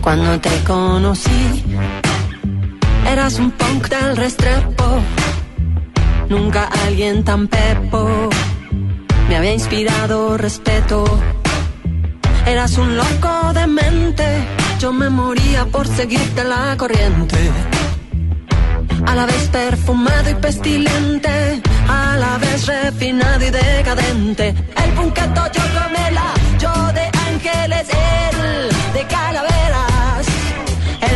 Cuando te conocí, eras un punk del restrepo. Nunca alguien tan pepo me había inspirado respeto. Eras un loco de mente, yo me moría por seguirte la corriente. A la vez perfumado y pestilente, a la vez refinado y decadente. El punqueto yo Pamela, yo de ángeles, él de.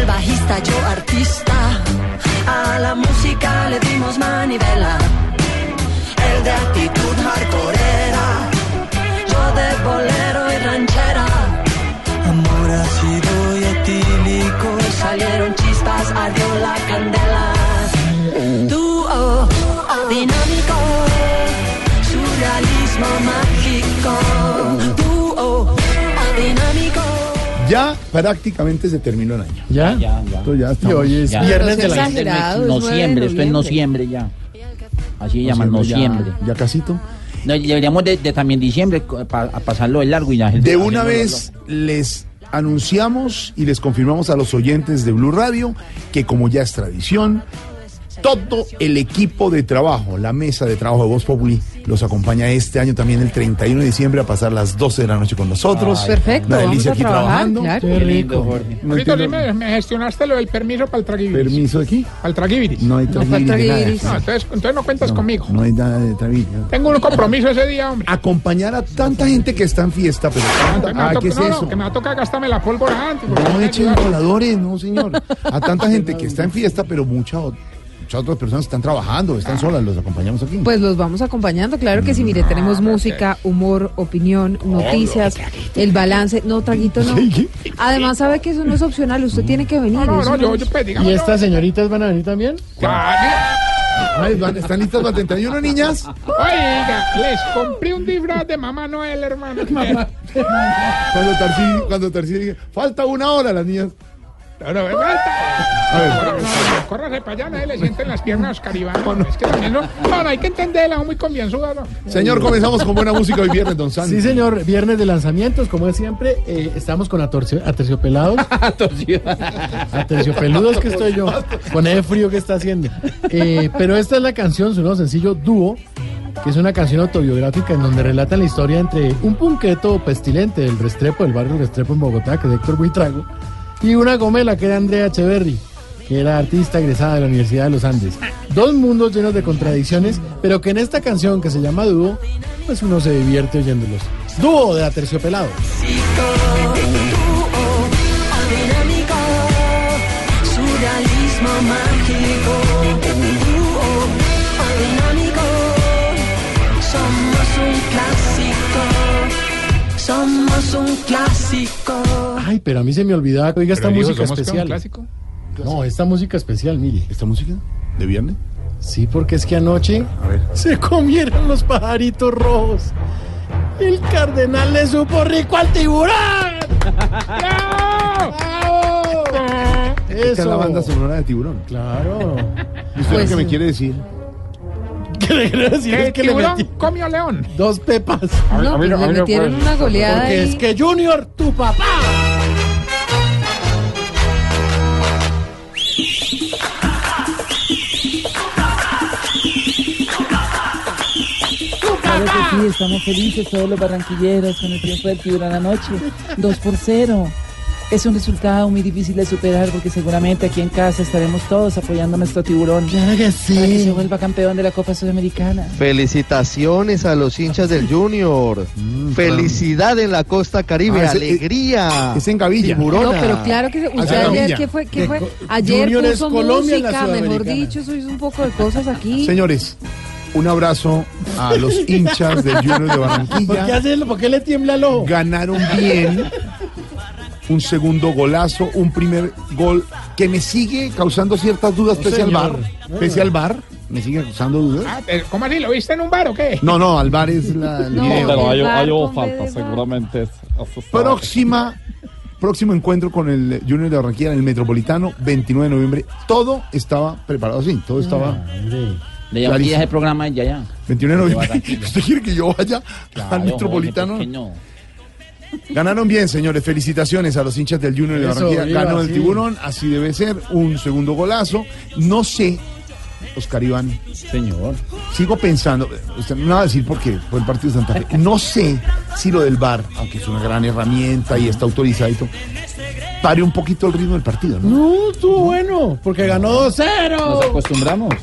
El bajista yo artista, a la música le dimos manivela. El de actitud hardcoreera, yo de bolero y ranchera. Amor ácido y etílico, salieron chispas, ardió la candela. Dúo dinámico, surrealismo mágico. Prácticamente se terminó el año. ¿Ya? Ya, ya. Entonces ya estamos. Y hoy es Ya. viernes de la Nociembre, esto es noviembre. nociembre ya. Así se llama, nociembre. Ya, ya casito. No, deberíamos de, de también diciembre co- pa- a pasarlo de largo y ya. De una vez les anunciamos y les confirmamos a los oyentes de Blue Radio que como ya es tradición, todo el equipo de trabajo, la mesa de trabajo de Voz Populi, los acompaña este año también el 31 de diciembre a pasar las 12 de la noche con nosotros. Ay, Perfecto, Una delicia aquí trabajar, trabajando. claro. Qué rico. Jorge. No Ahorita entiendo- me, gestionaste lo del permiso para el traguibiris. ¿Permiso de aquí? Para el traguibiris. No hay No falta nada. guiris. No, entonces, entonces no cuentas conmigo. No hay nada de traguiris. Tengo un compromiso ese día, hombre. Acompañar a tanta gente que está en fiesta, pero Que ah, ¿qué es no, no, eso? que me va a tocar gastarme la pólvora antes. No echen voladores, no señor. A tanta gente que está en fiesta, pero mucha, o- muchas otras personas están trabajando, están solas, los acompañamos aquí. Pues los vamos acompañando, claro que sí, mire, tenemos música, humor, opinión, noticias, el balance, no, traguito no. ¿Qué? Además sabe que eso no es opcional, usted tiene que venir. No, no, eso no, no yo, yo pues, ¿Y estas señoritas van a venir también? Ah, Ay, ¿Están listas para 31 niñas? Oiga, les compré un disfraz de Mamá Noel, hermano. Cuando Tarsi, cuando diga, falta una hora las niñas. No, no, no, córrase para allá, nadie le sienten las piernas caribanas. Es que también no, no, no, hay que entenderla, muy confianzuda. ¿no? Señor, comenzamos con buena música hoy viernes, don Santos. Sí, señor. Viernes de lanzamientos, como es siempre. eh, estamos con aterciopelados. Aterciopeludos que estoy yo. Con el frío que está haciendo. Eh, pero esta es la canción, su nuevo sencillo Dúo, que es una canción autobiográfica en donde relatan la historia entre un punqueto pestilente del Restrepo, del barrio Restrepo en Bogotá, que es Héctor Buitrago, y una gomela que era Andrea Echeverry, que era artista egresada de la Universidad de los Andes. Dos mundos llenos de contradicciones, pero que en esta canción que se llama Dúo, pues uno se divierte oyéndolos. Dúo de dinámico, somos un clásico. Clásico. Ay, pero a mí se me olvidaba que oiga esta hijo, música ¿somos qué, un especial. clásico? No, esta música especial, mire. ¿Esta música? ¿De viernes? Sí, porque es que anoche A ver. se comieron los pajaritos rojos. El cardenal le supo rico al tiburón. ¡Bravo! ¡Bravo! Esta es la Eso. banda sonora de Tiburón. Claro. ¿Y usted Pues lo que me sí. quiere decir? ¿Qué le quiero decir? Es que le tiburón metí comió león. dos pepas. No, pues le metieron una goleada Porque ahí. es que Junior, tu papá. Claro que sí, estamos felices todos los barranquilleros con el triunfo del tiburón anoche. 2 por 0. Es un resultado muy difícil de superar porque seguramente aquí en casa estaremos todos apoyando a nuestro tiburón Claro que para que se sí. vuelva campeón de la Copa Sudamericana. Felicitaciones a los hinchas del Junior. Felicidad en la costa Caribe, Ah, ese- alegría. Es en Gavilla. Tiburona. No, pero claro que usted ayer. ¿qué fue? ¿Qué fue? Ayer Junior es puso Colombia en la música, mejor dicho, eso hizo un poco de cosas aquí. Señores, un abrazo a los hinchas del Junior de ¿Por qué, Barranquilla. hace- ¿Por qué le tiembla el ojo? Ganaron bien. Un segundo golazo, un primer gol que me sigue causando ciertas dudas, pese al bar. Pese al bar, me sigue causando dudas. Ah, ¿Cómo así? ¿Lo viste en un bar o qué? No, no, al bar es la, No, video. pero hay- hay falta, seguramente. Próxima, próximo encuentro con el Junior de Barranquilla en el Metropolitano, 29 de noviembre. Todo estaba preparado así, todo estaba Hombre. Le llamo Clarísimo. ese programa ya ya. 29 de noviembre. Barranquilla. ¿Usted quiere que yo vaya Claro, al Metropolitano? Jorge, ¿por qué no? Ganaron bien, señores. Felicitaciones a los hinchas del Junior de Eso, Barranquilla. viva, Ganó el sí. tiburón, así debe ser. Un segundo golazo. No sé, Oscar Iván, Señor. sigo pensando, usted no va a decir por qué, por el partido de Santa Fe. No sé si lo del VAR, aunque es una gran herramienta y está autorizado y todo, pare un poquito el ritmo del partido, ¿no? No, estuvo bueno, porque ganó 2-0. Nos acostumbramos.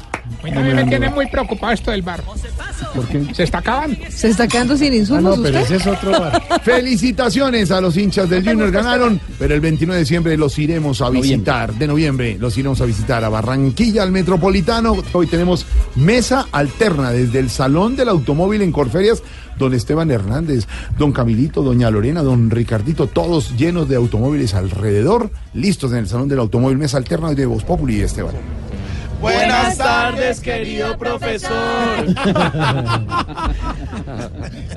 A mí también me tiene muy preocupado esto del bar. ¿Por qué? Se está acabando. Se está quedando sin Ah, insumos no, pero usted. ese es otro bar. Felicitaciones a los hinchas del Junior, ganaron, pero el 29 de diciembre los iremos a visitar, de noviembre los iremos a visitar a Barranquilla, al Metropolitano. Hoy tenemos mesa alterna desde el Salón del Automóvil en Corferias, don Esteban Hernández, don Camilito, doña Lorena, don Ricardito, todos llenos de automóviles alrededor, listos en el Salón del Automóvil, mesa alterna de Voz Populi y Esteban. Buenas tardes, querido profesor.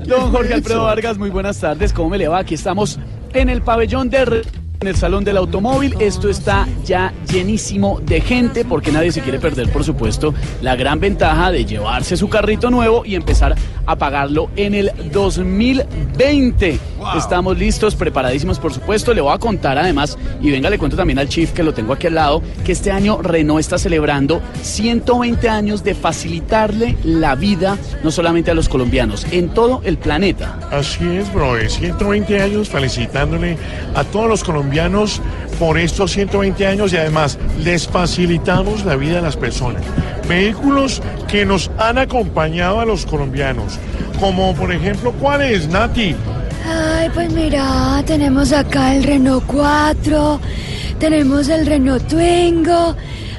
Don Jorge Alfredo Vargas, muy buenas tardes. ¿Cómo me le va? Aquí estamos en el pabellón de en el salón del automóvil. Esto está ya llenísimo de gente porque nadie se quiere perder, por supuesto, la gran ventaja de llevarse su carrito nuevo y empezar a pagarlo en el 2020. Estamos listos, preparadísimos, por supuesto. Le voy a contar además, y venga, le cuento también al Chief que lo tengo aquí al lado, que este año Renault está celebrando 120 años de facilitarle la vida no solamente a los colombianos, en todo el planeta. Así es, bro. 120 años felicitándole a todos los colombianos por estos 120 años y además les facilitamos la vida a las personas. Vehículos que nos han acompañado a los colombianos, como por ejemplo, ¿cuál es, Nati? Ay, pues mira, tenemos acá el Renault 4, tenemos el Renault Twingo,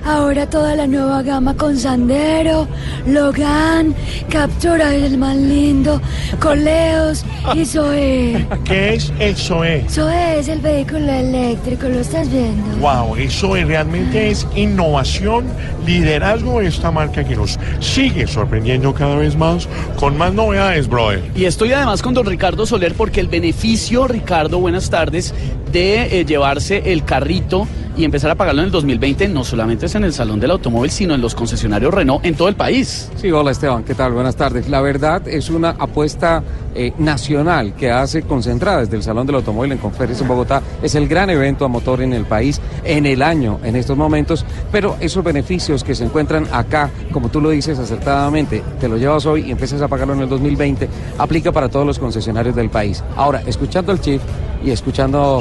ahora toda la nueva gama con Sandero, Logan, Captura el más lindo, Coleos y Zoe. ¿Qué es el Zoe? Zoe es el vehículo eléctrico, ¿lo estás viendo? Wow, eso realmente es innovación, liderazgo de esta marca que nos sigue sorprendiendo cada vez más con más novedades, brother. Y estoy además con don Ricardo Soler porque el beneficio, Ricardo, buenas tardes, de eh, llevarse el carrito y empezar a pagarlo en el 2020 no solamente es en el Salón del Automóvil, sino en los concesionarios Renault en todo el país. Sí, hola Esteban, ¿qué tal? Buenas tardes. La verdad es una apuesta eh, nacional que hace concentrada desde el Salón del Automóvil en Conferencia en Bogotá. Es el gran evento a motor en el país, en el año, en estos momentos, pero esos beneficios que se encuentran acá, como tú lo dices acertadamente, te lo llevas hoy y empiezas a pagarlo en el 2020, aplica para todos los concesionarios del país. Ahora, escuchando al Chief y escuchando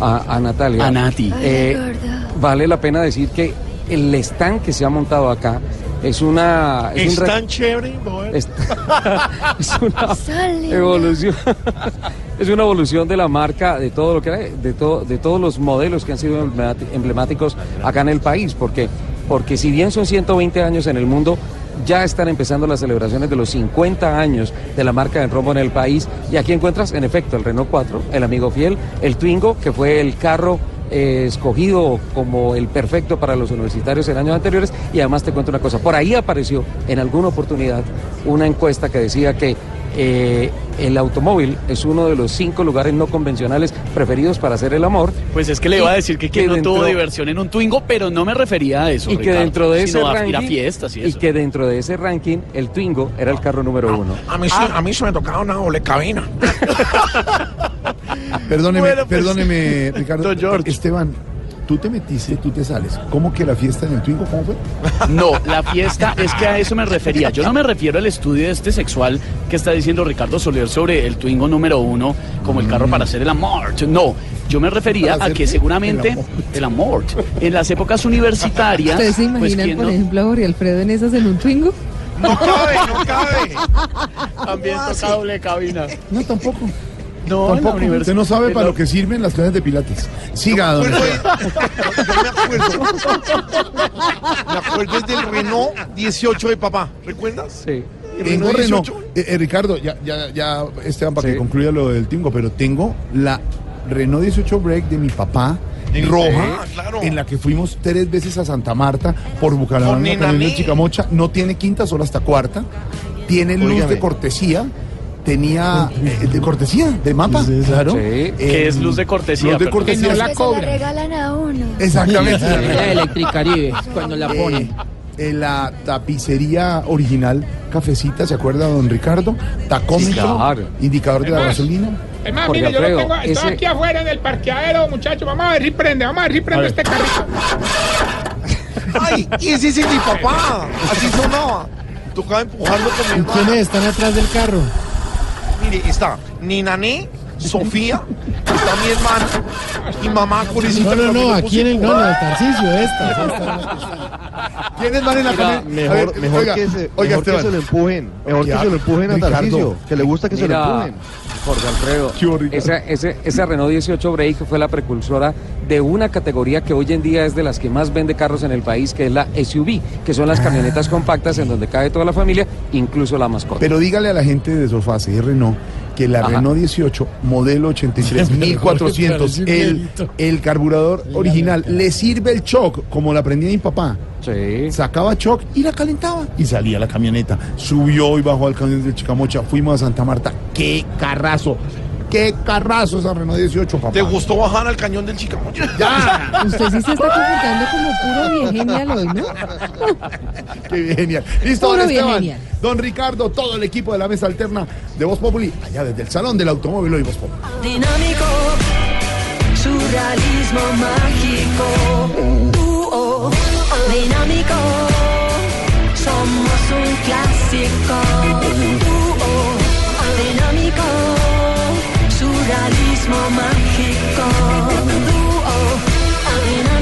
a, a Natalia, A Nati. eh, vale la pena decir que el stand que se ha montado acá es una... ¿Es un tan chévere, es, es una evolución. Es una evolución de la marca de todo lo que hay, de todo de todos los modelos que han sido emblemáticos acá en el país porque porque si bien son 120 años en el mundo ya están empezando las celebraciones de los 50 años de la marca de rombo en el país. Y aquí encuentras en efecto el Renault 4 el amigo fiel el Twingo que fue el carro eh, escogido como el perfecto para los universitarios en años anteriores. Y además te cuento una cosa, por ahí apareció en alguna oportunidad una encuesta que decía que eh, el automóvil es uno de los cinco lugares no convencionales preferidos para hacer el amor. Pues es que le iba a decir que, quien no tuvo diversión en un Twingo, pero no me refería a eso. y que Ricardo, dentro de ese ranking ir a fiestas y y eso. que dentro de ese ranking el Twingo era el carro número uno. A mí, sí- a mí se me tocaba una doble cabina. Perdóneme, Bueno, pues, perdóneme, Ricardo. Esteban, tú te metiste, tú te sales. ¿Cómo que la fiesta en el Twingo? ¿Cómo fue? No, la fiesta es que a eso me refería. Yo no me refiero al estudio este sexual que está diciendo Ricardo Soler sobre el Twingo número uno como el carro para hacer el amor. No, yo me refería ¿Para a que seguramente el amor. En las épocas universitarias. ¿Ustedes se pues, imaginan, ¿quién por no? ejemplo, a Jorge Alfredo en esas en un Twingo? No cabe, no cabe. También toca doble cabina. No, tampoco. No, en la Tampoco. Usted no sabe para lo que sirven las clases de pilates. Siga, don Me acuerdo es del Renault 18 de papá, ¿recuerdas? Sí. Tengo Renault Renault. 18. Eh, eh, Ricardo, ya, ya, ya, Esteban, para que concluya lo del Tingo, pero tengo la Renault 18 Break de mi papá. En roja, claro. en la que fuimos tres veces a Santa Marta por Bucaramanga. Chicamocha. No tiene quinta, solo hasta cuarta. Tiene luz de cortesía. Tenía eh, de cortesía, de mapa, claro. Sí. Eh, ¿Qué es luz de cortesía? Luz de cortesía. Que no la Que se cobran. regalan a uno. Exactamente. La Electricaribe, cuando la Eh, ponen. en la tapicería original, cafecita, ¿se acuerda, don Ricardo? Tacómetro, claro. indicador de la Además, gasolina. Es más, Jorge mire, yo lo tengo, estoy aquí afuera en el parqueadero, muchachos. Vamos a ver si prende, vamos a ver si prende este carrito. Ay, y ese es mi papá. Así sonaba. Tocaba empujando con mi. ¿Quiénes están atrás del carro? Mire, está. Ninané, Sofía, está mi hermana y mamá Curecita. No, no, no, aquí en el, no, en el Tarcisio, esta. ¿Quiénes van en la Mira, camioneta? mejor, ver, mejor, oiga, que, se, oiga, mejor que se lo empujen. Mejor Ya, que se lo empujen a Ricardo. Que le gusta que se lo empujen. Jorge Alfredo, Qué horrible. esa, ese- esa Renault 18 Break fue la precursora de una categoría que hoy en día es de las que más vende carros en el país, que es la SUV, que son las camionetas compactas en donde cabe toda la familia, incluso la mascota. Pero dígale a la gente de Sofase y Renault que la Ajá. Renault 18, modelo 83, Pero, 1400, parece un el, el carburador original, le sirve el shock, como la aprendí mi papá. Sí. Sacaba shock y la calentaba. Y salía la camioneta. Subió y bajó al camión de Chicamocha. Fuimos a Santa Marta. ¡Qué carrazo! ¡Qué carrazo esa Renault 18, papá! ¿Te gustó bajar al cañón del Chicamocha? ¡Ya! Usted sí se está comportando como puro bien genial hoy, ¿no? ¡Qué bien, genial! Listo, Puro don bien Esteban. genial. Don Ricardo, todo el equipo de la mesa alterna de Voz Populi, allá desde el Salón del Automóvil hoy Voz Populi. Dinámico, surrealismo mágico. Dúo, dinámico, somos un clásico. Dúo, dinámico,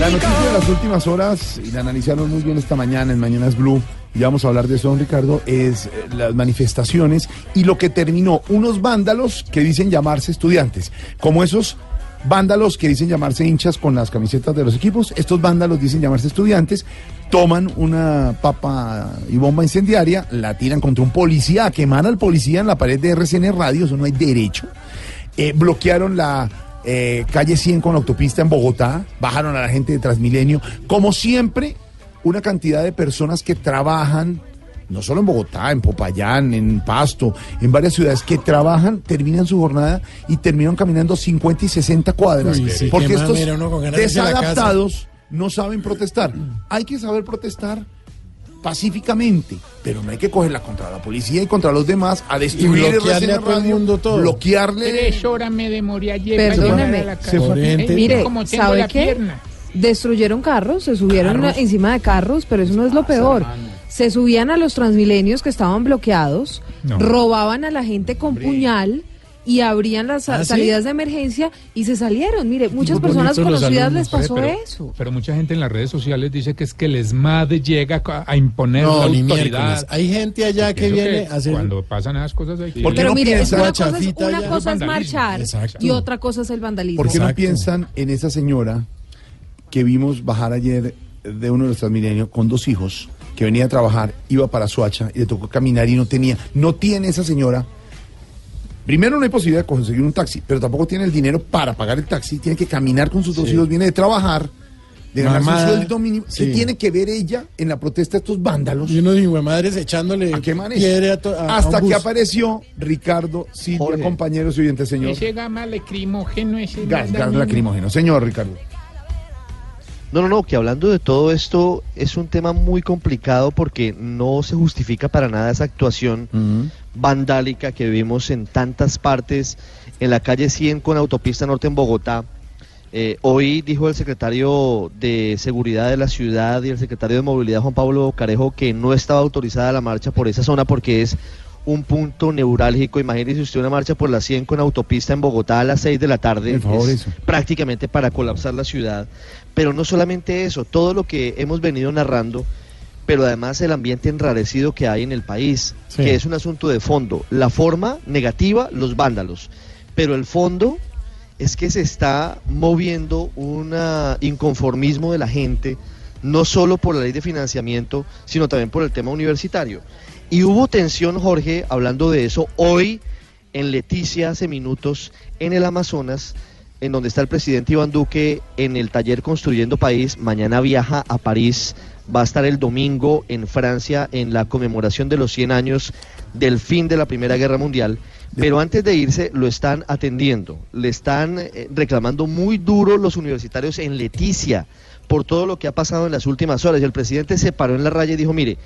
La noticia de las últimas horas, y la analizaron muy bien esta mañana en Mañanas Blue, y vamos a hablar de eso, don Ricardo, es eh, las manifestaciones y lo que terminó, unos vándalos que dicen llamarse estudiantes, como esos vándalos que dicen llamarse hinchas con las camisetas de los equipos, estos vándalos dicen llamarse estudiantes, toman una papa y bomba incendiaria, la tiran contra un policía, a quemar al policía en la pared de RCN Radio, eso no hay derecho. Eh, bloquearon la eh, calle 100 con la autopista en Bogotá, bajaron a la gente de Transmilenio. Como siempre, una cantidad de personas que trabajan, no solo en Bogotá, en Popayán, en Pasto, en varias ciudades, que trabajan, terminan su jornada y terminan caminando 50 y 60 cuadras. Uy, sí, porque estos de desadaptados no saben protestar. Hay que saber protestar pacíficamente, pero no hay que cogerla contra la policía y contra los demás a destruir el bloquearle a todo el Radio, mundo todo. bloquearle Tres horas me demoré ayer para Perdóneme. llegar a la Se casa. fue. Pobre gente. Eh, Mire, como tengo ¿sabe la qué? pierna. Destruyeron carros, se subieron Carros. encima de carros, pero eso no es lo peor. Se subían a los transmilenios que estaban bloqueados, No. robaban a la gente con puñal y abrían las ¿Ah, sí? salidas de emergencia y se salieron. Mire, muchas Muy personas conocidas les pasó pero, eso. pero mucha gente en las redes sociales dice que es que el ESMAD llega a a imponer No, la ni autoridad. miércoles. Hay gente allá que viene a hacer. Cuando pasan esas cosas hay que... ¿Por qué Pero no mire, es una cosa, es, una cosa es marchar Exacto. y otra cosa es el vandalismo. ¿Por qué no piensan en esa señora que vimos bajar ayer de uno de los Transmilenio con dos hijos, que venía a trabajar, iba para Suacha y le tocó caminar y no tenía, no tiene esa señora. Primero no hay posibilidad de conseguir un taxi, pero tampoco tiene el dinero para pagar el taxi, tiene que caminar con sus dos hijos, viene de trabajar, de ganarse un Mamá, sueldo mínimo. ¿Qué sí. tiene que ver ella en la protesta de estos vándalos? Y unos hijo de madres echándole ¿A qué piedra a a- Hasta que apareció Ricardo Silvia, Jorge. compañeros y oyente, señor. Ese gama lacrimógeno ese... Gas, gas lacrimógeno. Señor Ricardo. No, no, no, que hablando de todo esto es un tema muy complicado porque no se justifica para nada esa actuación vandálica que vimos en tantas partes en la calle 100 con autopista norte en Bogotá, Eh, hoy dijo el secretario de Seguridad de la ciudad y el secretario de Movilidad Juan Pablo Carejo que no estaba autorizada la marcha por esa zona porque es un punto neurálgico. Imagínese usted una marcha por la 100 con autopista en Bogotá a las 6 de la tarde. Por favor, es prácticamente para colapsar la ciudad. Pero no solamente eso, todo lo que hemos venido narrando, pero además el ambiente enrarecido que hay en el país, Sí. que es un asunto de fondo. La forma negativa, los vándalos, pero el fondo es que se está moviendo un ah, inconformismo de la gente, no solo por la ley de financiamiento, sino también por el tema universitario. Y hubo tensión, Jorge, hablando de eso, hoy en Leticia, hace minutos, en el Amazonas, en donde está el presidente Iván Duque en el taller Construyendo País. Mañana viaja a París, va a estar el domingo en Francia en la conmemoración de los 100 años del fin de la Primera Guerra Mundial. Pero antes de irse lo están atendiendo, le están eh, reclamando muy duro los universitarios en Leticia por todo lo que ha pasado en las últimas horas. Y el presidente se paró en la raya y dijo, mire,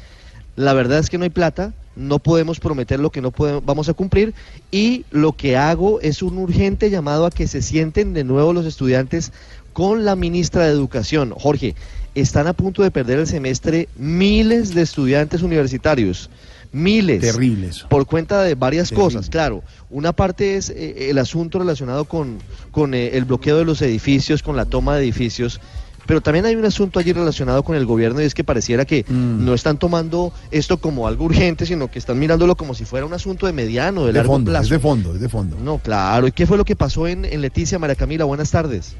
la verdad es que no hay plata, no podemos prometer lo que no podemos, vamos a cumplir y lo que hago es un urgente llamado a que se sienten de nuevo los estudiantes con la ministra de Educación. Jorge, están a punto de perder el semestre miles de estudiantes universitarios. Miles. Terrible eso. Por cuenta de varias Terrible. cosas, claro. Una parte es eh, el asunto relacionado con, con eh, el bloqueo de los edificios, con la toma de edificios. Pero también hay un asunto allí relacionado con el gobierno y es que pareciera que Mm. no están tomando esto como algo urgente, sino que están mirándolo como si fuera un asunto de mediano, de, De largo fondo, plazo. es de fondo, es de fondo. No, claro. ¿Y qué fue lo que pasó en, en Leticia, María Camila? Buenas tardes.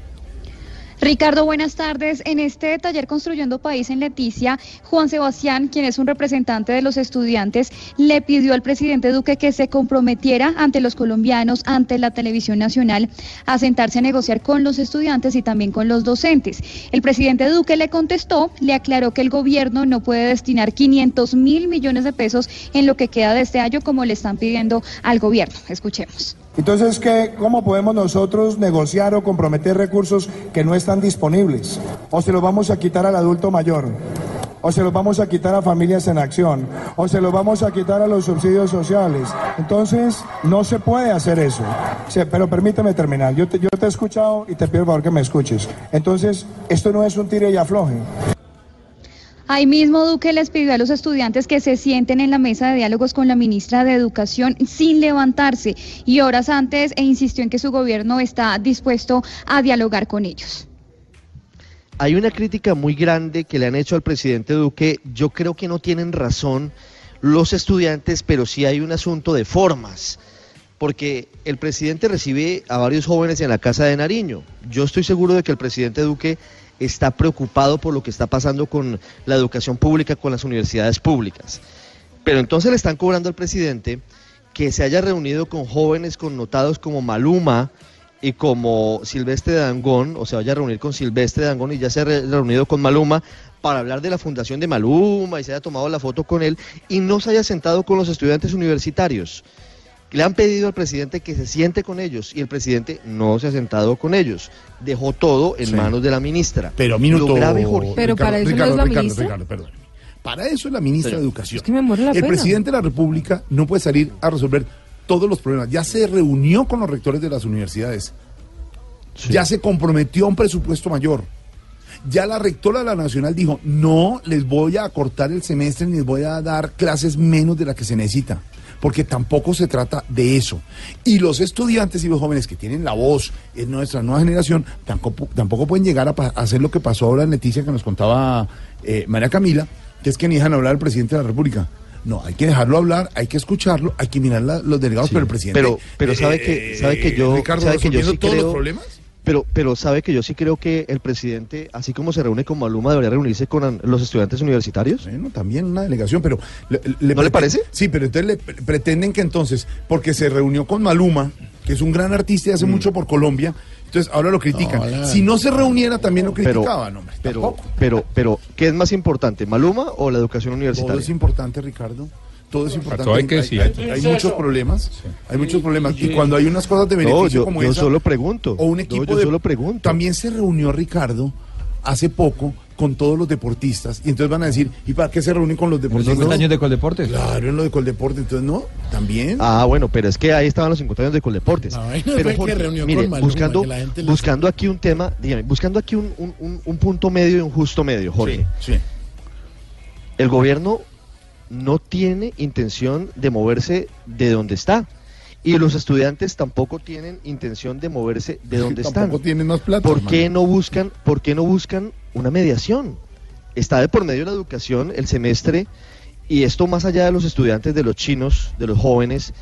Ricardo, buenas tardes. En este taller Construyendo País en Leticia, Juan Sebastián, quien es un representante de los estudiantes, le pidió al presidente Duque que se comprometiera ante los colombianos, ante la televisión nacional, a sentarse a negociar con los estudiantes y también con los docentes. El presidente Duque le contestó, le aclaró que el gobierno no puede destinar 500 mil millones de pesos en lo que queda de este año como le están pidiendo al gobierno. Escuchemos. Entonces, ¿qué, ¿cómo podemos nosotros negociar o comprometer recursos que no están disponibles? ¿O se los vamos a quitar al adulto mayor? ¿O se los vamos a quitar a familias en acción? ¿O se los vamos a quitar a los subsidios sociales? Entonces, no se puede hacer eso. Pero permíteme terminar. Yo te, yo te he escuchado y te pido por favor que me escuches. Entonces, esto no es un tire y afloje. Ahí mismo Duque les pidió a los estudiantes que se sienten en la mesa de diálogos con la ministra de Educación sin levantarse y horas antes e insistió en que su gobierno está dispuesto a dialogar con ellos. Hay una crítica muy grande que le han hecho al presidente Duque. Yo creo que no tienen razón los estudiantes, pero sí hay un asunto de formas. Porque el presidente recibe a varios jóvenes en la casa de Nariño. Yo estoy seguro de que el presidente Duque está preocupado por lo que está pasando con la educación pública, con las universidades públicas. Pero entonces le están cobrando al presidente que se haya reunido con jóvenes connotados como Maluma y como Silvestre Dangón, o se vaya a reunir con Silvestre Dangón y ya se ha re- reunido con Maluma para hablar de la fundación de Maluma y se haya tomado la foto con él y no se haya sentado con los estudiantes universitarios. Le han pedido al presidente que se siente con ellos y el presidente no se ha sentado con ellos. Dejó todo en Sí. manos de la ministra. Pero minuto. Lo grave, Jorge. Pero para eso no Ricardo, es la Ricardo, ministra. Ricardo, perdón. Para eso es la ministra Sí. de Educación. Es que me muero la el pena. presidente de la República no puede salir a resolver todos los problemas. Ya se reunió con los rectores de las universidades. Ya se comprometió a un presupuesto mayor. Ya la rectora de la Nacional dijo, no les voy a cortar el semestre ni les voy a dar clases menos de la que se necesita. Porque tampoco se trata de eso. Y los estudiantes y los jóvenes que tienen la voz en nuestra nueva generación tampoco, tampoco pueden llegar a, hacer lo que pasó ahora en Leticia que nos contaba eh, María Camila, que es que ni dejan hablar al presidente de la República. No, hay que dejarlo hablar, hay que escucharlo, hay que mirar la- los delegados, pero el presidente. Pero, pero sabe eh, que, sabe que yo, Ricardo, sabe que yo sí todos creo, los problemas. Pero, pero sabe que yo sí creo que el presidente, así como se reúne con Maluma, debería reunirse con los estudiantes universitarios. Bueno, también una delegación, pero... ¿No le parece? Sí, pero entonces le pre- pretenden que entonces, porque se reunió con Maluma, que es un gran artista y Mm. hace mucho por Colombia, entonces ahora lo critican. Hola. Si no se reuniera, también lo Pero, criticaban, hombre. pero, tampoco. pero, pero, ¿qué es más importante, Maluma o la educación Todo universitaria? es importante, Ricardo. Todo es importante. todo hay que decir. Hay, hay muchos problemas. Hay muchos problemas. Y cuando hay unas cosas de No, beneficio yo- como yo esa, solo pregunto. O un No, equipo yo de- solo pregunto. También se reunió Ricardo hace poco con todos los deportistas. Y entonces van a decir, ¿y para qué se reúnen con los deportistas? 50 años de Coldeportes. Claro, en lo de Coldeporte, entonces no, también. Ah, bueno, pero es que ahí estaban los 50 años de Coldeportes. Ay, pero fue que Jorge, reunió mire, con Maluma, buscando, que buscando aquí un tema, dígame, buscando aquí un, un- un- un punto medio y un justo medio, Jorge. Sí, sí. El gobierno no tiene intención de moverse de donde está. Y los estudiantes tampoco tienen intención de moverse de donde están. Tampoco tienen más plata. ¿Por qué no buscan, por qué no buscan una mediación? Está de por medio la educación, el semestre, y esto más allá de los estudiantes, de los chinos, de los jóvenes,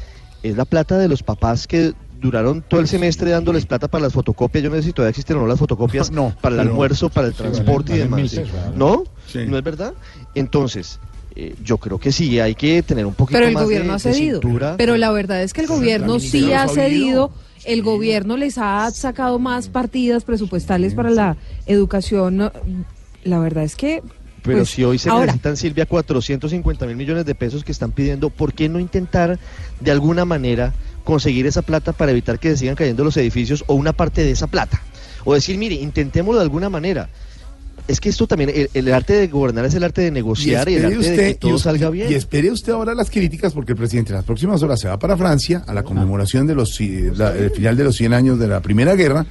es la plata de los papás que duraron todo el semestre dándoles plata para las fotocopias. Yo no sé si todavía existen o no las fotocopias, para el almuerzo, para el Sí, transporte y demás. mil. ¿No? Sí. ¿No es verdad? Entonces, eh, yo creo que sí, hay que tener un poquito Pero el más de- gobierno ha de cedido. cintura. Pero la verdad es que el gobierno sí ha cedido. El gobierno les ha sacado más partidas presupuestales para la educación. La verdad es que. Pero pues, si hoy se ahora, necesitan, Silvia, 450 mil millones de pesos que están pidiendo, ¿por qué no intentar de alguna manera conseguir esa plata para evitar que se sigan cayendo los edificios o una parte de esa plata? O decir, mire, intentémoslo de alguna manera. Es que esto también, el, el arte de gobernar es el arte de negociar y, el espere arte de que todo y usted- salga bien. Y espere usted ahora las críticas porque el presidente en las próximas horas se va para Francia a la conmemoración de los ci- la- el final de los 100 años de la Primera Guerra.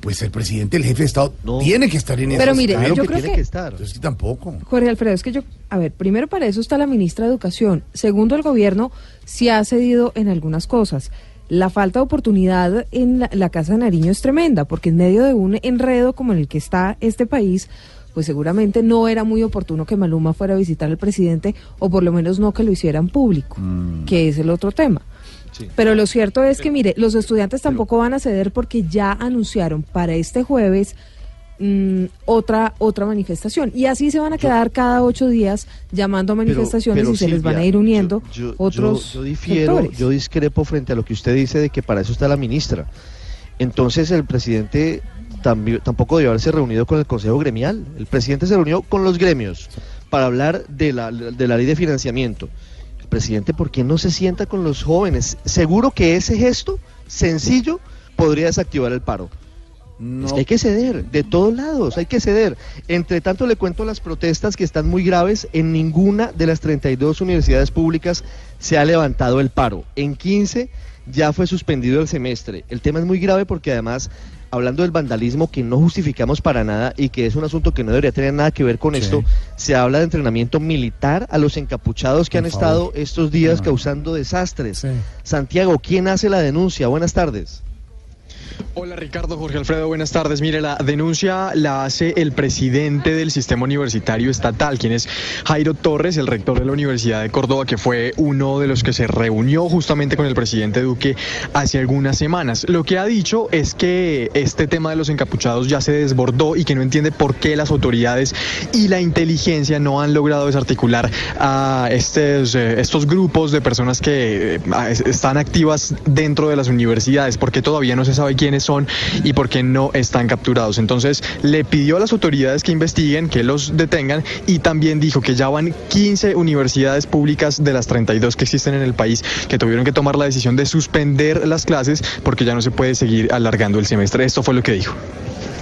Pues el presidente, el jefe de Estado, tiene que estar en Pero esas- mire, Claro yo que creo tiene que- estar. Entonces que tampoco. Jorge Alfredo, es que yo, a ver, primero para eso está la ministra de Educación. Segundo, el gobierno sí ha cedido en algunas cosas. La falta de oportunidad en la, la Casa de Nariño es tremenda, porque en medio de un enredo como en el que está este país, pues seguramente no era muy oportuno que Maluma fuera a visitar al presidente, o por lo menos no que lo hiciera en público, que es el otro tema. Pero lo cierto es que, mire, los estudiantes tampoco van a ceder porque ya anunciaron para este jueves mm, otra otra manifestación. Y así se van a quedar cada ocho días llamando a manifestaciones pero, y se les van a ir uniendo yo, otros yo difiero, sectores. yo discrepo frente a lo que usted dice de que para eso está la ministra. Entonces el presidente tampoco debió haberse reunido con el Consejo Gremial. El presidente se reunió con los gremios para hablar de la, de la ley de financiamiento. El presidente, ¿por qué no se sienta con los jóvenes? Seguro que ese gesto sencillo podría desactivar el paro. Es que hay que ceder, de todos lados, hay que ceder. Entre tanto, le cuento las protestas que están muy graves. En ninguna de las 32 universidades públicas se ha levantado el paro. En 15 ya fue suspendido el semestre. El tema es muy grave porque además, hablando del vandalismo que no justificamos para nada y que es un asunto que no debería tener nada que ver con esto, se habla de entrenamiento militar a los encapuchados que han estado estos días causando desastres. Santiago, ¿quién hace la denuncia? Buenas tardes. Hola Ricardo, Jorge Alfredo, buenas tardes. Mire, la denuncia la hace el presidente del sistema universitario estatal, quien es Jairo Torres, el rector de la Universidad de Córdoba, que fue uno de los que se reunió justamente con el presidente Duque hace algunas semanas. Lo que ha dicho es que este tema de los encapuchados ya se desbordó y que no entiende por qué las autoridades y la inteligencia no han logrado desarticular a estos, eh, estos grupos de personas que eh, están activas dentro de las universidades, porque todavía no se sabe quiénes son y por qué no están capturados. Entonces le pidió a las autoridades que investiguen, que los detengan y también dijo que ya van 15 universidades públicas de las 32 que existen en el país que tuvieron que tomar la decisión de suspender las clases porque ya no se puede seguir alargando el semestre. Esto fue lo que dijo.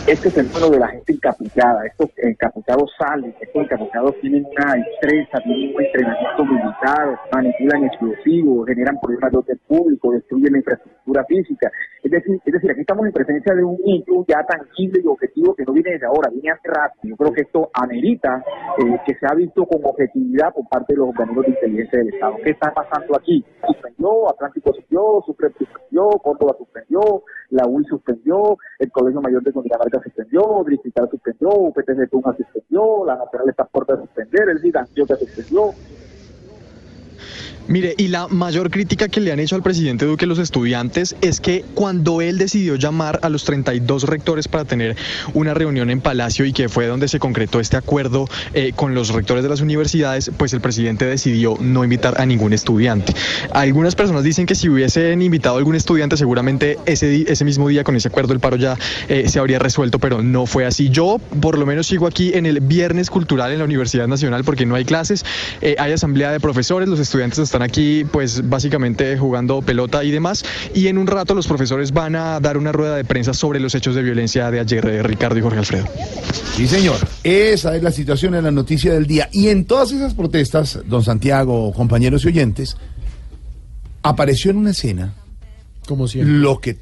Este fenómeno de la gente encapuchada, estos encapuchados salen, estos encapuchados tienen una destreza, tienen un entrenamiento militar, manipulan explosivos, generan problemas de orden público, destruyen la infraestructura física. Es decir, es decir, aquí estamos en presencia de un hecho ya tangible y objetivo que no viene desde ahora, viene hace rato. Yo creo que esto amerita eh, que se ha visto con objetividad por parte de los organismos de inteligencia del Estado. ¿Qué está pasando aquí? Suspendió, Atlántico suspendió, Sucre suspendió, Córdoba suspendió, la UI suspendió, el Colegio Mayor de Cundinamarca suspendió, Distrital suspendió, UPTC de Tunja suspendió, la Nacional está por suspender, el Antioquia suspendió. Mire, y la mayor crítica que le han hecho al presidente Duque los estudiantes es que cuando él decidió llamar a los 32 rectores para tener una reunión en Palacio y que fue donde se concretó este acuerdo eh, con los rectores de las universidades, pues el presidente decidió no invitar a ningún estudiante. Algunas personas dicen que si hubiesen invitado a algún estudiante, seguramente ese, ese mismo día con ese acuerdo el paro ya eh, se habría resuelto, pero no fue así. Yo por lo menos sigo aquí en el Viernes Cultural en la Universidad Nacional porque no hay clases, eh, hay asamblea de profesores, los estudiantes están aquí pues básicamente jugando pelota y demás. Y en un rato los profesores van a dar una rueda de prensa sobre los hechos de violencia de ayer de Ricardo y Jorge Alfredo. Sí, señor. Esa es la situación en la noticia del día. Y en todas esas protestas, don Santiago, compañeros y oyentes, apareció en una escena Como siempre. lo que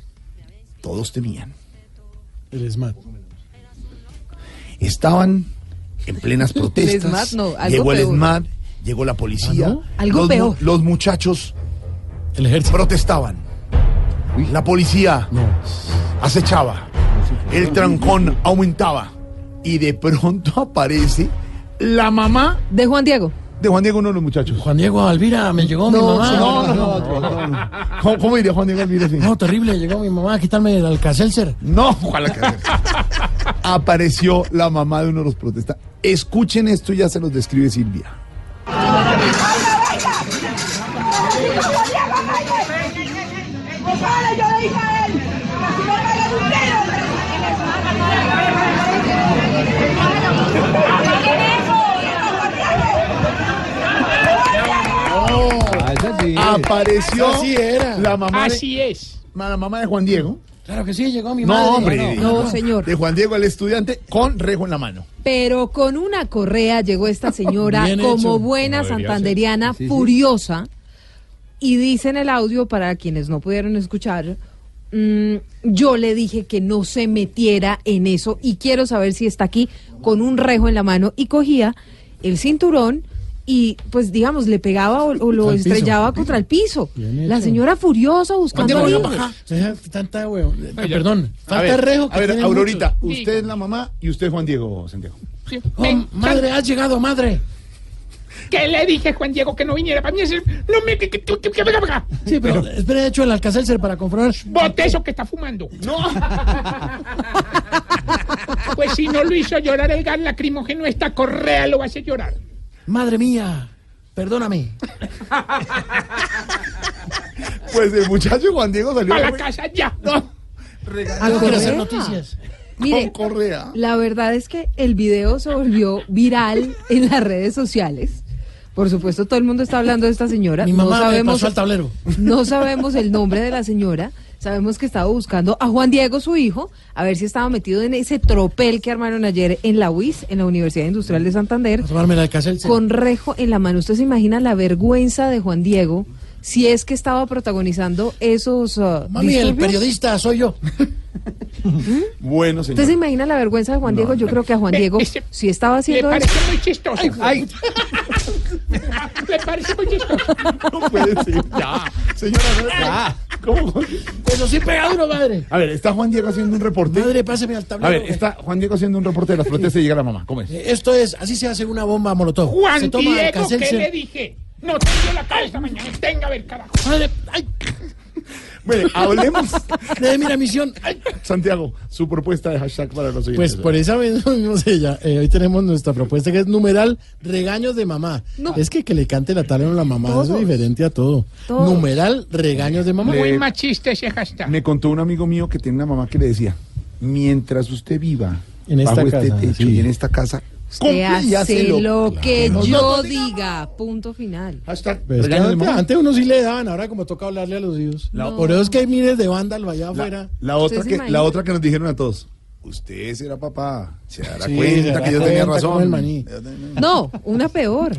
todos temían. El SMAT. Estaban en plenas protestas. SMAT no, algo llegó el peor. SMAT, llegó la policía. ¿Ah, no? Algo los, peor. Los muchachos El ejército. protestaban. La policía acechaba. El trancón aumentaba. Y de pronto aparece la mamá De Juan Diego. de Juan Diego, uno de los muchachos. Juan Diego Alvira, me llegó mi No, mamá. No, no, no. no, no. ¿Cómo, cómo diría Juan Diego Alvira? No, terrible, llegó mi mamá a quitarme el Alcacelser. No, ojalá que Apareció la mamá de uno de los protestantes. Escuchen esto, ya se los describe Silvia. Apareció Esa sí era. la mamá de, Así es. la mamá de Juan Diego. Claro que sí, llegó mi No, madre. hombre. No, señor. De Juan Diego, el estudiante, con rejo en la mano. Pero con una correa llegó esta señora como hecho. buena santanderiana, furiosa. Y dice en el audio, para quienes no pudieron escuchar, mm, yo le dije que no se metiera en eso y quiero saber si está aquí con un rejo en la mano y cogía el cinturón y pues digamos le pegaba o, o lo piso. estrellaba contra el piso. La señora furiosa buscando baja. Deja Tanta huevo. Perdón, A falta ver, rejo. que a ver, Aurorita, muchos. usted es la mamá y usted es Juan Diego, Santiago. Sí. Oh, madre, has llegado, madre. ¿Qué le dije, Juan Diego, que no viniera? Para mí es el... No me... Que, que, que, que venga para acá. Sí, pero espera, he hecho el Alcacelser para comprobar. Bote eso que está fumando. No. Pues si no lo hizo llorar el gas lacrimógeno, esta correa lo va a hacer llorar. Madre mía, perdóname. Pues el muchacho Juan Diego salió. Para la casa ya. A quiero hacer correa. noticias. Mire, con correa. La verdad es que el video se volvió viral en las redes sociales. Por supuesto, todo el mundo está hablando de esta señora. Mi mamá no me sabemos, pasó al tablero. no sabemos el nombre de la señora. Sabemos que estaba buscando a Juan Diego, su hijo, a ver si estaba metido en ese tropel que armaron ayer en la UIS, en la Universidad Industrial de Santander, con rejo en la mano. ¿Usted se imagina la vergüenza de Juan Diego si es que estaba protagonizando esos uh, Mami, el periodista soy yo. Bueno, ¿Usted se señor. imagina la vergüenza de Juan Diego? Yo creo que a Juan Ve, Diego, ese- si estaba Le haciendo eso... parece muy chistoso. Ay, Le parece muy chistoso. no puede ser. Ya. Señora, no, ya. ¿Cómo? Eso sí pega duro, madre. A ver, está Juan Diego haciendo un reporte. Madre, pásame al A tablero. ver, está Juan Diego haciendo un reporte de las protestas y llega la mamá. ¿Cómo es? Eh, Esto es, así se hace una bomba molotov. se Juan toma Diego, ¿qué le dije? No te dio la cara esta mañana. Tenga a ver, carajo. Madre, ay, Bueno, hablemos. de mira misión. Ay. Santiago, su propuesta de hashtag para los oyentes. Pues por esa vez vimos ella. Eh, hoy tenemos nuestra propuesta que es numeral regaños de mamá. No. Es que que le cante la tal a la mamá eso Todos. es diferente a todo. Todos. Numeral regaños de mamá. Muy Le- machista ese hashtag. Me contó un amigo mío que tiene una mamá que le decía, mientras usted viva En esta bajo casa, este techo sí. y en esta casa, Usted y hace hácelo. lo que Claro. yo diga. Punto final. Hashtag Pero es que regaños de antes, uno sí le daban, ahora como toca hablarle a los hijos. Por eso es que hay miles de vándalos allá afuera. La otra, ¿Usted se que, la otra que nos dijeron a todos, usted será papá, se dará Sí, se cuenta dará que yo tenía razón. maní. No, una peor.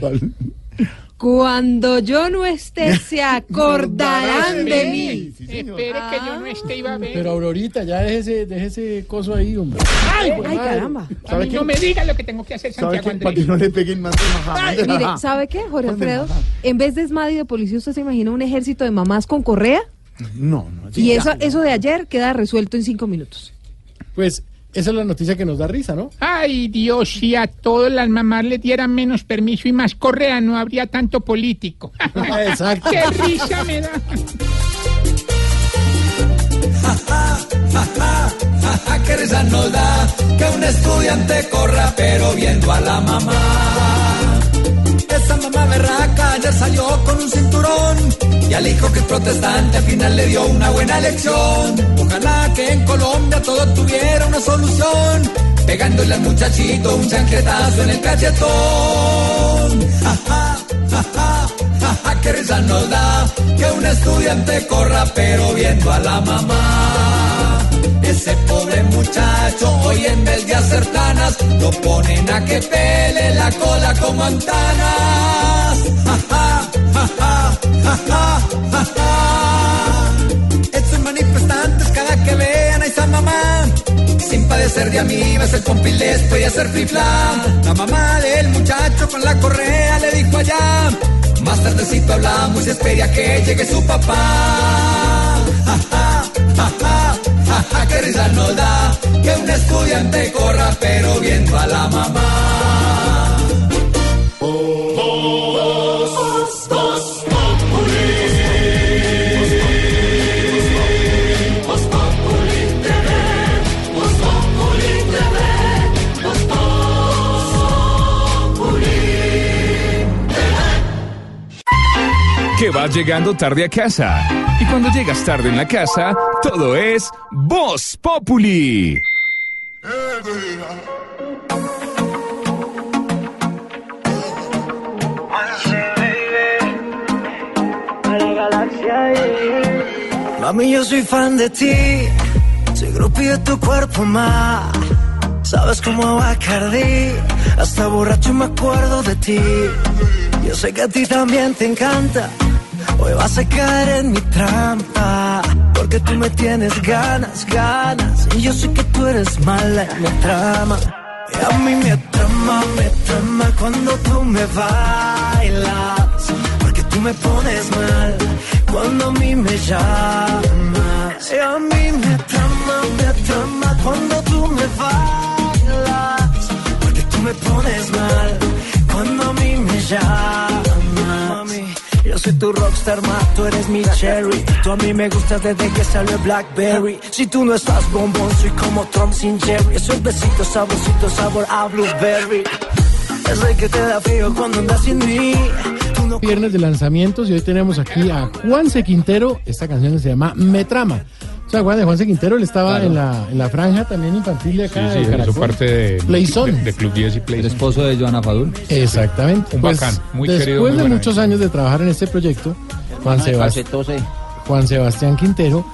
Cuando yo no esté, se acordarán de mí. Sí. Espere que yo no esté iba a ver. Pero Aurorita, ya déjese, déjese coso ahí, hombre. Ay, Ay, caramba. a no me diga lo que tengo que hacer, ¿Sabe Santiago qué? Para que Andrés. no le peguen más de. Mire, ¿sabe qué, Jorge Alfredo? En vez de ESMAD y de policía, ¿usted se imagina un ejército de mamás con correa? No, no. Y ya. eso, eso de ayer queda resuelto en cinco minutos. Pues esa es la noticia que nos da risa, ¿no? Ay, Dios, si a todas las mamás les dieran menos permiso y más correa, no habría tanto político. Exacto. ¡Qué risa me da! Qué risa nos da que un estudiante corra pero viendo a la mamá. Esa mamá berraca ayer salió con un cinturón y al hijo que es protestante al final le dio una buena lección. Ojalá que en Colombia todo tuviera una solución, pegándole al muchachito un chancletazo en el cachetón. Ja, ja, ja, ja, ja, ja, qué risa nos da que un estudiante corra pero viendo a la mamá. Ese pobre muchacho hoy en vez de hacer tanas lo ponen a que pele la cola como antanas. Estos manifestantes cada que vean a esa mamá sin padecer de amibas, el compilés puede hacer flifla. La mamá del muchacho con la correa le dijo allá. Más tardecito hablamos y espera que llegue su papá. Ja, ja, ja, ja, risa nos da que un estudiante corra pero viendo a la mamá. Que vas llegando tarde a casa. Y cuando llegas tarde en la casa, todo es Voz Populi. Mami, yo soy fan de ti. Soy groupie tu cuerpo más. Sabes cómo Bacardi. Hasta borracho me acuerdo de ti. Yo sé que a ti también te encanta. Hoy vas a caer en mi trampa. Porque tú me tienes ganas, ganas. Y yo sé que tú eres mala en mi trama. Y a mí me trama, me trama cuando tú me bailas. Porque tú me pones mal cuando a mí me llamas. Y a mí me trama, me trama cuando tú me bailas. Porque tú me pones mal cuando a mí me llamas. Soy tu rockstar, ma, tú eres mi cherry. Tú a mí me gustas desde que salió el Blackberry. Si tú no estás bombón, soy como Trump sin Jerry. Esos besitos saborcitos, sabor a blueberry. Ese que te da frío cuando andas sin mí. Viernes de lanzamientos y hoy tenemos aquí a Juanse Quintero. Esta canción se llama Me Trama. Sea, Juan de Juanse Quintero, él estaba Claro. en, la, en la franja también infantil de acá Sí, sí, hizo parte de, Playzone. de, de Club 10 y Playzone. El esposo de Joana Fadul. Exactamente. Un Pues, bacán, muy después querido, muy de muchos años de trabajar en este proyecto, Juan, Hermano de Sebas- Calcetose. Juan Sebastián Quintero,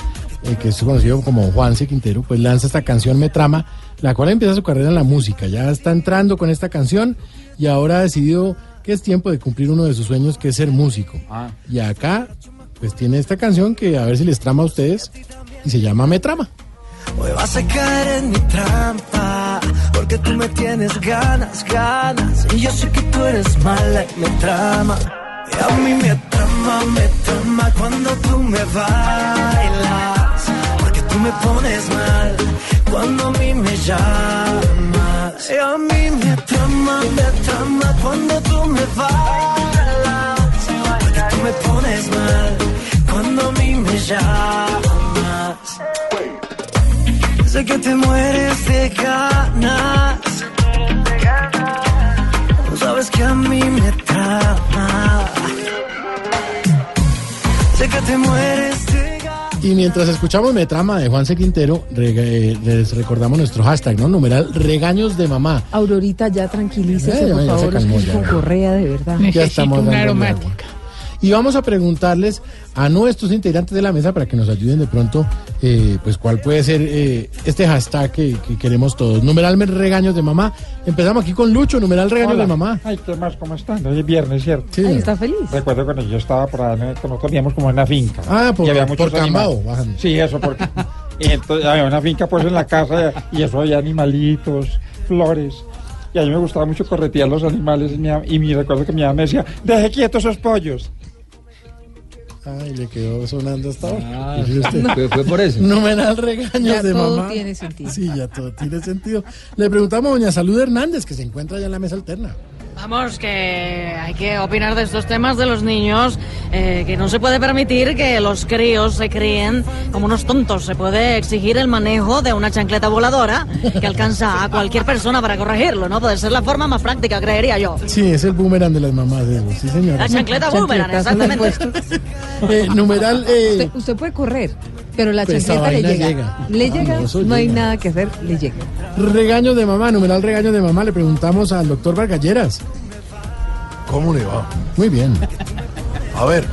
eh, que es conocido como Juanse Quintero, pues lanza esta canción Me Trama, la cual empieza su carrera en la música. Ya está entrando con esta canción y ahora ha decidido que es tiempo de cumplir uno de sus sueños, que es ser músico. Ah. Y acá, pues tiene esta canción que a ver si les trama a ustedes y se llama Me Trama. Hoy vas a caer en mi trampa, porque tú me tienes ganas, ganas. Y yo sé que tú eres mala y me trama. Y a mí me trama, me trama cuando tú me bailas. Porque tú me pones mal cuando a mí me llamas. Y a mí me trama, me trama cuando tú me bailas. Porque tú me pones mal cuando a mí me llamas. Sé que te mueres de ganas. Tú sabes que a mí me trama. Sé que te mueres de Y mientras escuchamos Me Trama de Juanse Quintero, eh, les recordamos nuestro hashtag, ¿no? Numeral regaños de mamá. Aurorita, ya tranquilícese, Ya, por ya, favor. calmó, ya. con correa, de verdad. Ya estamos agua. Y vamos a preguntarles a nuestros integrantes de la mesa para que nos ayuden de pronto, eh, pues cuál puede ser eh, este hashtag que, que queremos todos. Numeral me- regaños de mamá. Empezamos aquí con Lucho, numeral regaños Hola. de mamá. Ay, ¿qué más? ¿Cómo están? Hoy es viernes, ¿cierto? Sí. Ay, está feliz. Recuerdo cuando yo estaba por allá, nosotros vivíamos como en una finca. Ah, por- Y había por muchos Cambao. Sí, eso, porque... entonces había una finca pues en la casa y eso había animalitos, flores. Y a mí me gustaba mucho corretear los animales y mi, y mi recuerdo que mi mamá me decía, deje quietos esos pollos. Ay, le quedó sonando hasta ahora. Ah, usted. fue- fue por eso. Numeral regaños Ya de todo mamá. tiene sentido. Sí, ya todo tiene sentido. Le preguntamos a doña Salud Hernández, que se encuentra ya en la mesa alterna. Vamos, que hay que opinar de estos temas de los niños, eh, que no se puede permitir que los críos se críen como unos tontos. Se puede exigir el manejo de una chancleta voladora que alcanza a cualquier persona para corregirlo, ¿no? Puede ser la forma más práctica, creería yo. Sí, es el boomerang de las mamás, eso. sí señor. La chancleta boomerang, exactamente. Eh, numeral... eh, Usted, usted puede correr, pero la Pues chancleta le llega. llega. Le Ah, llega, no, no hay nada que hacer, le llega. Regaños de mamá, numeral regaños de mamá, le preguntamos al doctor Vargalleras. ¿Cómo le va? Muy bien. A ver,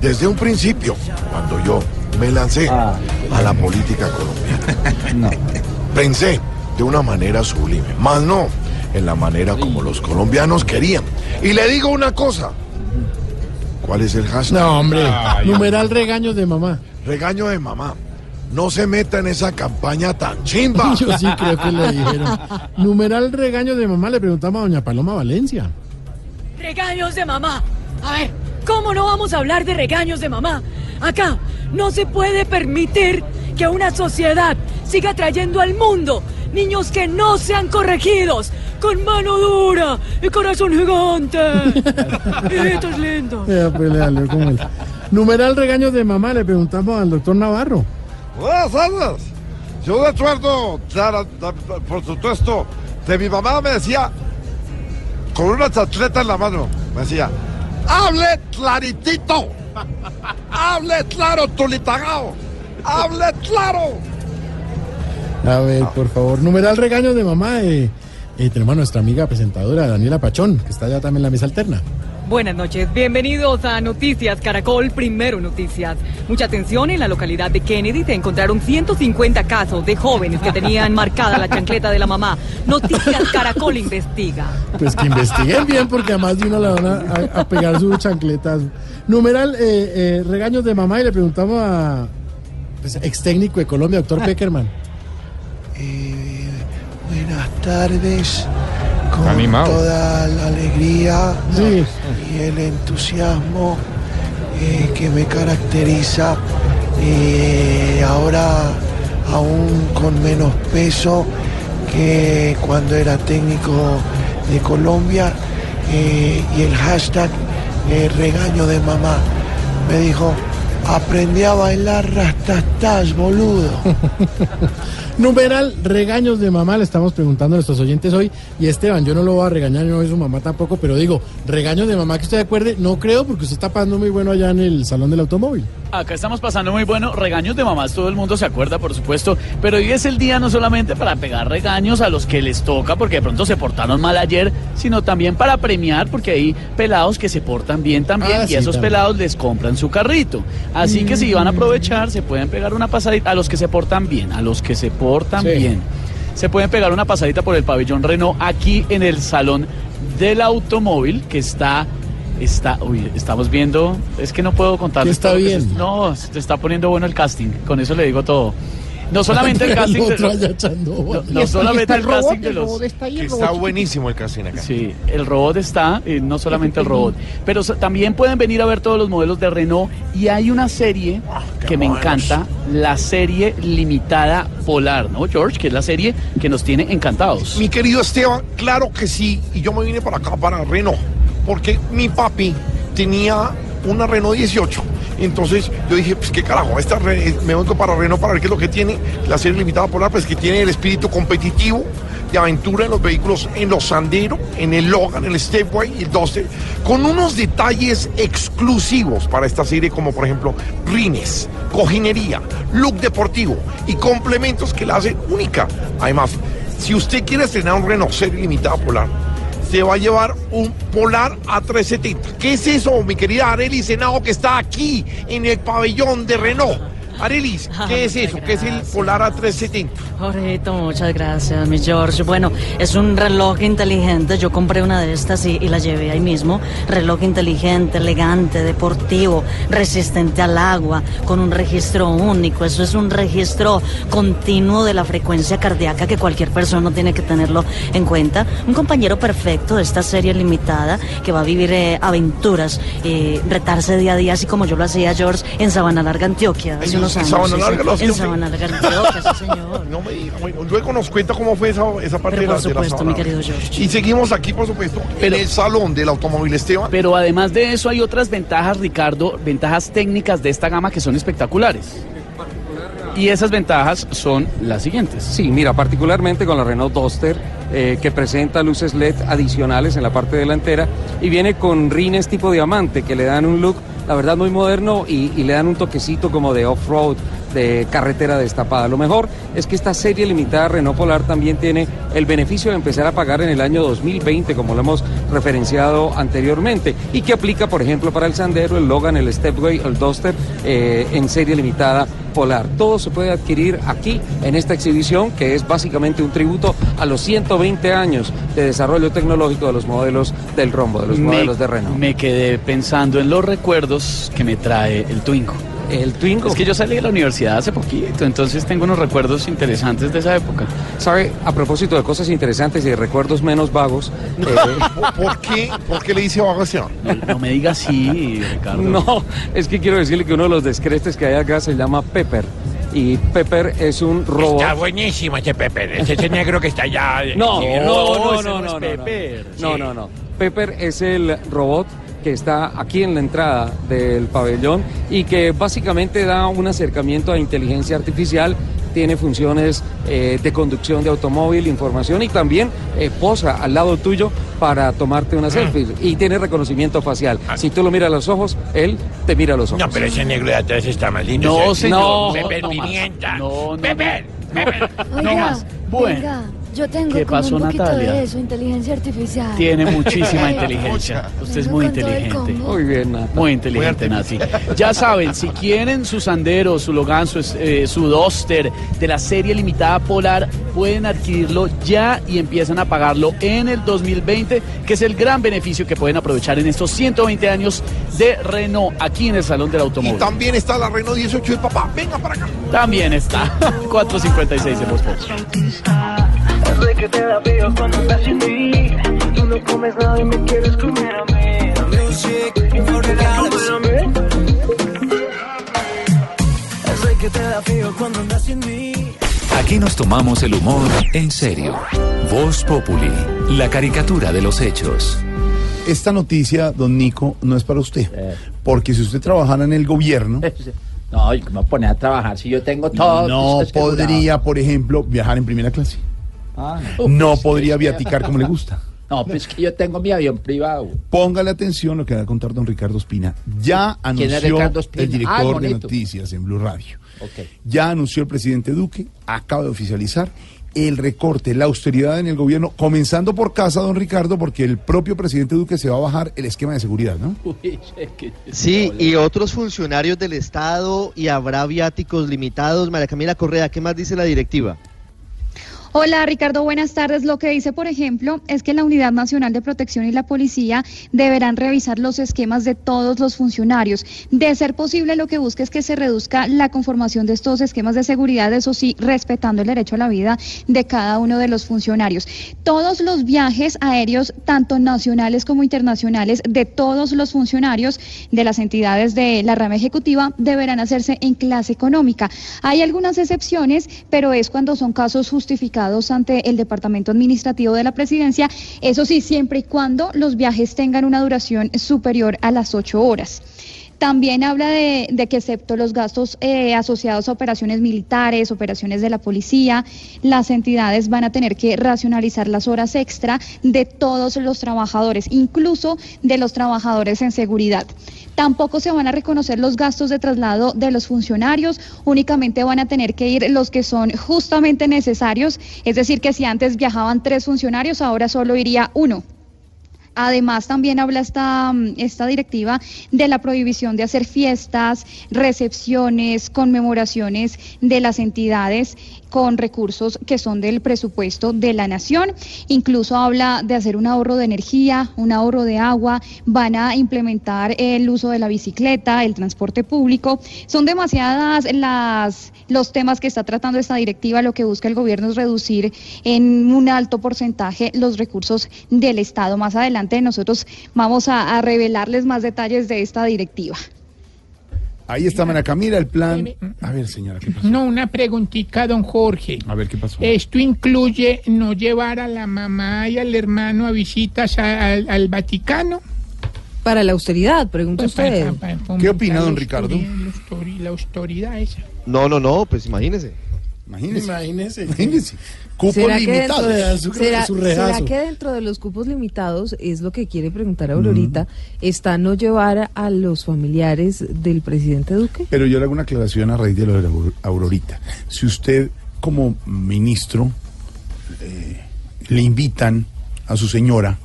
desde un principio, cuando yo me lancé a la política colombiana, pensé de una manera sublime, más no en la manera como los colombianos querían. Y le digo una cosa. ¿Cuál es el hashtag? No, hombre. Numeral regaños de mamá. Regaño de mamá. No se meta en esa campaña tan chimba. Yo sí creo que le dijeron. Numeral regaños de mamá le preguntamos a doña Paloma Valencia. Regaños de mamá. A ver, ¿cómo no vamos a hablar de regaños de mamá? Acá no se puede permitir que una sociedad siga trayendo al mundo niños que no sean corregidos, con mano dura y corazón gigante. Esto es lindo. Ya, pues, Numeral regaños de mamá le preguntamos al doctor Navarro. Buenas tardes. Yo recuerdo, por supuesto, de mi mamá me decía, con una chancleta en la mano, me decía, hable claritito, hable claro, tulitagao, hable claro. A ver, por favor. Numeral regaños de mamá. Eh, eh, tenemos a nuestra amiga presentadora Daniela Pachón, que está ya también en la mesa alterna. Buenas noches, bienvenidos a Noticias Caracol, primero noticias. Mucha atención, en la localidad de Kennedy se encontraron 150 casos de jóvenes que tenían marcada la chancleta de la mamá. Noticias Caracol investiga. Pues que investiguen bien, porque además de uno le van a, pegar su chancletazo. Numeral eh, eh, regaños de mamá y le preguntamos a pues, ex técnico de Colombia, doctor Peckerman. Buenas tardes. Con Animado. toda la alegría Sí. El entusiasmo eh, que me caracteriza. eh, ahora aún con menos peso que cuando era técnico de Colombia. eh, y el hashtag eh, regaño de mamá. Me dijo, aprendí a bailar rastastas, boludo. Numeral regaños de mamá, le estamos preguntando a nuestros oyentes hoy. Y Esteban, yo no lo voy a regañar, yo no soy su mamá tampoco, pero digo, regaños de mamá que usted acuerde, no creo, porque usted está pasando muy bueno allá en el salón del automóvil. Acá estamos pasando muy bueno. Regaños de mamás, todo el mundo se acuerda, por supuesto. Pero hoy es el día no solamente para pegar regaños a los que les toca, porque de pronto se portaron mal ayer, sino también para premiar, porque hay pelados que se portan bien también Ah, y sí, esos también. pelados les compran su carrito. Así que si van a aprovechar, se pueden pegar una pasadita a los que se portan bien, a los que se portan Sí. bien. Se pueden pegar una pasadita por el pabellón Renault aquí en el salón del automóvil que está está uy, estamos viendo es que no puedo contar ¿Qué está bien? no se está poniendo bueno el casting con eso le digo todo no solamente el casting de no, solamente el casting de los Que está buenísimo el casting acá. Sí, el robot está, eh, no solamente el robot, pero también pueden venir a ver todos los modelos de Renault y hay una serie que me encanta, la serie limitada Polar, ¿no, George? Que es la serie que nos tiene encantados. Mi querido Esteban, claro que sí. Y yo me vine para acá, para Renault. Porque mi papi tenía una Renault 18. Entonces yo dije, pues qué carajo, esta Re- me vengo para Renault para ver qué es lo que tiene la serie limitada polar, pues que tiene el espíritu competitivo de aventura en los vehículos, en los Sandero, en el Logan, el Stepway y el Duster, con unos detalles exclusivos para esta serie, como por ejemplo rines, cojinería, look deportivo y complementos que la hacen única. Además, si usted quiere estrenar un Renault serie limitada polar, se va a llevar un Polar A370. ¿Qué es eso, mi querida Arelis Senado, que está aquí en el pabellón de Renault? Arelis, ¿qué es eso? ¿Qué es el Polar A370? Jorgito, muchas gracias, mi George. Bueno, es un reloj inteligente. Yo compré una de estas y, y la llevé ahí mismo. Reloj inteligente, elegante, deportivo, resistente al agua, con un registro único. Eso es un registro continuo de la frecuencia cardíaca que cualquier persona tiene que tenerlo en cuenta. Un compañero perfecto de esta serie limitada que va a vivir eh, aventuras y retarse día a día, así como yo lo hacía, George, en Sabana Larga, Antioquia, hace En- unos en años. Sabana sí, Larga sí. lo hacía En usted. Sabana Larga, Antioquia, sí, señor. No me diga, bueno, luego nos cuenta cómo fue esa, esa parte Pero de la, por de la supuesto, Sabana. mi querido George. Y seguimos aquí, por supuesto, en el salón del automóvil Esteban. Pero además de eso hay otras ventajas, Ricardo, ventajas técnicas de esta gama que son espectaculares. Y esas ventajas son las siguientes. Sí, mira, particularmente con la Renault Duster, eh, que presenta luces LED adicionales en la parte delantera y viene con rines tipo diamante que le dan un look, la verdad, muy moderno y, le dan un toquecito como de off-road de carretera destapada. Lo mejor es que esta serie limitada Renault Polar también tiene el beneficio de empezar a pagar en el año 2020, como lo hemos referenciado anteriormente, y que aplica, por ejemplo, para el Sandero, el Logan, el Stepway, el Duster eh, en serie limitada Polar. Todo se puede adquirir aquí en esta exhibición que es básicamente un tributo a los 120 años de desarrollo tecnológico de los modelos del rombo, de los modelos de Renault. Me quedé pensando en los recuerdos que me trae el Twingo. El Twingo. Es que yo salí de la universidad hace poquito, entonces tengo unos recuerdos interesantes de esa época. ¿Sabe? A propósito de cosas interesantes y de recuerdos menos vagos. eh, ¿Por qué? ¿Por qué le dice vagación? No, no me diga así, Ricardo. No, es que quiero decirle que uno de los descrestes que hay acá se llama Pepper. Y Pepper es un robot. Está buenísimo ese Pepper. Ese, ese negro que está allá. No, no, no, no, no es no, no, Pepper. no, no, no. Pepper es el robot que está aquí en la entrada del pabellón y que básicamente da un acercamiento a inteligencia artificial, tiene funciones eh, de conducción de automóvil, información y también eh, posa al lado tuyo para tomarte una selfie y tiene reconocimiento facial. Si tú lo miras a los ojos, él te mira a los ojos. No, pero ese negro de atrás está más lindo. No, señor, No, no, Pepper no. Pimienta. No, no, Pepper, Pepper. No más. Bueno. Yo tengo ¿Qué como pasó, un poquito Natalia? de eso, inteligencia artificial. Tiene muchísima inteligencia. Usted es muy inteligente. Muy bien, Nata. Muy inteligente, Nati. Ya saben, si quieren su Sandero, su Logan, su, eh, su Duster de la serie limitada Polar, pueden adquirirlo ya y empiezan a pagarlo en el 2020, que es el gran beneficio que pueden aprovechar en estos 120 años de Renault aquí en el Salón del Y Automóvil. también está la Renault 18 de papá. Venga para acá. También está 456 de Populi. Sé que te da frío cuando estás sin mí. Tú no comes nada y me quieres comer a mí. Music for the Sé que te da frío cuando andas sin mí. Aquí nos tomamos el humor en serio. Voz Populi, la caricatura de los hechos. Esta noticia, don Nico, no es para usted. Porque si usted trabajara en el gobierno, No, yo me voy a poner a trabajar si yo tengo todo. no podría, por ejemplo, viajar en primera clase. Ah, No podría viaticar como le gusta. No, pues que yo tengo mi avión privado. Póngale atención lo que va a contar don Ricardo Espina. Ya ¿Quién es anunció Ricardo Espina? el Ah, director de noticias en Blue Radio. Ya anunció el presidente Duque, acaba de oficializar el recorte, la austeridad en el gobierno, comenzando por casa, don Ricardo, porque el propio presidente Duque se va a bajar el esquema de seguridad, ¿no? Sí, y otros funcionarios del Estado y habrá viáticos limitados. María Camila Correa, ¿qué más dice la directiva? Hola Ricardo, buenas tardes. Lo que dice, por ejemplo, es que la Unidad Nacional de Protección y la Policía deberán revisar los esquemas de todos los funcionarios. De ser posible, lo que busca es que se reduzca la conformación de estos esquemas de seguridad, eso sí, respetando el derecho a la vida de cada uno de los funcionarios. Todos los viajes aéreos, tanto nacionales como internacionales, de todos los funcionarios de las entidades de la rama ejecutiva deberán hacerse en clase económica. Hay algunas excepciones, pero es cuando son casos justificados ante el Departamento Administrativo de la Presidencia, eso sí, siempre y cuando los viajes tengan una duración superior a las ocho horas. También habla de, que excepto los gastos eh, asociados a operaciones militares, operaciones de la policía, las entidades van a tener que racionalizar las horas extra de todos los trabajadores, incluso de los trabajadores en seguridad. Tampoco se van a reconocer los gastos de traslado de los funcionarios, únicamente van a tener que ir los que son justamente necesarios, es decir, que si antes viajaban tres funcionarios, ahora solo iría uno. Además, también habla esta, mm, esta directiva de la prohibición de hacer fiestas, recepciones, conmemoraciones de las entidades con recursos que son del presupuesto de la nación. Incluso habla de hacer un ahorro de energía, un ahorro de agua, van a implementar el uso de la bicicleta, el transporte público. Son demasiadas las los temas que está tratando esta directiva. Lo que busca el gobierno es reducir en un alto porcentaje los recursos del Estado. Más adelante nosotros vamos a, a revelarles más detalles de esta directiva. Ahí está María Camila, el plan. A ver, señora, ¿qué pasó? No, una preguntita, don Jorge. A ver, ¿qué pasó? Esto incluye no llevar a la mamá y al hermano a visitas a- al, al Vaticano. Para la austeridad, pregunta Pues para- usted. para- para ¿Qué opina, don Ricardo? La austeridad esa. No, no, no, pues imagínese. Imagínese. Imagínese. Imagínese. Cupo ¿Será que, limitado. dentro, será- su será que dentro de los cupos limitados es lo que quiere preguntar Aurorita? ¿Está no llevar a los familiares del presidente Duque? Pero yo le hago una aclaración a raíz de lo de Aurorita. Si usted, como ministro, eh, le invitan a su señora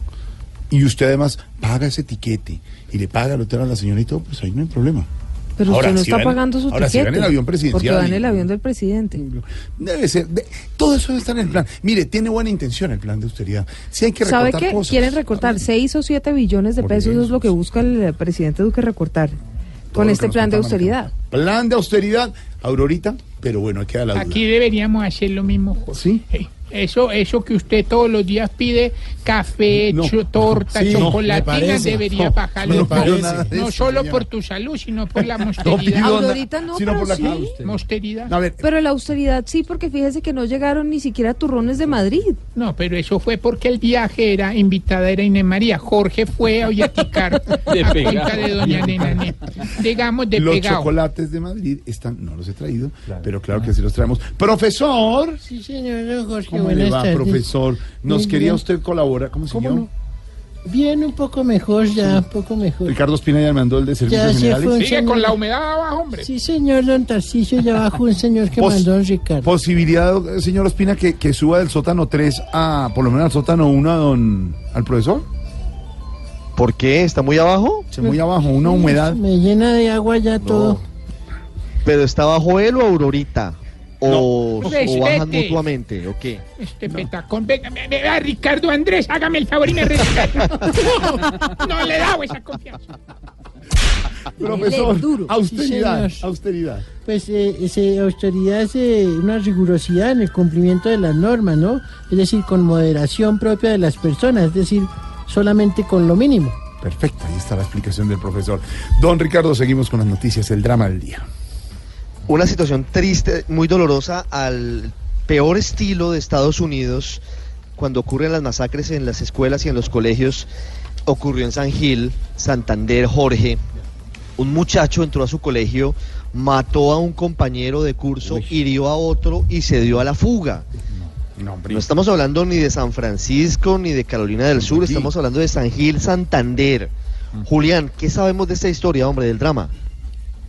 y usted además paga ese tiquete y le paga el hotel a la señora y todo, pues ahí no hay problema. Pero Ahora, usted no si está pagando su ahora, si tiquete. va en el avión presidencial Porque va en y- el avión del presidente. Debe ser. de- todo eso debe estar en el plan. Mire, tiene buena intención el plan de austeridad. Si hay que ¿Sabe recortar qué? cosas. Quieren recortar 6 o 7 billones de pesos, eso. es lo que busca el eh, presidente Duque recortar con este plan de austeridad. Plan de austeridad, Aurorita, pero bueno, queda la duda. Aquí deberíamos hacer lo mismo. Jorge. ¿Sí? Eso, eso que usted todos los días pide, café, No. cho- torta, Sí, no, chocolatina, parece. debería No, bajarle no No solo señora. por tu salud, sino por la nada, Aurorita no, sino pero por la sí. causa. Mosteridad. A ver, Pero la austeridad sí, porque fíjese que no llegaron ni siquiera turrones de Madrid. No, pero eso fue porque el viaje era invitada era Inés María. Jorge fue a Ollaticar a cuenta de doña Nena Ne. Digamos de los pegado. chocolates de Madrid están, no los he traído, pero claro que sí los traemos. Profesor, Sí, señor Jorge, ¿cómo le va, tardes. profesor? Nos Muy quería bien. usted colaborar, ¿cómo se ¿Cómo llama? no? Bien, un poco mejor ya, un poco mejor. Ricardo Espina ya me mandó el de servicios se generales. Sigue con la humedad abajo, hombre. Sí, señor don Tarcicio, ya bajó un señor que Pos- mandó don Ricardo. Posibilidad, eh, señor Ospina, que, que suba del sótano 3 a, por lo menos al sótano 1 a don, al profesor. ¿Por qué? ¿Está muy abajo? Muy abajo, una humedad. Me llena de agua ya todo. ¿Pero está bajo él o Aurorita? ¿O, o Respete. bajan mutuamente? ¿O qué? Este petacón, venga, Ricardo Andrés, hágame el favor y me respeta. no le he dado esa confianza. Profesor, duro. austeridad, Sí, austeridad. Pues eh, ese austeridad es eh, una rigurosidad en el cumplimiento de las normas, ¿no? Es decir, con moderación propia de las personas, es decir, solamente con lo mínimo. Perfecto, ahí está la explicación del profesor. Don Ricardo, seguimos con las noticias, el drama del día. Una situación triste, muy dolorosa, al peor estilo de Estados Unidos, cuando ocurren las masacres en las escuelas y en los colegios, ocurrió en San Gil, Santander, Jorge. Un muchacho entró a su colegio, mató a un compañero de curso, hirió a otro y se dio a la fuga. No. No estamos hablando ni de San Francisco ni de Carolina del Sur, estamos hablando de San Gil, Santander. Julián, ¿qué sabemos de esta historia, hombre, del drama?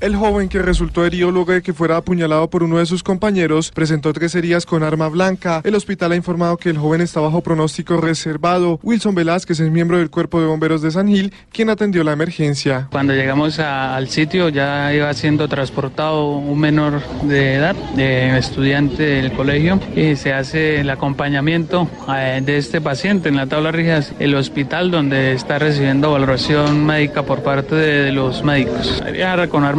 El joven que resultó herido luego de que fuera apuñalado por uno de sus compañeros presentó tres heridas con arma blanca. El hospital ha informado que el joven está bajo pronóstico reservado. Wilson Velázquez es miembro del Cuerpo de Bomberos de San Gil, quien atendió la emergencia. Cuando llegamos al sitio ya iba siendo transportado un menor de edad, estudiante del colegio, y se hace el acompañamiento eh, de este paciente en la tabla rígida, el hospital donde está recibiendo valoración médica por parte de, los médicos.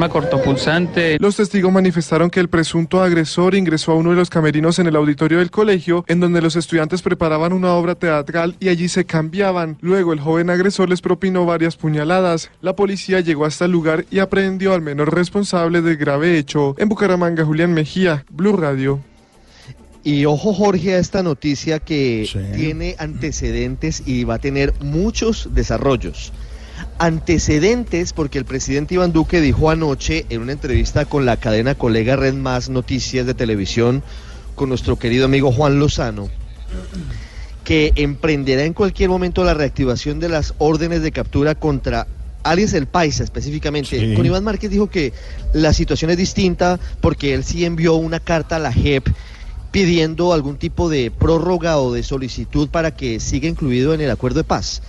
Cortopulsante. Los testigos manifestaron que el presunto agresor ingresó a uno de los camerinos en el auditorio del colegio, en donde los estudiantes preparaban una obra teatral y allí se cambiaban. Luego el joven agresor les propinó varias puñaladas. La policía llegó hasta el lugar y aprehendió al menor responsable del grave hecho. En Bucaramanga, Julián Mejía, Blue Radio. Y ojo Jorge a esta noticia que tiene antecedentes y va a tener muchos desarrollos. Antecedentes porque el presidente Iván Duque dijo anoche en una entrevista con la cadena colega Red Más Noticias de Televisión con nuestro querido amigo Juan Lozano que emprenderá en cualquier momento la reactivación de las órdenes de captura contra alias El Paisa específicamente. Sí. Con Iván Márquez dijo que la situación es distinta porque él sí envió una carta a la JEP pidiendo algún tipo de prórroga o de solicitud para que siga incluido en el acuerdo de paz.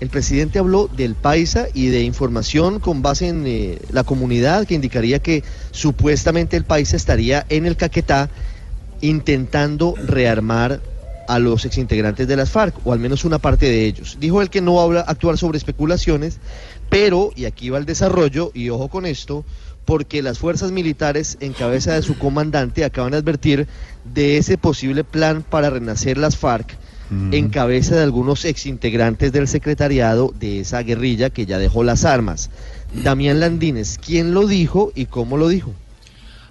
El presidente habló del Paisa y de información con base en eh, la comunidad que indicaría que supuestamente el Paisa estaría en el Caquetá intentando rearmar a los exintegrantes de las FARC, o al menos una parte de ellos. Dijo él que no va a actuar sobre especulaciones, pero, y aquí va el desarrollo, y ojo con esto, porque las fuerzas militares en cabeza de su comandante acaban de advertir de ese posible plan para renacer las FARC en cabeza de algunos exintegrantes del secretariado de esa guerrilla que ya dejó las armas. Damián Landines, ¿quién lo dijo y cómo lo dijo?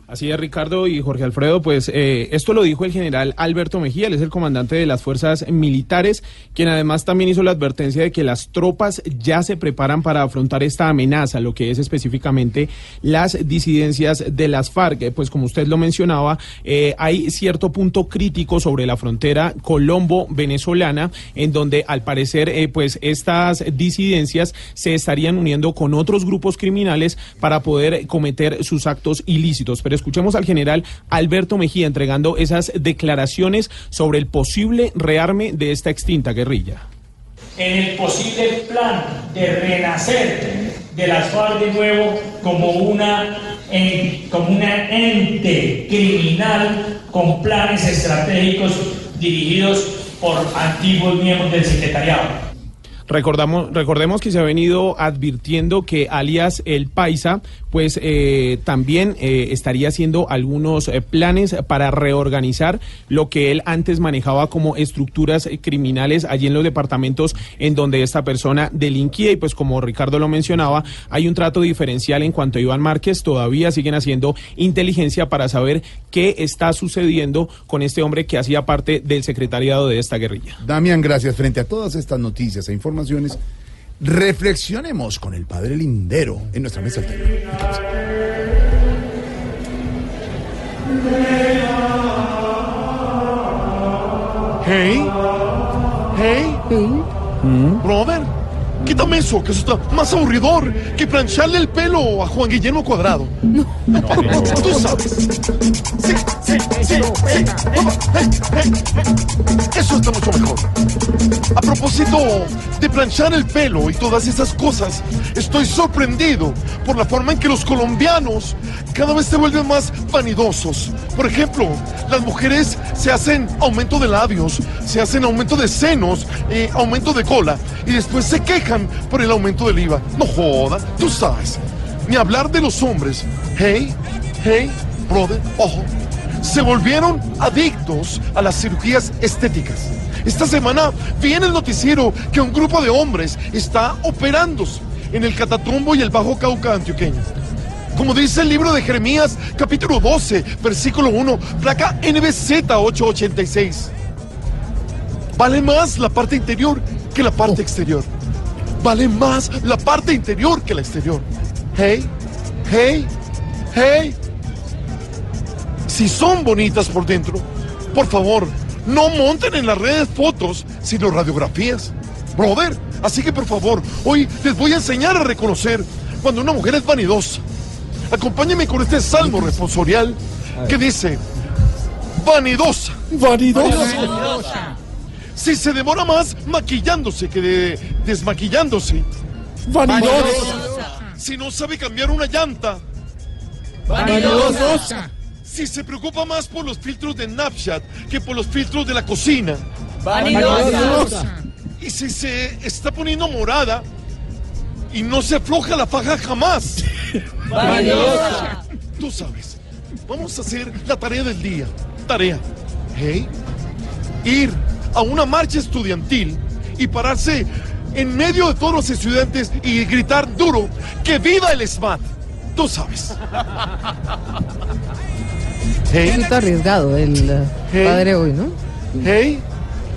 Así es, Ricardo y Jorge Alfredo, pues eh, esto lo dijo el general Alberto Mejía, él es el comandante de las fuerzas militares, quien además también hizo la advertencia de que las tropas ya se preparan para afrontar esta amenaza, lo que es específicamente las disidencias de las FARC. Eh, Pues como usted lo mencionaba, eh, hay cierto punto crítico sobre la frontera colombo-venezolana, en donde al parecer eh, pues estas disidencias se estarían uniendo con otros grupos criminales para poder cometer sus actos ilícitos. Escuchemos al general Alberto Mejía entregando esas declaraciones sobre el posible rearme de esta extinta guerrilla. en el posible plan de renacer de las FARC de nuevo como una, como una ente criminal con planes estratégicos dirigidos por antiguos miembros del secretariado. Recordamos, recordemos que se ha venido advirtiendo que alias El Paisa, pues eh, también eh, estaría haciendo algunos eh, planes para reorganizar lo que él antes manejaba como estructuras criminales allí en los departamentos en donde esta persona delinquía y pues como Ricardo lo mencionaba, hay un trato diferencial en cuanto a Iván Márquez, todavía siguen haciendo inteligencia para saber qué está sucediendo con este hombre que hacía parte del secretariado de esta guerrilla. Damián, gracias. Frente a todas estas noticias e informaciones, reflexionemos con el padre Lindero en nuestra mesa del tema. Hey, hey, brother, quítame eso, que eso está más aburridor que plancharle el pelo a Juan Guillermo Cuadrado. No, tú sabes. Sí, Eso está mucho mejor. A propósito de planchar el pelo y todas esas cosas, estoy sorprendido por la forma en que los colombianos cada vez se vuelven más vanidosos. Por ejemplo, las mujeres se hacen aumento de labios, se hacen aumento de senos, eh, aumento de cola y después se quejan por el aumento del IVA. No joda, tú sabes. Ni hablar de los hombres. Hey, hey, brother, ojo. Se volvieron adictos a las cirugías estéticas. Esta semana vi en el noticiero que un grupo de hombres está operándose en el Catatumbo y el Bajo Cauca antioqueño. Como dice el libro de Jeremías, capítulo 12, versículo 1, placa NBZ 886. Vale más la parte interior que la parte exterior. Vale más la parte interior que la exterior. Hey, hey, hey. Si son bonitas por dentro, por favor, no monten en las redes fotos, sino radiografías. Brother, así que por favor, hoy les voy a enseñar a reconocer cuando una mujer es vanidosa. Acompáñenme con este salmo responsorial que dice, vanidosa. Vanidosa. Si se demora más maquillándose que de- desmaquillándose. Vanidosa. Si no sabe cambiar una llanta. Vanidosa. Si se preocupa más por los filtros de Snapchat que por los filtros de la cocina. Vanidosa. Y si se está poniendo morada y no se afloja la faja jamás. Vanidosa. Tú sabes. Vamos a hacer la tarea del día. Tarea. Hey. Ir a una marcha estudiantil y pararse en medio de todos los estudiantes y gritar duro que viva el SMAT. Tú sabes. Un poquito arriesgado el eh, Hey. padre hoy, ¿no? Hey.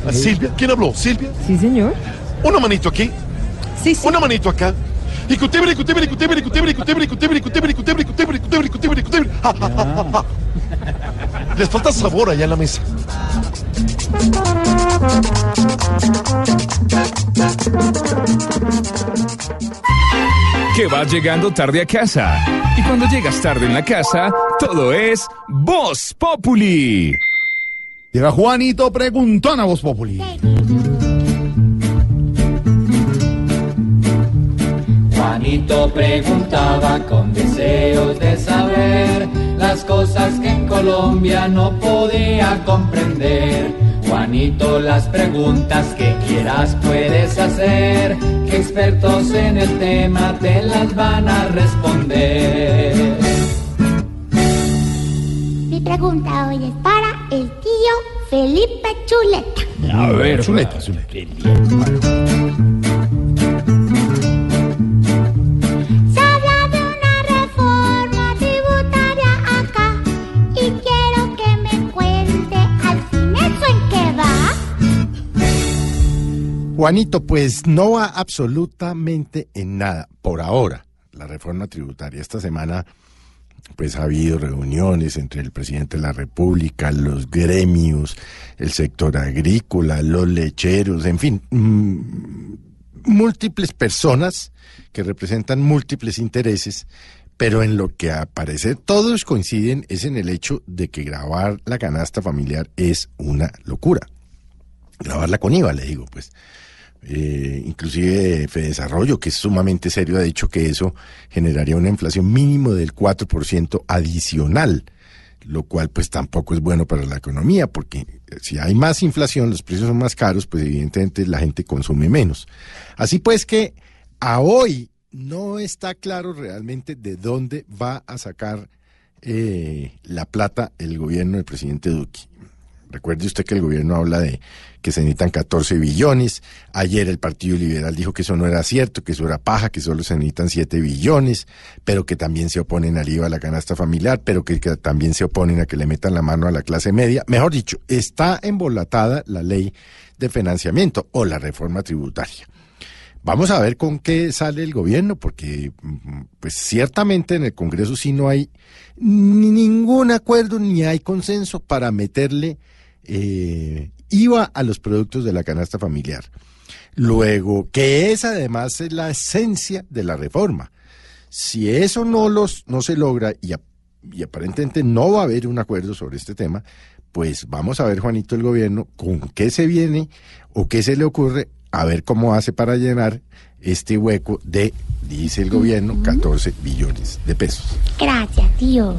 A Silvia. ¿Quién habló? Silvia. Sí, señor. Una manito aquí. Sí, sí. Una manito acá. Y cutebre, cutebre, cutebre, cutebre, cutebre, cutebre, cutebre, cutebre, cutebre, cutebre, cutebre, cutebre. Les falta sabor allá en la mesa. Que vas llegando tarde a casa. Y cuando llegas tarde en la casa, todo es Voz Populi. Llega Juanito Preguntón a Voz Populi. Juanito preguntaba con deseos de saber las cosas que en Colombia no podía comprender. Juanito, las preguntas que quieras puedes hacer, que expertos en el tema te las van a responder. Mi pregunta hoy es para el tío Felipe Chuleta. A ver, chuleta, chuleta. Se Juanito, pues no va absolutamente en nada, por ahora, la reforma tributaria. Esta semana, pues ha habido reuniones entre el presidente de la República, los gremios, el sector agrícola, los lecheros, en fin, mm, múltiples personas que representan múltiples intereses, pero en lo que a parecer todos coinciden es en el hecho de que grabar la canasta familiar es una locura. Grabarla con IVA, le digo, pues. Eh, inclusive Fedesarrollo, que es sumamente serio, ha dicho que eso generaría una inflación mínimo del 4% adicional, lo cual pues tampoco es bueno para la economía, porque si hay más inflación, los precios son más caros, pues evidentemente la gente consume menos. Así pues que a hoy no está claro realmente de dónde va a sacar eh, la plata el gobierno del presidente Duque. Recuerde usted que el gobierno habla de que se necesitan 14 billones. Ayer el Partido Liberal dijo que eso no era cierto, que eso era paja, que solo se necesitan 7 billones, pero que también se oponen al IVA a la canasta familiar, pero que, que también se oponen a que le metan la mano a la clase media. Mejor dicho, está embolatada la ley de financiamiento o la reforma tributaria. Vamos a ver con qué sale el gobierno, porque mm, pues ciertamente en el Congreso sí no hay ni ningún acuerdo ni hay consenso para meterle eh, IVA a los productos de la canasta familiar. Luego, que es además la esencia de la reforma. Si eso no, los, no se logra y, y aparentemente no va a haber un acuerdo sobre este tema, pues vamos a ver, Juanito, el gobierno, con qué se viene o qué se le ocurre, a ver cómo hace para llenar este hueco de, dice el gobierno, 14 billones de pesos. Gracias, tío.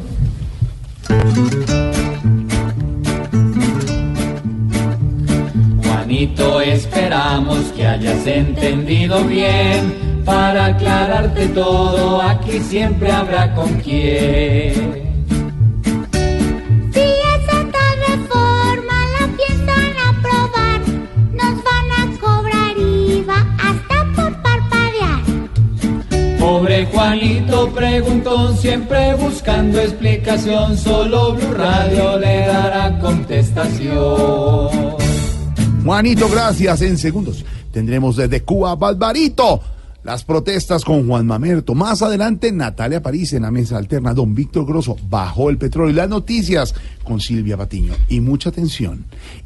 Juanito, esperamos que hayas entendido bien. Para aclararte todo, aquí siempre habrá con quién. Si esa tal reforma la piensan aprobar, nos van a cobrar IVA hasta por parpadear. Pobre Juanito preguntó, siempre buscando explicación. Solo Blue Radio le dará contestación. Juanito, gracias. En segundos tendremos desde Cuba Barbarito. Las protestas con Juan Mamerto. Más adelante, Natalia París en la mesa alterna. Don Víctor Grosso bajó el petróleo. Y las noticias con Silvia Patiño. Y mucha atención.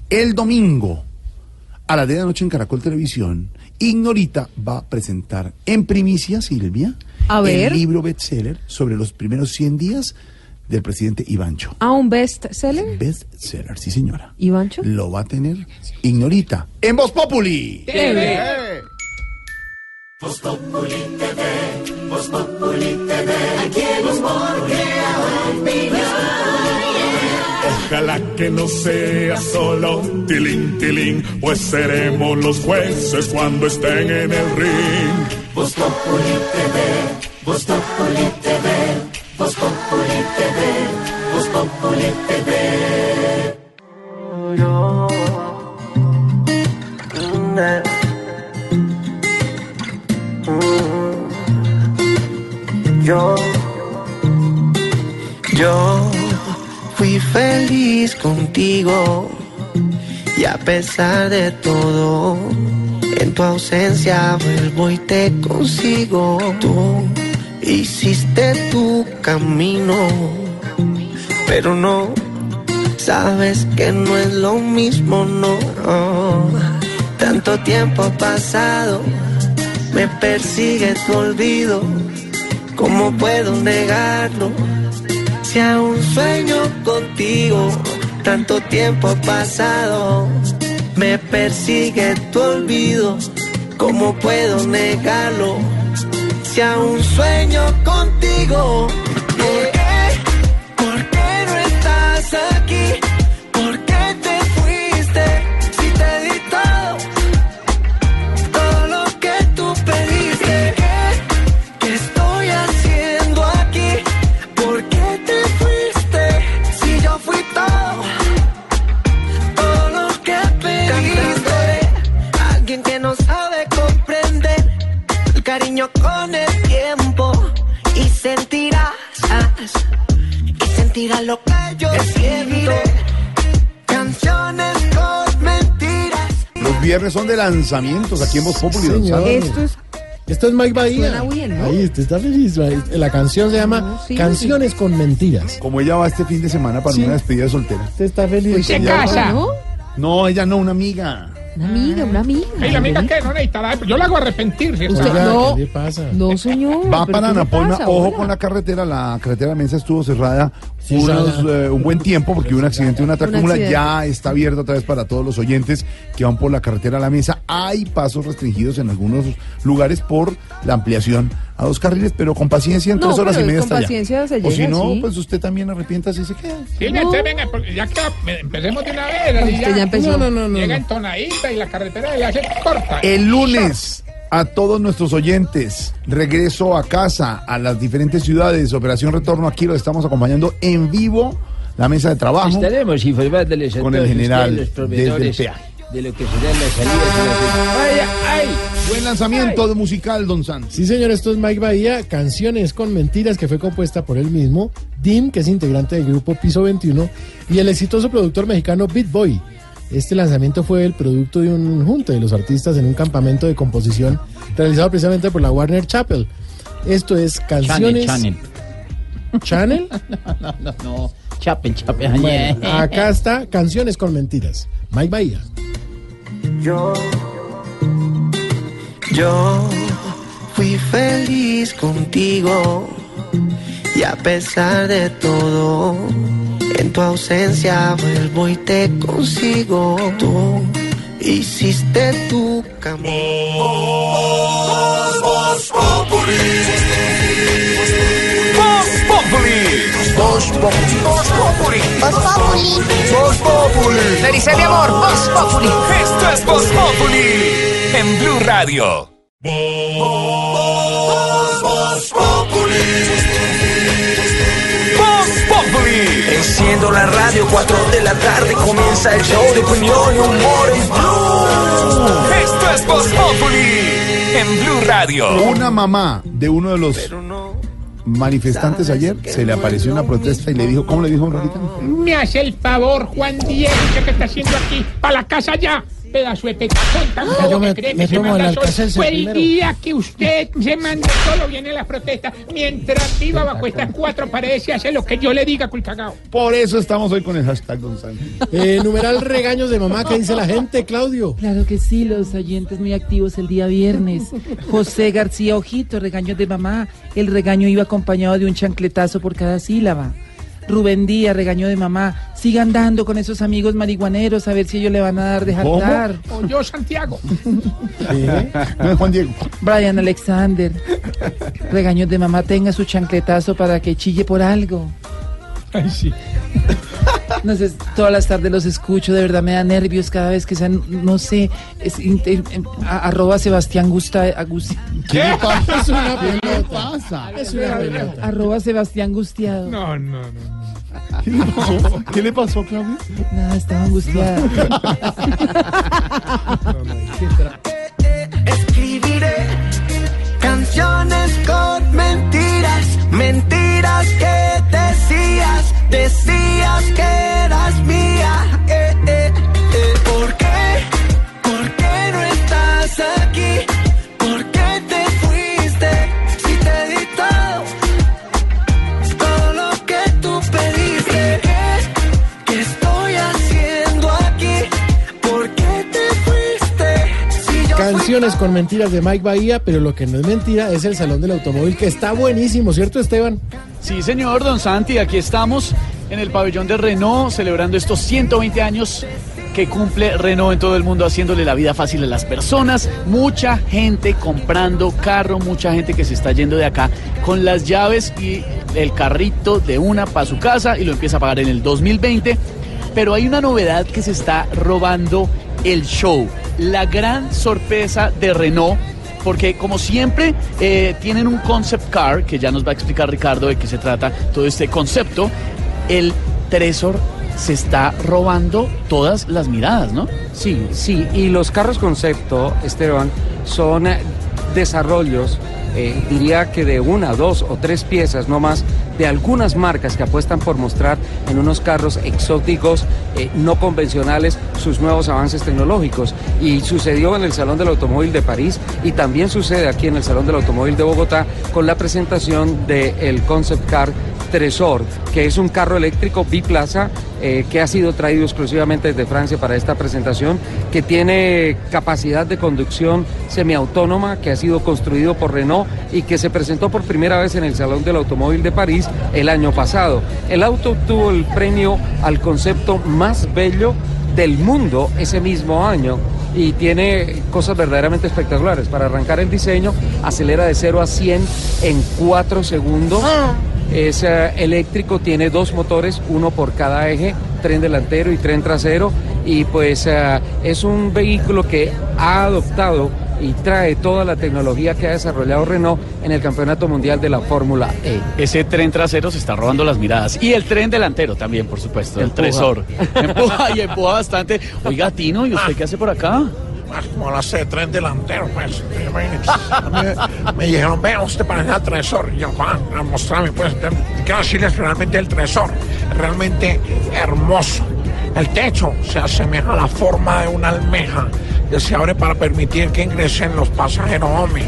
El domingo, a 10 de la noche en Caracol Televisión, Ignorita va a presentar en primicia, Silvia, A ver. el libro bestseller sobre los primeros 100 días del presidente Ivancho. ¿A un bestseller? Bestseller, sí señora. ¿Ivancho? Lo va a tener Ignorita en Voz Populi. TV. Voz Populi TV, Voz Populi TV, aquí Ojalá que no sea solo tilín, tilín, pues seremos los jueces cuando estén en el ring. Voz Populi TV, Voz Populi TV, Voz Populi TV, Voz Populi TV. Yo, yo fui feliz contigo y a pesar de todo, en tu ausencia vuelvo y te consigo. Tú hiciste tu camino, pero no, sabes que no es lo mismo, no. Tanto tiempo ha pasado, me persigue tu olvido. ¿Cómo puedo negarlo? Si aún sueño contigo, tanto tiempo ha pasado, me persigue tu olvido. ¿Cómo puedo negarlo? Si aún sueño contigo. Yeah. ¿Por qué no estás aquí? De lanzamientos aquí en Voz Populi. Esto es Esto es Mike Bahía. Suena bien, ¿no? Ahí usted está feliz. La canción se llama sí, Canciones con Mentiras. Como ella va este fin de semana para Sí. una despedida de soltera. Usted está feliz. ¿Usted Ella- casa? ¿no? No, ella no, una amiga. Una amiga, una amiga. ¿Y la amiga qué? No necesitará. Yo la hago arrepentir. ¿sí? Usted- no. ¿qué le pasa? No, señor. Va ¿pero para pasa ojo con la carretera, la carretera de la Mesa estuvo cerrada Sí, unos, eh, un buen tiempo porque hubo un accidente, una tracúmula, accidente. ya está abierta otra vez para todos los oyentes que van por la carretera a la Mesa. Hay pasos restringidos en algunos lugares por la ampliación a dos carriles, pero con paciencia en No, tres horas y media con está allá. paciencia se O si llega, no, sí. pues usted también arrepienta si se queda. Silvia, No. entonces venga, ya que empecemos de una vez. Usted ya empezó. No, no, no, no, Llega entonadita y la carretera le hace corta. El lunes, a todos nuestros oyentes, regreso a casa, a las diferentes ciudades, Operación Retorno, aquí lo estamos acompañando en vivo, la mesa de trabajo. Estaremos informándoles Con el general ustedes, los desde el proveedores peaje. De lo que a la ¡Vaya, ay! Buen lanzamiento de musical, Don Santos. Sí, señor, esto es Mike Bahía, Canciones con Mentiras, que fue compuesta por él mismo, Dim, que es integrante del grupo Piso 21, y el exitoso productor mexicano Beat Boy. Este lanzamiento fue el producto de un junte de los artistas en un campamento de composición realizado precisamente por la Warner Chapel. Esto es Canciones... Channel, ¿Channel? No, no, no. Chapen, chapen. Bueno, acá está Canciones con Mentiras. Mike Bahía. Yo, yo fui feliz contigo y a pesar de todo, en tu ausencia vuelvo y te consigo. Tú hiciste tu camino. Voz Populi. Voz Populi. Voz Populi. Dice mi amor, Voz Populi. Esto es Voz Populi en Blue Radio. Voz Populi. Enciendo la radio, 4 de la tarde comienza el show de opinión y humor en Blue. Esto es Voz Populi en Blue Radio. Una mamá de uno de los manifestantes ayer se le apareció una protesta y le dijo, ¿cómo le dijo Rorita? Me hace el favor, Juan Diego, ¿qué que está haciendo aquí? ¡Para la casa ya! Pedazo de pecazón tan bobo yo me- que cree me que se tomo manda el Fue día que usted se manda solo, viene la protesta. Mientras viva bajo estas cuatro paredes y hace lo que yo le diga, culcagao. Por eso estamos hoy con el hashtag Don Santos. Eh, numeral regaños de mamá, ¿qué dice la gente, Claudio? Claro que sí, los oyentes muy activos el día viernes. José García Ojito, regaños de mamá. El regaño iba acompañado de un chancletazo por cada sílaba. Rubén Díaz, regaño de mamá. Sigan dando con esos amigos marihuaneros a ver si ellos le van a dar de. O yo, Santiago. No es Juan Diego. Brian Alexander, regaños de mamá, tenga su chancletazo para que chille por algo. Ay, sí. No sé, todas las tardes los escucho, de verdad me da nervios cada vez que sean, no sé, es, em, a- arroba Sebastián Gusta, Agus- ¿Qué pasa? ¿Qué le pelota. pasa? Es una pelota. arroba Sebastián Gustiado. No, no, no. ¿Qué le pasó? ¿Qué le pasó, Claudio? Nada, estaba angustiada. Escribiré canciones con mentiras, mentiras que decías, decías que Con mentiras de Mike Bahía, pero lo que no es mentira es el Salón del Automóvil, que está buenísimo, ¿cierto, Esteban? Sí, señor, don Santi, aquí estamos en el pabellón de Renault celebrando estos 120 años que cumple Renault en todo el mundo, haciéndole la vida fácil a las personas. Mucha gente comprando carro, mucha gente que se está yendo de acá con las llaves y el carrito de una para su casa y lo empieza a pagar en el 2020. Pero hay una novedad que se está robando el show. La gran sorpresa de Renault porque como siempre eh, tienen un concept car, que ya nos va a explicar Ricardo de qué se trata todo este concepto, el Tresor se está robando todas las miradas, ¿no? Sí, sí, y los carros concepto, Esteban, son desarrollos eh, diría que de una, dos o tres piezas no más de algunas marcas que apuestan por mostrar en unos carros exóticos eh, no convencionales sus nuevos avances tecnológicos. Y sucedió en el Salón del Automóvil de París y también sucede aquí en el Salón del Automóvil de Bogotá con la presentación del Concept Car Tresor, que es un carro eléctrico biplaza eh, que ha sido traído exclusivamente desde Francia para esta presentación, que tiene capacidad de conducción semiautónoma, que ha sido construido por Renault y que se presentó por primera vez en el Salón del Automóvil de París el año pasado. El auto obtuvo el premio al concepto más bello del mundo ese mismo año y tiene cosas verdaderamente espectaculares. Para arrancar el diseño, acelera de 0 a 100 en 4 segundos. Es eh, eléctrico, tiene dos motores, uno por cada eje, tren delantero y tren trasero. Y pues eh, es un vehículo que ha adoptado y trae toda la tecnología que ha desarrollado Renault en el Campeonato Mundial de la Fórmula E. Ese tren trasero se está robando las miradas. Y el tren delantero también, por supuesto, el tresor. Empuja y empuja bastante. Oiga, Tino, ¿y usted qué hace por acá? Ah, Como la C, tren delantero, pues. A Me dijeron, vea, usted parece al tresor. Y yo, Juan, a mostrarme, pues. Quiero decirles realmente el tresor. Realmente hermoso. El techo se asemeja a la forma de una almeja que se abre para permitir que ingresen los pasajeros, hombre.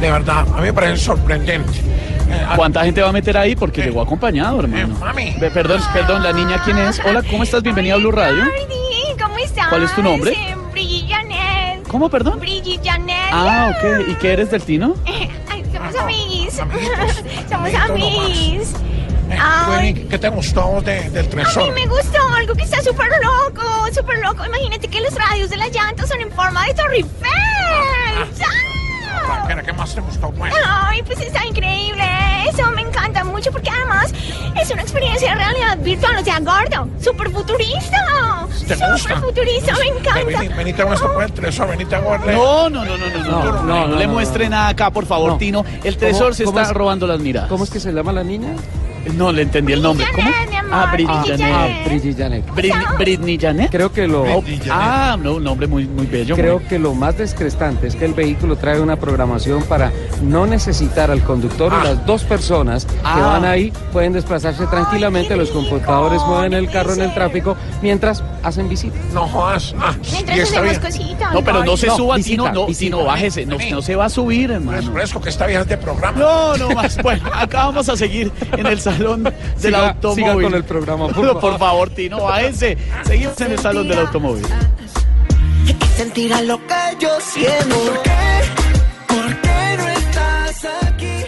De verdad, a mí me parece sorprendente. Eh, ¿Cuánta gente va a meter ahí? Porque llegó acompañado, hermano. mami. Perdón, perdón, la niña, ¿quién es? Hola, ¿cómo estás? Bienvenida a Blue Radio. ¿Cómo estás? ¿Cuál es tu nombre? Eh. ¿Cómo, perdón? Brigitte Janet. Ah, ok. ¿Y qué eres del Tino? Ay, somos amiguis. somos amiguis. Eh, Ay, ¿Qué te gustó de- del a tresor? mí me gustó algo que está súper loco, súper loco. Imagínate que los radios de las llantas son en forma de Torre Eiffel. ¿qué más te gustó? Bueno. Ay, pues está increíble. Eso me encanta mucho porque además es una experiencia de realidad virtual. O sea, gordo, súper futurista. ¿Te gusta? Súper futurista, me encanta. Venite a nuestro cuento, eso, venite a gordo. No, no, no, no, no. No, no, no, le muestre nada acá, por favor, Tino. El tesoro se está robando las miradas. ¿Cómo es que se llama la niña? No le entendí el nombre. ¿Cómo? Ah, Britney Janet. Janet. Brigitte Janet. Britney, Britney Janet. Creo que lo... Ah, no, un nombre muy, muy bello. Creo muy- que lo más descrestante es que el vehículo trae una programación para no necesitar al conductor y las dos personas que Ah. van ahí pueden desplazarse tranquilamente. Los computadores mueven el carro en el tráfico mientras hacen visita. No jodas. Ah, Mientras está hacemos cositas. No, pero no se No, suba, visita, Tino, no, visita. Tino, bájese, no, no se va a subir, hermano. fresco que esta vieja es de programa. No, no más. Bueno, acá vamos a seguir en el salón del Siga- automóvil. siga con el programa, por favor. Por favor, Tino, bájense. Seguimos en el salón del automóvil. Sentirás lo que yo siento. ¿Por qué? ¿Por qué no estás aquí?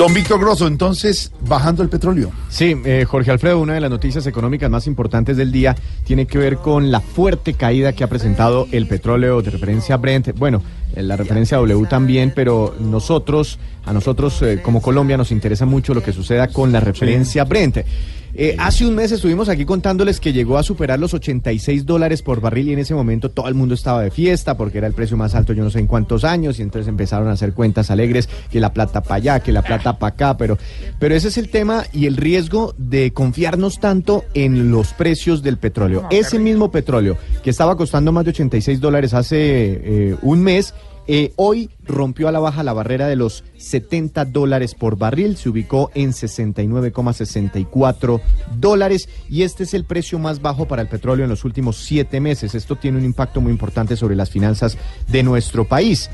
Don Víctor Grosso, entonces, bajando el petróleo. Sí, eh, Jorge Alfredo, una de las noticias económicas más importantes del día tiene que ver con la fuerte caída que ha presentado el petróleo de referencia Brent. Bueno, eh, la referencia W también, pero nosotros, a nosotros eh, como Colombia nos interesa mucho lo que suceda con la referencia Brent. Eh, hace un mes estuvimos aquí contándoles que llegó a superar los 86 dólares por barril y en ese momento todo el mundo estaba de fiesta porque era el precio más alto yo no sé en cuántos años y entonces empezaron a hacer cuentas alegres que la plata para allá, que la plata para acá, pero, pero ese es el tema y el riesgo de confiarnos tanto en los precios del petróleo. Ese mismo petróleo que estaba costando más de 86 dólares hace eh, un mes, eh, hoy rompió a la baja la barrera de los 70 dólares por barril, se ubicó en 69,64 dólares y este es el precio más bajo para el petróleo en los últimos siete meses. Esto tiene un impacto muy importante sobre las finanzas de nuestro país.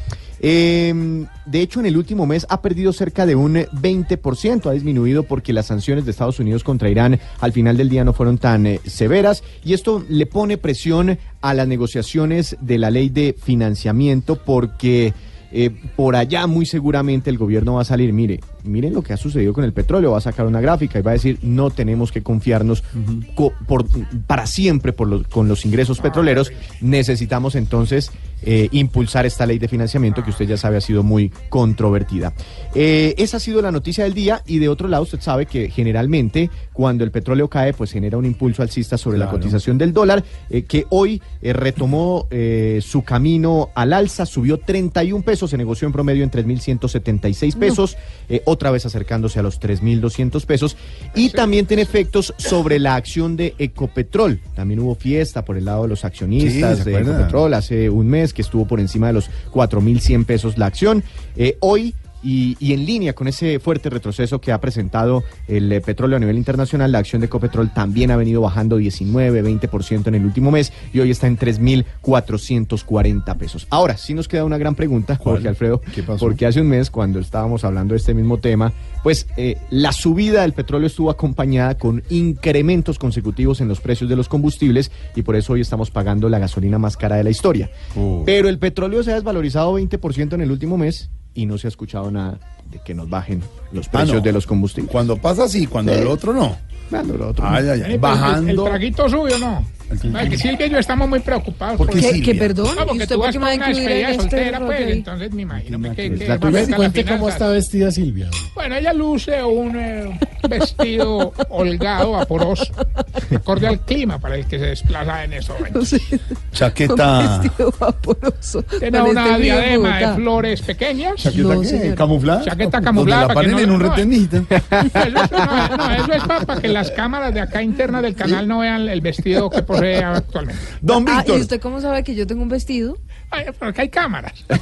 Eh, de hecho, en el último mes ha perdido cerca de un 20%, ha disminuido porque las sanciones de Estados Unidos contra Irán al final del día no fueron tan eh, severas. Y esto le pone presión a las negociaciones de la ley de financiamiento porque eh, por allá muy seguramente el gobierno va a salir, mire, miren lo que ha sucedido con el petróleo, va a sacar una gráfica y va a decir, no tenemos que confiarnos co- por, para siempre por los- con los ingresos petroleros, necesitamos entonces eh, impulsar esta ley de financiamiento que usted ya sabe ha sido muy controvertida. Eh, esa ha sido la noticia del día y de otro lado usted sabe que generalmente cuando el petróleo cae pues genera un impulso alcista sobre la cotización del dólar eh, que hoy retomó su camino al alza, subió 31 pesos, se negoció en promedio en 3.176 pesos, otra vez acercándose a los 3.200 pesos y también tiene efectos sobre la acción de Ecopetrol. También hubo fiesta por el lado de los accionistas Sí, ¿se de? Ecopetrol hace un mes que estuvo por encima de los 4.100 pesos la acción. Eh, hoy y, y en línea con ese fuerte retroceso que ha presentado el eh, petróleo a nivel internacional, la acción de Ecopetrol también ha venido bajando 19, 20% en el último mes y hoy está en 3.440 pesos. Ahora, sí nos queda una gran pregunta, Jorge Alfredo, porque hace un mes, cuando estábamos hablando de este mismo tema, pues eh, la subida del petróleo estuvo acompañada con incrementos consecutivos en los precios de los combustibles y por eso hoy estamos pagando la gasolina más cara de la historia. Pero el petróleo se ha desvalorizado 20% en el último mes y no se ha escuchado nada de que nos bajen los Ah, precios no. de los combustibles. Cuando pasa así, cuando Sí. el otro no. Cuando lo otro no. Ay, ay, ay. Eh, pues, El, Bajando. el traguito suyo, ¿no? No, que Silvia y yo estamos muy preocupados. ¿Por qué porque-? Que perdón, No, ¿y porque usted tú por vas qué con me va a una incluir en este soltera, pues, ahí? entonces me imagino que... que, que La va a cuente, cómo está vestida Silvia. Bueno, ella luce un eh, vestido holgado, vaporoso, acorde al clima para el que se desplaza en estos momentos. Chaqueta. Vestido vaporoso. Tiene una este diadema de flores pequeñas. ¿Chaqueta No, qué? ¿Camuflada? Chaqueta Donde camuflada. la para que ponen no- en un retenito. Eso, no, eso es para, que las cámaras de acá internas del canal no vean el vestido que posee actualmente. Don Ah, ¿y Víctor. usted cómo sabe que yo tengo un vestido? Ay, porque hay cámaras.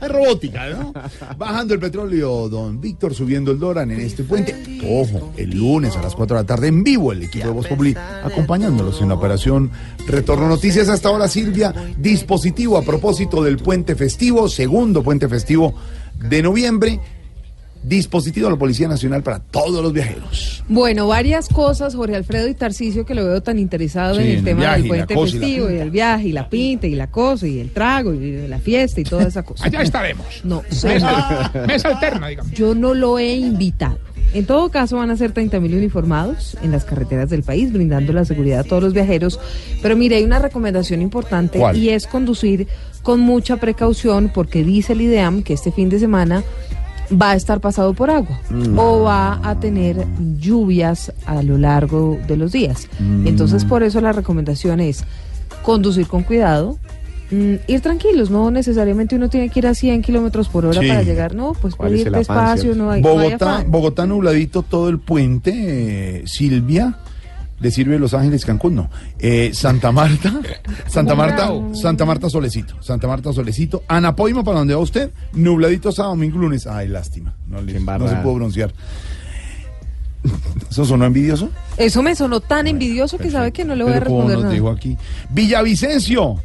Es robótica, ¿no? Bajando el petróleo, don Víctor, subiendo el dólar en este puente. Ojo, el lunes a las 4 de la tarde en vivo el equipo de Voz Populi acompañándolos en la operación Retorno Noticias. Hasta ahora, Silvia, dispositivo a propósito del puente festivo, segundo puente festivo de noviembre. Dispositivo de la Policía Nacional para todos los viajeros. Bueno, varias cosas, Jorge Alfredo y Tarcisio, que lo veo tan interesado Sí, en el el tema viaje del y puente cosa y festivo y, pinta. el viaje y la pinta y la cosa y el trago y la fiesta y toda esa cosa. Allá estaremos. No, Mes, señor. mes alterna, digamos. Yo no lo he invitado. En todo caso, van a ser 30 mil uniformados en las carreteras del país, brindando la seguridad a todos los viajeros. Pero mire, hay una recomendación importante ¿Cuál? y es conducir con mucha precaución porque dice el IDEAM que este fin de semana va a estar pasado por agua Mm. o va a tener lluvias a lo largo de los días. Mm. Entonces, por eso la recomendación es conducir con cuidado. mm, ir tranquilos, no necesariamente uno tiene que ir a 100 kilómetros por hora Sí. para llegar, no, pues ¿Cuál puede ir despacio, no hay, no hay Bogotá. Bogotá nubladito todo el puente, eh, Silvia. Le sirve Los Ángeles, Cancún, no. Eh, Santa Marta, Santa Marta. Santa Marta Solecito, Santa Marta Solecito. Anapoima, para donde va usted, nubladito sábado, domingo, lunes. Ay, lástima, no, le- no se pudo broncear. ¿Eso sonó envidioso? Eso me sonó tan envidioso que sabe que no le voy a responder nos dijo nada. aquí. Villavicencio.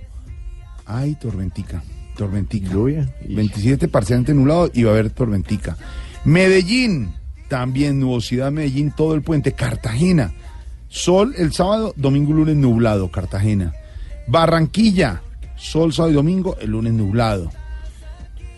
Ay, tormentica, tormentica. Lluvia. 27 parcialmente nublado y va a haber tormentica. Medellín, también nubosidad Medellín, todo el puente. Cartagena, sol el sábado, domingo y lunes nublado, Cartagena. Barranquilla, sol sábado y domingo, el lunes nublado.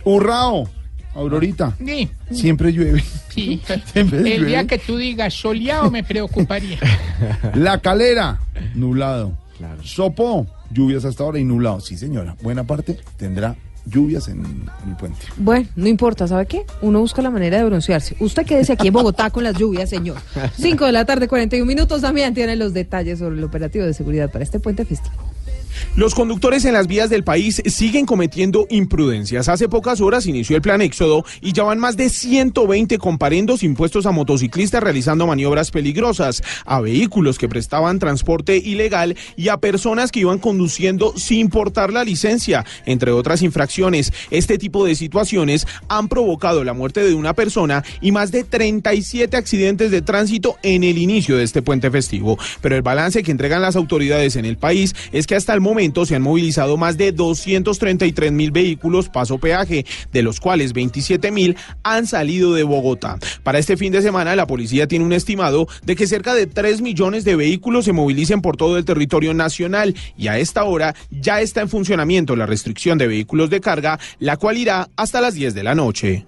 Urrao, Aurorita, Sí, siempre llueve. sí. Siempre El día que tú digas soleado me preocuparía. La Calera, nublado. Claro. Sopó, lluvias hasta ahora y nublado. Sí, señora. Buena parte tendrá lluvias en, el puente. Bueno, no importa, ¿sabe qué? Uno busca la manera de broncearse. Usted quédese aquí en Bogotá con las lluvias, señor. 5 de la tarde, 41 minutos. También tiene los detalles sobre el operativo de seguridad para este puente festivo. Los conductores en las vías del país siguen cometiendo imprudencias. Hace pocas horas inició el plan Éxodo y ya van más de 120 comparendos impuestos a motociclistas realizando maniobras peligrosas, a vehículos que prestaban transporte ilegal y a personas que iban conduciendo sin portar la licencia, entre otras infracciones. Este tipo de situaciones han provocado la muerte de una persona y más de 37 accidentes de tránsito en el inicio de este puente festivo. Pero el balance que entregan las autoridades en el país es que hasta el momento se han movilizado más de 233 mil vehículos paso peaje, de los cuales 27 mil han salido de Bogotá. Para este fin de semana, la policía tiene un estimado de que cerca de 3 millones de vehículos se movilicen por todo el territorio nacional y a esta hora ya está en funcionamiento la restricción de vehículos de carga, la cual irá hasta las 10 de la noche.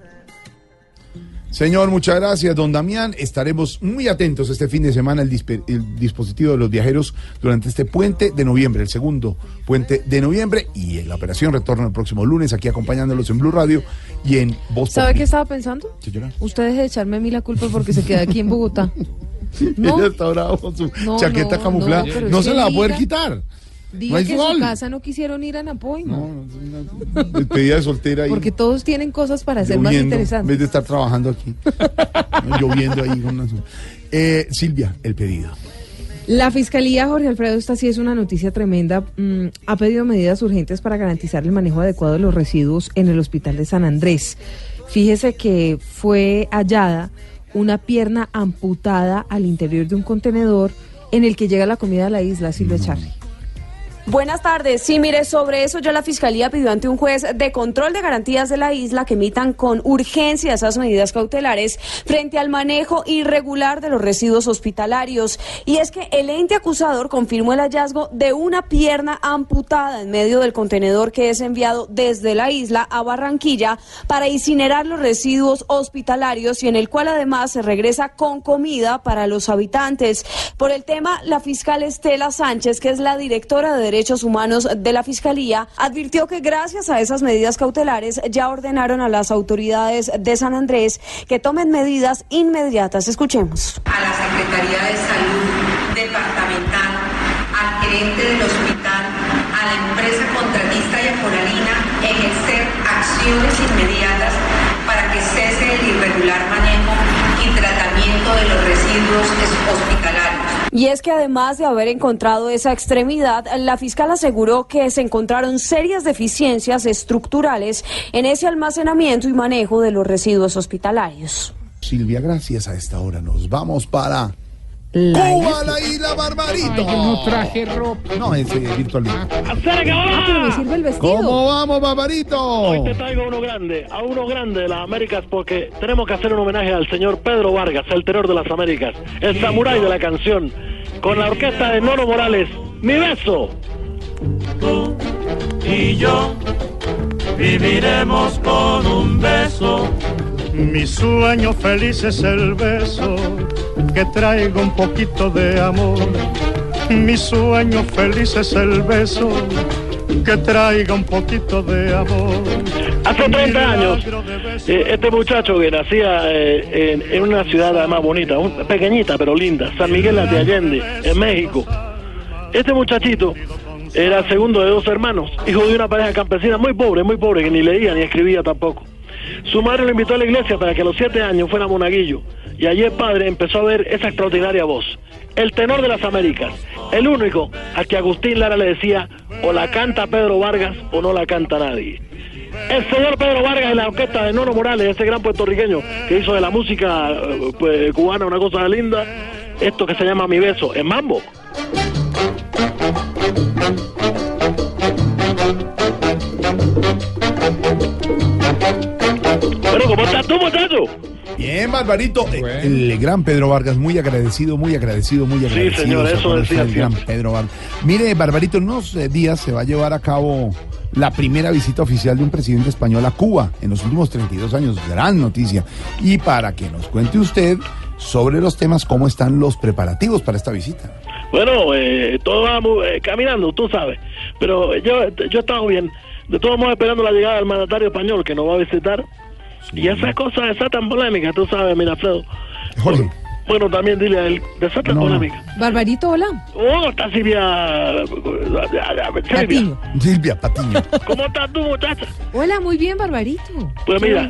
Señor, muchas gracias, don Damián. Estaremos muy atentos este fin de semana al el dispositivo de los viajeros durante este puente de noviembre, el segundo puente de noviembre, y en la operación retorno el próximo lunes, aquí acompañándolos en Blue Radio y en Voz ¿Sabe qué estaba pensando? Señora. Usted deje de echarme a mí la culpa porque se queda aquí en Bogotá. No. Ella está bravo con su No, chaqueta no, camuflada. no, se la va a poder quitar. Diga no que en su casa no quisieron ir a Napoima. Despedida de soltera ahí. Porque todos tienen cosas para ser más lloviendo, En interesantes. vez de estar trabajando aquí. No, lloviendo ahí. con una- Eh, Silvia, el pedido. La Fiscalía, Jorge Alfredo, esta sí es una noticia tremenda, mm, ha pedido medidas urgentes para garantizar el manejo adecuado de los residuos en el Hospital de San Andrés. Fíjese que fue hallada una pierna amputada al interior de un contenedor en el que llega la comida a la isla, Silvia Charly. Buenas tardes. Sí, mire, sobre eso ya la Fiscalía pidió ante un juez de control de garantías de la isla que emitan con urgencia esas medidas cautelares frente al manejo irregular de los residuos hospitalarios. Y es que el ente acusador confirmó el hallazgo de una pierna amputada en medio del contenedor que es enviado desde la isla a Barranquilla para incinerar los residuos hospitalarios y en el cual además se regresa con comida para los habitantes. Por el tema, la fiscal Estela Sánchez, que es la directora de Derechos Humanos de la Fiscalía, advirtió que gracias a esas medidas cautelares ya ordenaron a las autoridades de San Andrés que tomen medidas inmediatas. Escuchemos. a la Secretaría de Salud departamental, al gerente del hospital, a la empresa contratista y a Foralina ejercer acciones inmediatas para que cese el irregular manejo y tratamiento de los residuos es- hospitalarios. Y es que además de haber encontrado esa extremidad, la fiscal aseguró que se encontraron serias deficiencias estructurales en ese almacenamiento y manejo de los residuos hospitalarios. Silvia, gracias a esta hora. Nos vamos para La Cuba, la isla Barbarito. Ay, yo no traje ropa. No, ese virtualmente. Ah, pero me sirve el vestido. ¿Cómo vamos, Barbarito? Hoy te traigo uno grande, a uno grande de las Américas, porque tenemos que hacer un homenaje al señor Pedro Vargas, el terror de las Américas, el samurái de la canción, con la orquesta de Nono Morales. ¡Mi beso! y yo viviremos con un beso. Mi sueño feliz es el beso que traiga un poquito de amor. Mi sueño feliz es el beso que traiga un poquito de amor. Hace 30 años, eh, este muchacho que nacía eh, en, en una ciudad además bonita, un- pequeñita pero linda, San Miguel de Allende, en México. Este muchachito era el segundo de dos hermanos, hijo de una pareja campesina muy pobre, muy pobre, que ni leía ni escribía tampoco. Su madre lo invitó a la iglesia para que a los siete años fuera monaguillo. Y allí el padre empezó a ver esa extraordinaria voz. El tenor de las Américas. El único a que Agustín Lara le decía, o la canta Pedro Vargas o no la canta nadie. El señor Pedro Vargas en la orquesta de Nono Morales, ese gran puertorriqueño que hizo de la música eh, pues, cubana una cosa linda, esto que se llama Mi Beso, en mambo. ¿Cómo estás tú, muchacho? Bien, Barbarito. Eh, El gran Pedro Vargas, muy agradecido, muy agradecido, muy agradecido. señor, Se eso decía el gran. Pedro Vargas. Mire, Barbarito, en unos eh, días se va a llevar a cabo la primera visita oficial de un presidente español a Cuba en los últimos 32 años. Gran noticia. Y para que nos cuente usted sobre los temas, cómo están los preparativos para esta visita. Bueno, eh, todo va muy- eh, caminando, tú sabes. Pero yo, yo he estado bien. De todos modos, esperando la llegada del mandatario español que nos va a visitar. Y esas cosas, esa tan polémica, tú sabes, Mirafredo. Jorge. Bueno, también dile a él, de esa tan No. polémica. Barbarito, hola. ¿Cómo está Silvia? Silvia. Patiño. Silvia Patiño. ¿Cómo estás tú, muchacha? Hola, muy bien, Barbarito. Pues ¿Qué mira,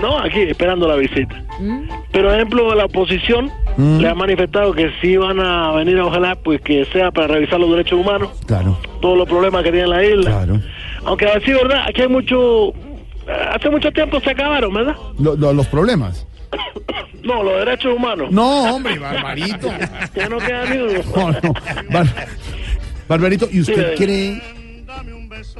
no, aquí esperando la visita. Mm. Pero, ejemplo, la oposición Mm. le ha manifestado que si van a venir, ojalá, pues que sea para revisar los derechos humanos, Claro, todos los problemas que tiene la isla. claro. Aunque a decir verdad, aquí hay mucho. Hace mucho tiempo se acabaron, ¿verdad? Lo- lo- los problemas. No, los derechos humanos. No, hombre, Barbarito. Ya no queda ni uno. No, no. Bar- Barbarito, ¿y usted Sí, cree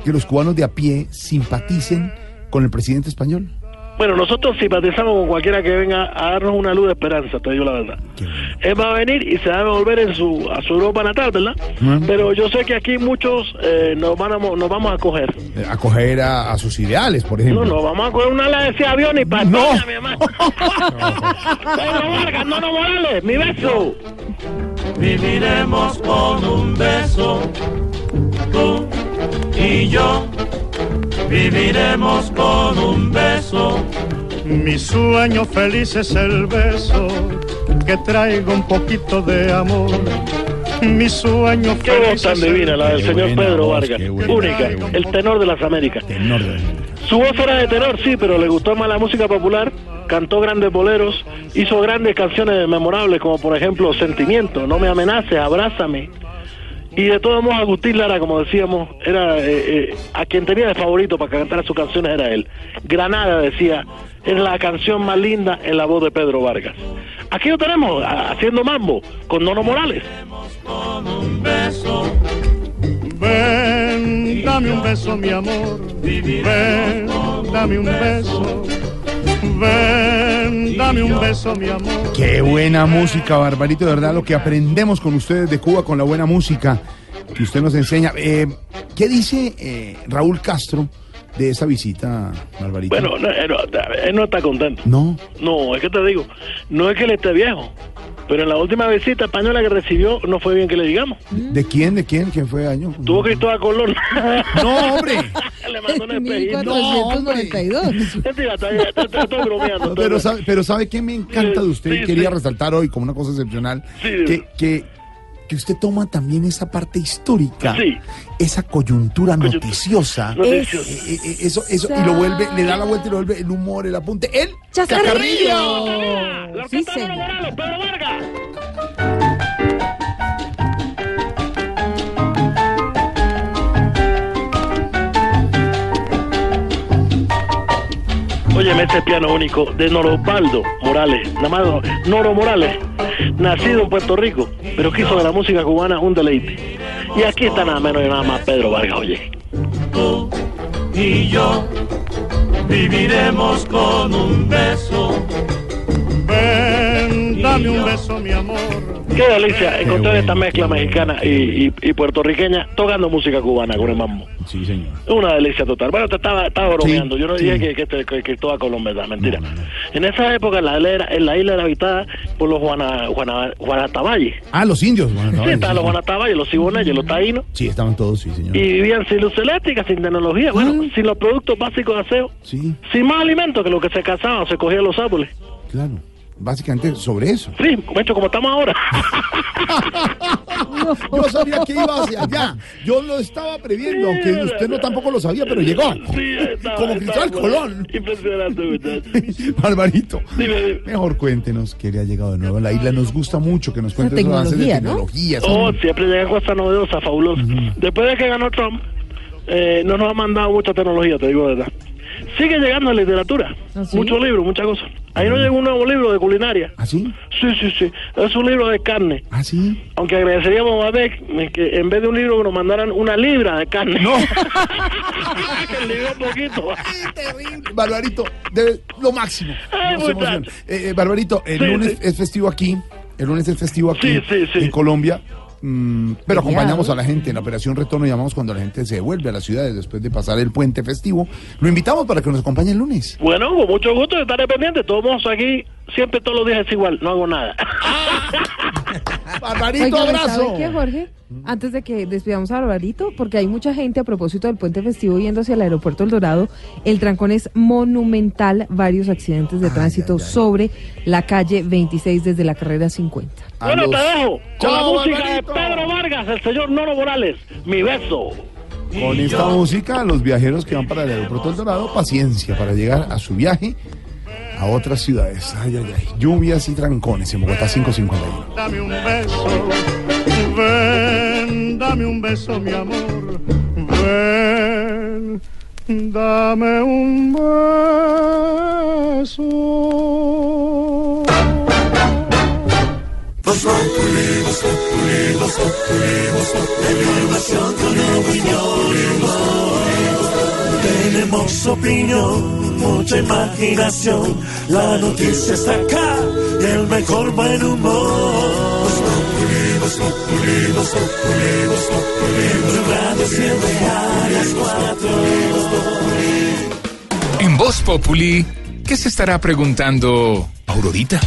que los cubanos de a pie simpaticen con el presidente español? Bueno, nosotros simpatizamos con cualquiera que venga a darnos una luz de esperanza, te digo la verdad. él va a venir y se va a volver en su, a su Europa natal, ¿verdad? Mm. Pero yo sé que aquí muchos eh, nos, van a, nos vamos a coger. Acoger a, a sus ideales, por No, ejemplo. no, vamos a coger una ala de ese avión y para España, mi hermano. Pedro Vargas, no, no, Morales, mi beso. Viviremos con un beso, tú y yo. Viviremos con un beso. Mi sueño feliz es el beso que traiga un poquito de amor. Mi sueño Qué feliz voz tan es el divina la del señor buena Pedro voz, Vargas. buena, Única, el tenor de las Américas. Tenor de- Su voz era de tenor, sí, pero le gustó más la música popular. Cantó grandes boleros, hizo grandes canciones memorables, como por ejemplo Sentimiento, No me amenaces, Abrázame. Y de todos modos, Agustín Lara, como decíamos, era eh, eh, a quien tenía de favorito para cantar sus canciones era él. Granada decía, es la canción más linda en la voz de Pedro Vargas. Aquí lo tenemos, haciendo mambo, con Nono Morales. Ven, dame un beso, mi amor. Ven, dame un beso. Ven, dame un beso, mi amor. Qué buena música, Barbarito, de verdad, lo que aprendemos con ustedes de Cuba, con la buena música que usted nos enseña. Eh, ¿Qué dice eh, Raúl Castro de esa visita, Barbarito? Bueno, no, él, no, él no está contento. No. No, es que te digo, no es que él esté viejo, pero en la última visita española que recibió no fue bien que le digamos. ¿De quién? ¿De quién? ¿Quién fue año? Tuvo Cristóbal Colón. No, hombre. Le mandó un espejito. 1492. Mentira, está- está- está- estoy bromeando. Pero sabe, pero ¿sabe qué me encanta de usted? Sí, y Quería sí. resaltar hoy como una cosa excepcional. Sí, que, que, que usted toma también esa parte histórica. Sí. Esa coyuntura noticiosa. Noticiosa. Eh, eh, eh, eso, eso, y lo vuelve, le da la vuelta y lo vuelve el humor, el apunte. ¡El ¡Chascarrillo! La Sí, orquesta señor. Nono Morales, Pedro Vargas. Óyeme este piano único de Norosvaldo Morales, nada más Noro Morales, nacido en Puerto Rico, pero que hizo de la música cubana un deleite. Y aquí está nada menos y nada más Pedro Vargas, oye. Tú y yo viviremos con un beso. Dame un beso, mi amor. Qué delicia encontrar esta mezcla mexicana y, y- y puertorriqueña tocando música cubana con el mambo. Sí, señor. Una delicia total. Bueno, te estaba, estaba bromeando. Sí, Yo no sí. dije que, que, este- que, que toda Colombia era mentira. En esa época la isla, era, en la isla era habitada por los Juana, Juana, Juanatavalles. Ah, los indios. Sí, estaban los sí, Juanatavalles, los ciboneyes, los taínos. sí, estaban todos, sí, señor. Y vivían sin luz eléctrica, sin tecnología, bueno, sin los productos básicos de aseo, Sí, sin más alimentos que lo que se cazaban, se cogían los árboles. claro. Básicamente sobre eso. Sí, hecho como estamos ahora. Yo sabía que iba hacia allá. Yo lo estaba previendo, aunque usted no tampoco lo sabía, pero llegó. Sí, estaba- Como Cristóbal Colón. Impresionante. Barbarito, Dime, dime. mejor cuéntenos que le ha llegado de nuevo a la isla. Nos gusta mucho que nos cuente La esos avances de tecnología, ¿no? tecnología. Oh, siempre llegan cosas novedosas, fabulosas. Después de que ganó Trump, eh, no nos ha mandado mucha tecnología, te digo de verdad. Sigue llegando la literatura, ¿Ah, sí? muchos libros, muchas cosas. Ahí no llega un nuevo libro de culinaria. ¿Ah, sí? Sí, sí, sí. Es un libro de carne. ¿Ah, sí? Aunque agradeceríamos a Beck que en vez de un libro que nos mandaran una libra de carne. No. que le dio un poquito. Barbarito, de lo máximo. Ay. Eh, eh, Barbarito, el Sí, lunes sí. es festivo aquí. El lunes es festivo aquí Sí, sí, sí. en Colombia. Mm, pero acompañamos a la gente en la operación retorno, llamamos cuando la gente se devuelve a las ciudades después de pasar el puente festivo. Lo invitamos para que nos acompañe el lunes. Bueno, con mucho gusto, estaré pendiente. Todos aquí, siempre todos los días es igual, no hago nada. Barbarito, Oiga, abrazo. ¿sabe qué, Jorge? Antes de que despidamos a Barbarito, porque hay mucha gente a propósito del puente festivo yendo hacia el aeropuerto El Dorado, el trancón es monumental, varios accidentes de tránsito sobre la calle 26 desde la carrera 50. A bueno, los- te dejo con la música Barbarito. de Pedro Vargas, el señor Nono Morales. Mi beso. Con esta música, los viajeros que van para el aeropuerto El Dorado, paciencia para llegar a su viaje a otras ciudades. Ay, ay, ay. Lluvias y trancones en Bogotá 551. Dame un beso, ven, dame un beso, mi amor. Ven, dame un beso. Tenemos opinión, mucha imaginación. La noticia está acá y el mejor buen humor. Voz Populi, Voz Populi, Voz Populi, Voz Populi. Blue Radio siempre a las cuatro. Voz Populi. En Voz Populi, ¿qué se estará preguntando Aurorita?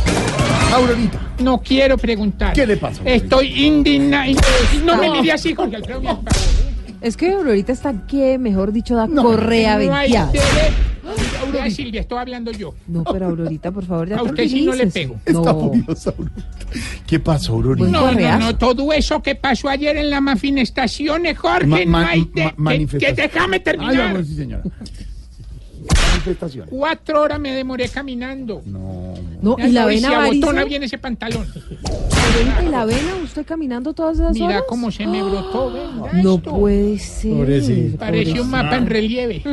Aurorita. No quiero preguntar. ¿Qué le pasa? Estoy indigna. No me mire así, Jorge Alfredo. Es que ahorita está que, mejor dicho, da correa venteada. Silvia, estoy hablando yo. No, pero Aurorita, por favor, ya A usted sí no le pego. No. ¿Qué pasó, Aurorita? No, no, no, todo eso que pasó ayer en la manifestación, Jorge, Ma- no que- déjame Ay, terminar. vamos, sí, señora. Manifestación. Cuatro horas me demoré caminando. No. No, y la vena abotona bien ese pantalón. Aurorita, ¿y la vena usted caminando todas esas Mira horas? cómo se me brotó, venga. No puede ser. Pareció un mapa en relieve.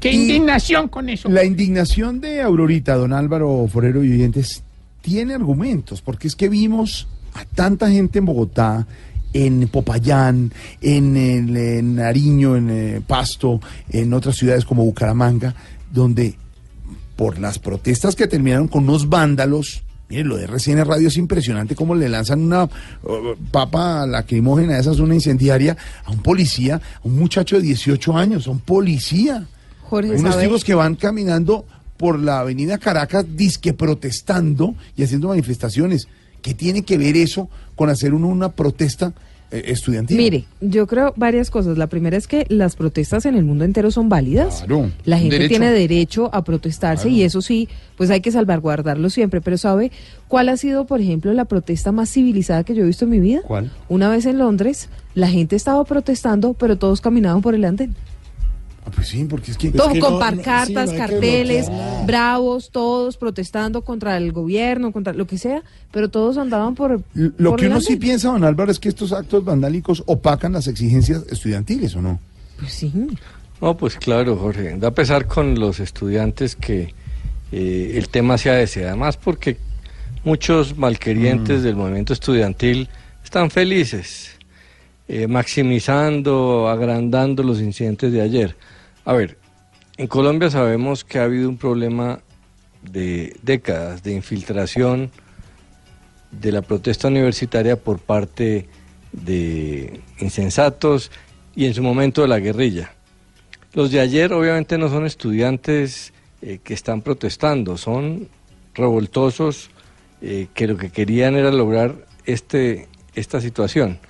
Qué indignación con eso. La indignación de Aurorita, don Álvaro Forero y oyentes, tiene argumentos, porque es que vimos a tanta gente en Bogotá, en Popayán, en, el- en Nariño, en eh, Pasto, en otras ciudades como Bucaramanga, donde por las protestas que terminaron con unos vándalos, miren, lo de RCN Radio es impresionante cómo le lanzan una uh, papa lacrimógena, esa es una incendiaria, a un policía, a un muchacho de 18 años, a un policía. Jorge, unos ¿sabe? tipos que van caminando por la avenida Caracas, disque protestando y haciendo manifestaciones. ¿Qué tiene que ver eso con hacer uno una protesta eh, estudiantil? Mire, yo creo varias cosas. La primera es que las protestas en el mundo entero son válidas. Claro. La gente Derecho. tiene derecho a protestarse Claro. y eso sí, pues hay que salvaguardarlo siempre. Pero ¿sabe cuál ha sido, por ejemplo, la protesta más civilizada que yo he visto en mi vida? ¿Cuál? Una vez en Londres, la gente estaba protestando, pero todos caminaban por el andén. Ah, pues sí, porque es que... Todos es que con no- pancartas, sí, no carteles, bravos, todos protestando contra el gobierno, contra lo que sea, pero todos andaban por... Lo por que uno sí piensa, don Álvaro, es que estos actos vandálicos opacan las exigencias estudiantiles, ¿o no? Pues sí. No, pues claro, Jorge. Da pesar con los estudiantes que eh, el tema sea ese. Además, porque muchos malquerientes del movimiento estudiantil están felices, eh, maximizando, agrandando los incidentes de ayer. A ver, en Colombia sabemos que ha habido un problema de décadas de infiltración de la protesta universitaria por parte de insensatos y en su momento de la guerrilla. Los de ayer obviamente no son estudiantes eh, que están protestando, son revoltosos eh, que lo que querían era lograr este, esta situación.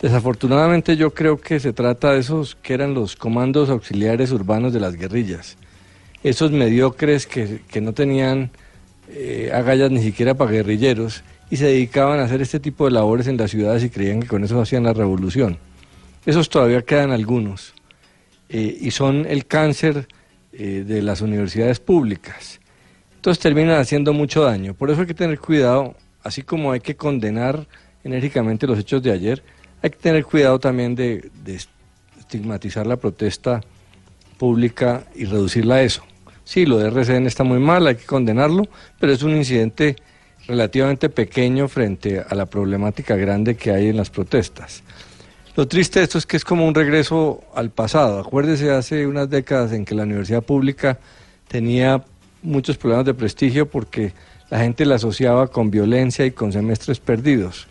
Desafortunadamente yo creo que se trata de esos que eran los comandos auxiliares urbanos de las guerrillas, esos mediocres que, que no tenían eh, agallas ni siquiera para guerrilleros y se dedicaban a hacer este tipo de labores en las ciudades y creían que con eso hacían la revolución. Esos todavía quedan algunos eh, y son el cáncer eh, de las universidades públicas. Entonces terminan haciendo mucho daño. Por eso hay que tener cuidado, así como hay que condenar enérgicamente los hechos de ayer, hay que tener cuidado también de, estigmatizar la protesta pública y reducirla a eso. Sí, lo de RCN está muy mal, hay que condenarlo, pero es un incidente relativamente pequeño frente a la problemática grande que hay en las protestas. Lo triste de esto es que es como un regreso al pasado. Acuérdese hace unas décadas en que la universidad pública tenía muchos problemas de prestigio porque la gente la asociaba con violencia y con semestres perdidos.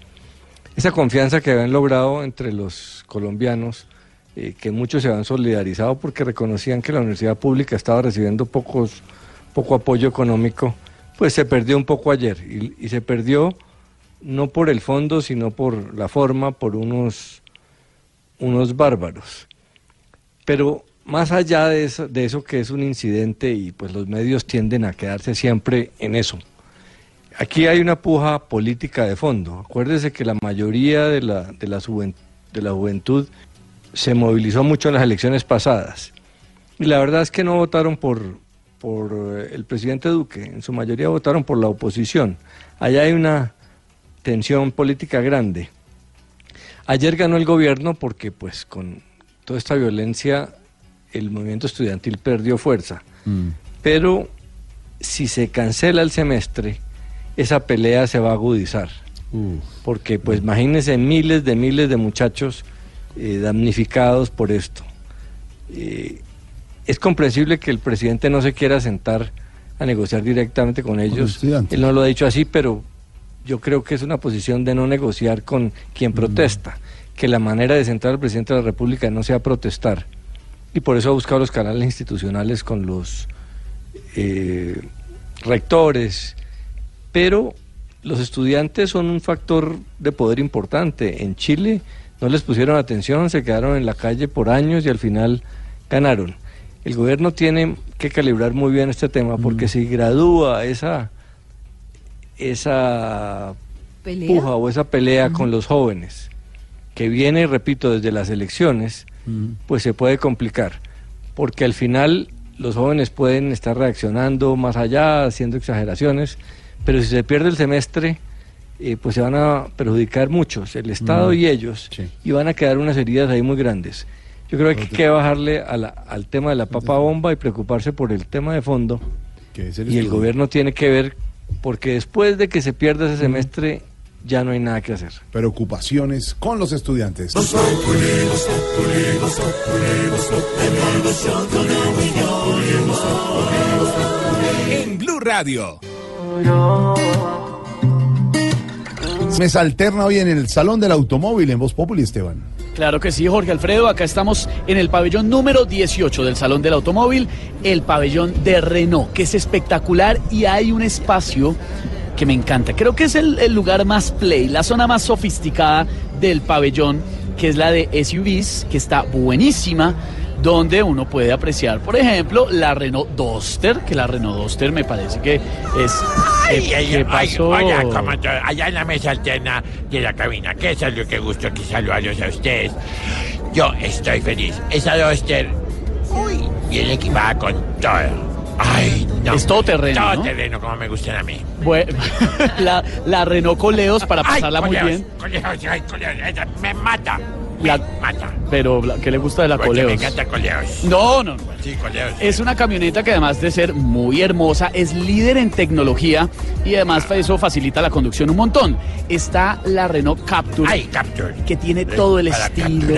Esa confianza que habían logrado entre los colombianos, eh, que muchos se habían solidarizado porque reconocían que la universidad pública estaba recibiendo pocos, poco apoyo económico, pues se perdió un poco ayer. Y, y se perdió no por el fondo, sino por la forma, por unos, unos bárbaros. Pero más allá de eso, de eso que es un incidente y pues los medios tienden a quedarse siempre en eso. Aquí hay una puja política de fondo. Acuérdese que la mayoría de la, de la, juven- de la juventud se movilizó mucho en las elecciones pasadas. Y la verdad es que no votaron por, por eh, el presidente Duque, en su mayoría votaron por la oposición. Allá hay una tensión política grande. Ayer ganó el gobierno porque pues con toda esta violencia el movimiento estudiantil perdió fuerza. Pero si se cancela el semestre, esa pelea se va a agudizar. Porque pues imagínense miles de miles de muchachos eh, damnificados por esto. Eh, es comprensible que el presidente no se quiera sentar a negociar directamente con ellos. Él no lo ha dicho así, pero yo creo que es una posición de no negociar con quien protesta, que la manera de sentar al presidente de la República no sea protestar. Y por eso ha buscado los canales institucionales con los eh, rectores. Pero los estudiantes son un factor de poder importante. En Chile no les pusieron atención, se quedaron en la calle por años y al final ganaron. El gobierno tiene que calibrar muy bien este tema porque si gradúa esa esa ¿Pelea? puja o esa pelea con los jóvenes que viene, repito, desde las elecciones, pues se puede complicar, porque al final los jóvenes pueden estar reaccionando más allá, haciendo exageraciones, pero si se pierde el semestre, eh, pues se van a perjudicar muchos, el Estado y ellos, y van a quedar unas heridas ahí muy grandes. Yo creo que hay que bajarle a la- al tema de la papa bomba y preocuparse por el tema de fondo. El Y el gobierno tiene que ver, porque después de que se pierda ese semestre, ya no hay nada que hacer. Preocupaciones con los estudiantes. En Blue Radio. Mesa alterna hoy en el Salón del Automóvil en Voz Populi, Esteban. Claro que sí, Jorge Alfredo. Acá estamos en el pabellón número 18 del Salón del Automóvil, el pabellón de Renault, que es espectacular y hay un espacio que me encanta. Creo que es el, el lugar más play, la zona más sofisticada del pabellón, que es la de SUVs, que está buenísima donde uno puede apreciar, por ejemplo, la Renault Duster, que la Renault Duster me parece que es... Ay, eh, ay, ¿qué ay, pasó? hola, ¿cómo allá en la mesa alterna de la cabina. Qué salud, qué gusto que saludarlos a ustedes. Yo estoy feliz. Esa Duster, uy, viene equipada con todo. Ay, no. Es todoterreno, Todo ¿no? terreno, como me gustan a mí. Bueno, la, la Renault Coleos para Ay, pasarla muy coleos, bien. Coleos, ay, coleos, esa me mata. La- mata. Pero, ¿qué le gusta de la Porque Coleos? Me encanta coleos. No, no, no. Sí, coleos. Es una camioneta que además de ser muy hermosa, es líder en tecnología y además eso facilita la conducción un montón. Está la Renault Capture. Ay, Capture. Que tiene todo el estilo.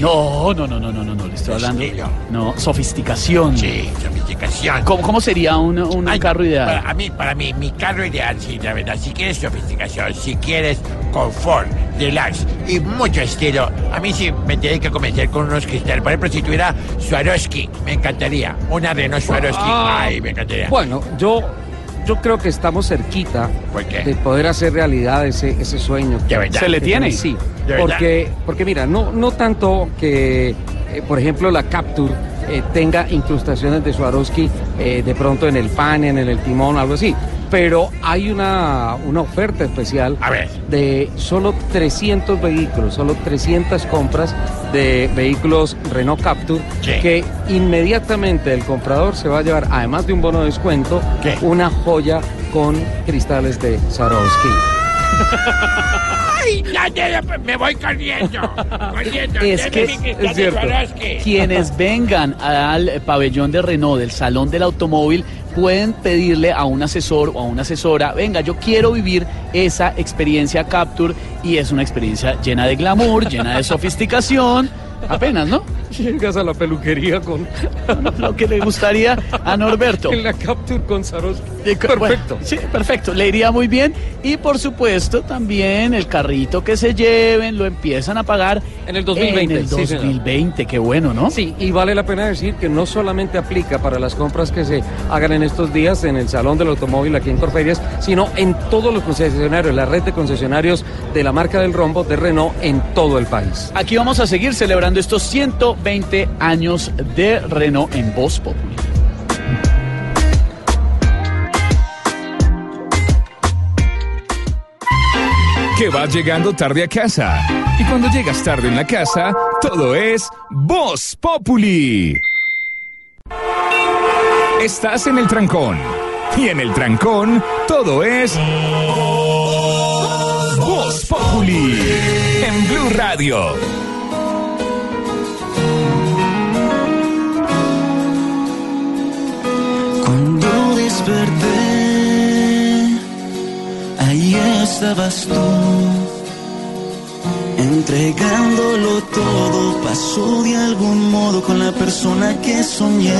No, no, no, no, no, no, no, le estoy hablando. No, sofisticación. Sí, sofisticación. ¿Cómo, cómo sería un, un Ay, carro ideal? Para a mí, para mí, mi carro ideal, sí, la verdad. Si quieres sofisticación, si quieres confort, relax y mucho estilo, a mí sí me tiene que convencer con unos cristales. Por ejemplo, si tuviera Swarovski, me encantaría. Una Renault Swarovski. Ah, Ay, me encantaría. Bueno, yo, yo creo que estamos cerquita de poder hacer realidad ese, ese sueño. ¿De verdad? ¿Se le Que tiene? Sí, porque, porque mira, no, no tanto que, eh, por ejemplo, la Capture eh, tenga incrustaciones de Swarovski eh, de pronto en el panel, en el timón, algo así. Pero hay una, una oferta especial de solo 300 vehículos, solo 300 compras de vehículos Renault Capture que inmediatamente el comprador se va a llevar, además de un bono de descuento, una joya con cristales de Swarovski. Ay, ya, ya, ya, me voy corriendo. corriendo. Es que mi de Swarovski. quienes vengan al pabellón de Renault, del Salón del Automóvil, pueden pedirle a un asesor o a una asesora, venga, yo quiero vivir esa experiencia Capture y es una experiencia llena de glamour, llena de sofisticación, apenas, ¿no? Llegas a la peluquería con lo que le gustaría a Norberto. En la Capture con Swarovski. Perfecto. sí, perfecto. Le iría muy bien. Y por supuesto, también el carrito que se lleven lo empiezan a pagar En el 2020. En el sí, señor. 2020, qué bueno, ¿no? Sí, y vale la pena decir que no solamente aplica para las compras que se hagan en estos días en el Salón del Automóvil aquí en Corferias, sino en todos los concesionarios, la red de concesionarios de la marca del rombo de Renault en todo el país. Aquí vamos a seguir celebrando estos 120 años de Renault en Voz Populi. Que vas llegando tarde a casa. Y cuando llegas tarde en la casa, todo es Voz Populi. Estás en el trancón. Y en el trancón, todo es Voz Populi. En Blue Radio. Desperté, ahí estabas tú, entregándolo todo. Pasó de algún modo con la persona que soñé.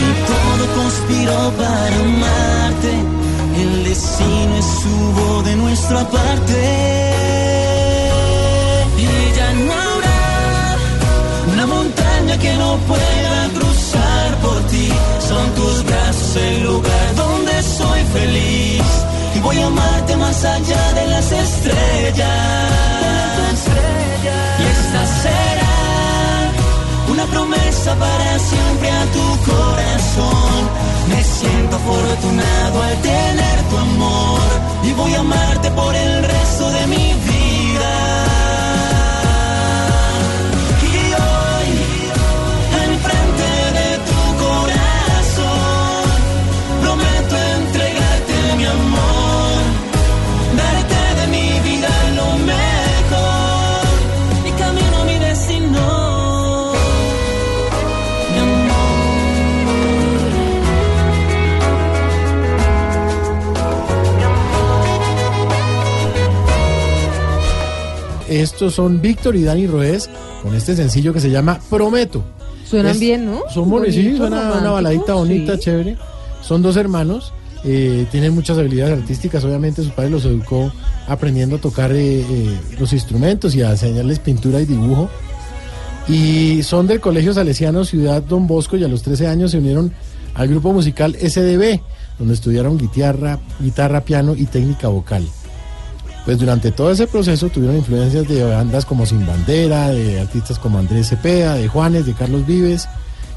Y todo conspiró para amarte. El destino estuvo de nuestra parte. Más allá de las estrellas. Y esta será una promesa para siempre a tu corazón. Me siento afortunado al tener tu amor. Y voy a amarte por el resto de mi vida. Estos son Víctor y Dani Roes con este sencillo que se llama Prometo. Suenan Es- bien, ¿no? Son bonitos, sí, suena una baladita bonita, sí. chévere. Son dos hermanos, eh, tienen muchas habilidades artísticas. Obviamente, su padre los educó aprendiendo a tocar eh, eh, los instrumentos y a enseñarles pintura y dibujo. Y son del Colegio Salesiano Ciudad Don Bosco y a los 13 años se unieron al grupo musical SDB, donde estudiaron guitarra, guitarra, piano y técnica vocal. Pues durante todo ese proceso tuvieron influencias de bandas como Sin Bandera, de artistas como Andrés Cepeda, de Juanes, de Carlos Vives.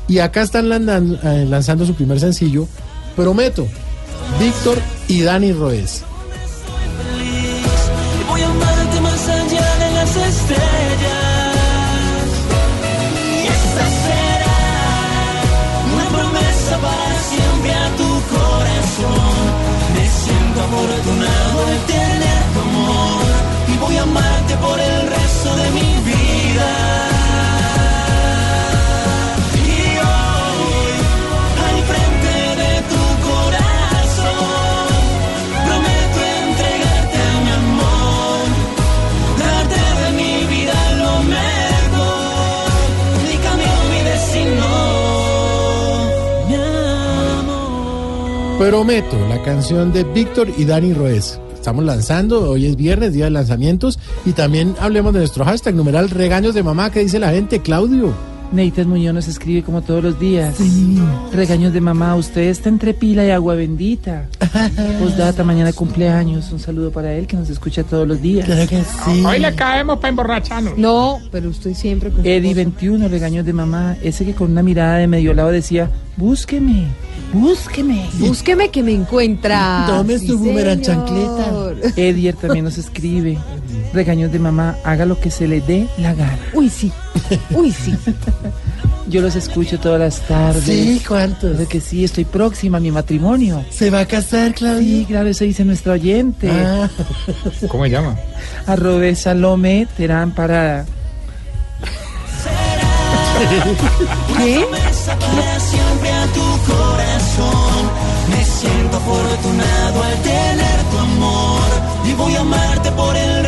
Y acá están eh, lanzando su primer sencillo, Prometo, Víctor y Dani Roes. Y esta será una promesa para siempre a tu corazón. Afortunado. Y a amarte por el resto de mi vida. Y hoy, al frente de tu corazón, prometo entregarte mi amor, darte de mi vida lo mejor, mi camino, mi destino, mi amor. Prometo, la canción de Víctor y Dani Roes. Estamos lanzando, hoy es viernes, día de lanzamientos, y también hablemos de nuestro hashtag, numeral regaños de mamá, que dice la gente, Claudio. Neitas Muñoz nos escribe como todos los días. Regaños de mamá, usted está entre pila y agua bendita. Postdata, mañana cumpleaños. Un saludo para él que nos escucha todos los días. Hoy le caemos para emborracharnos. No, pero usted siempre con Eddie cosa. 21, regaños de mamá. Ese que con una mirada de medio lado decía, búsqueme, búsqueme. Búsqueme que me encuentra. Tome Sí, su boomerang señor. Edier también nos escribe. Regaños de mamá, haga lo que se le dé la gana. Uy, sí. Uy, sí. Yo los escucho todas las tardes. Sí, ¿cuántos? Claro que sí, estoy próxima a mi matrimonio. ¿Se va a casar, Claudio? Sí, claro, eso dice nuestra oyente. Ah. ¿Cómo se llama? Arrobe Salome Terán Parada. ¿Qué? Para siempre a tu corazón. Me siento afortunado al tener tu amor. Y voy a amarte por el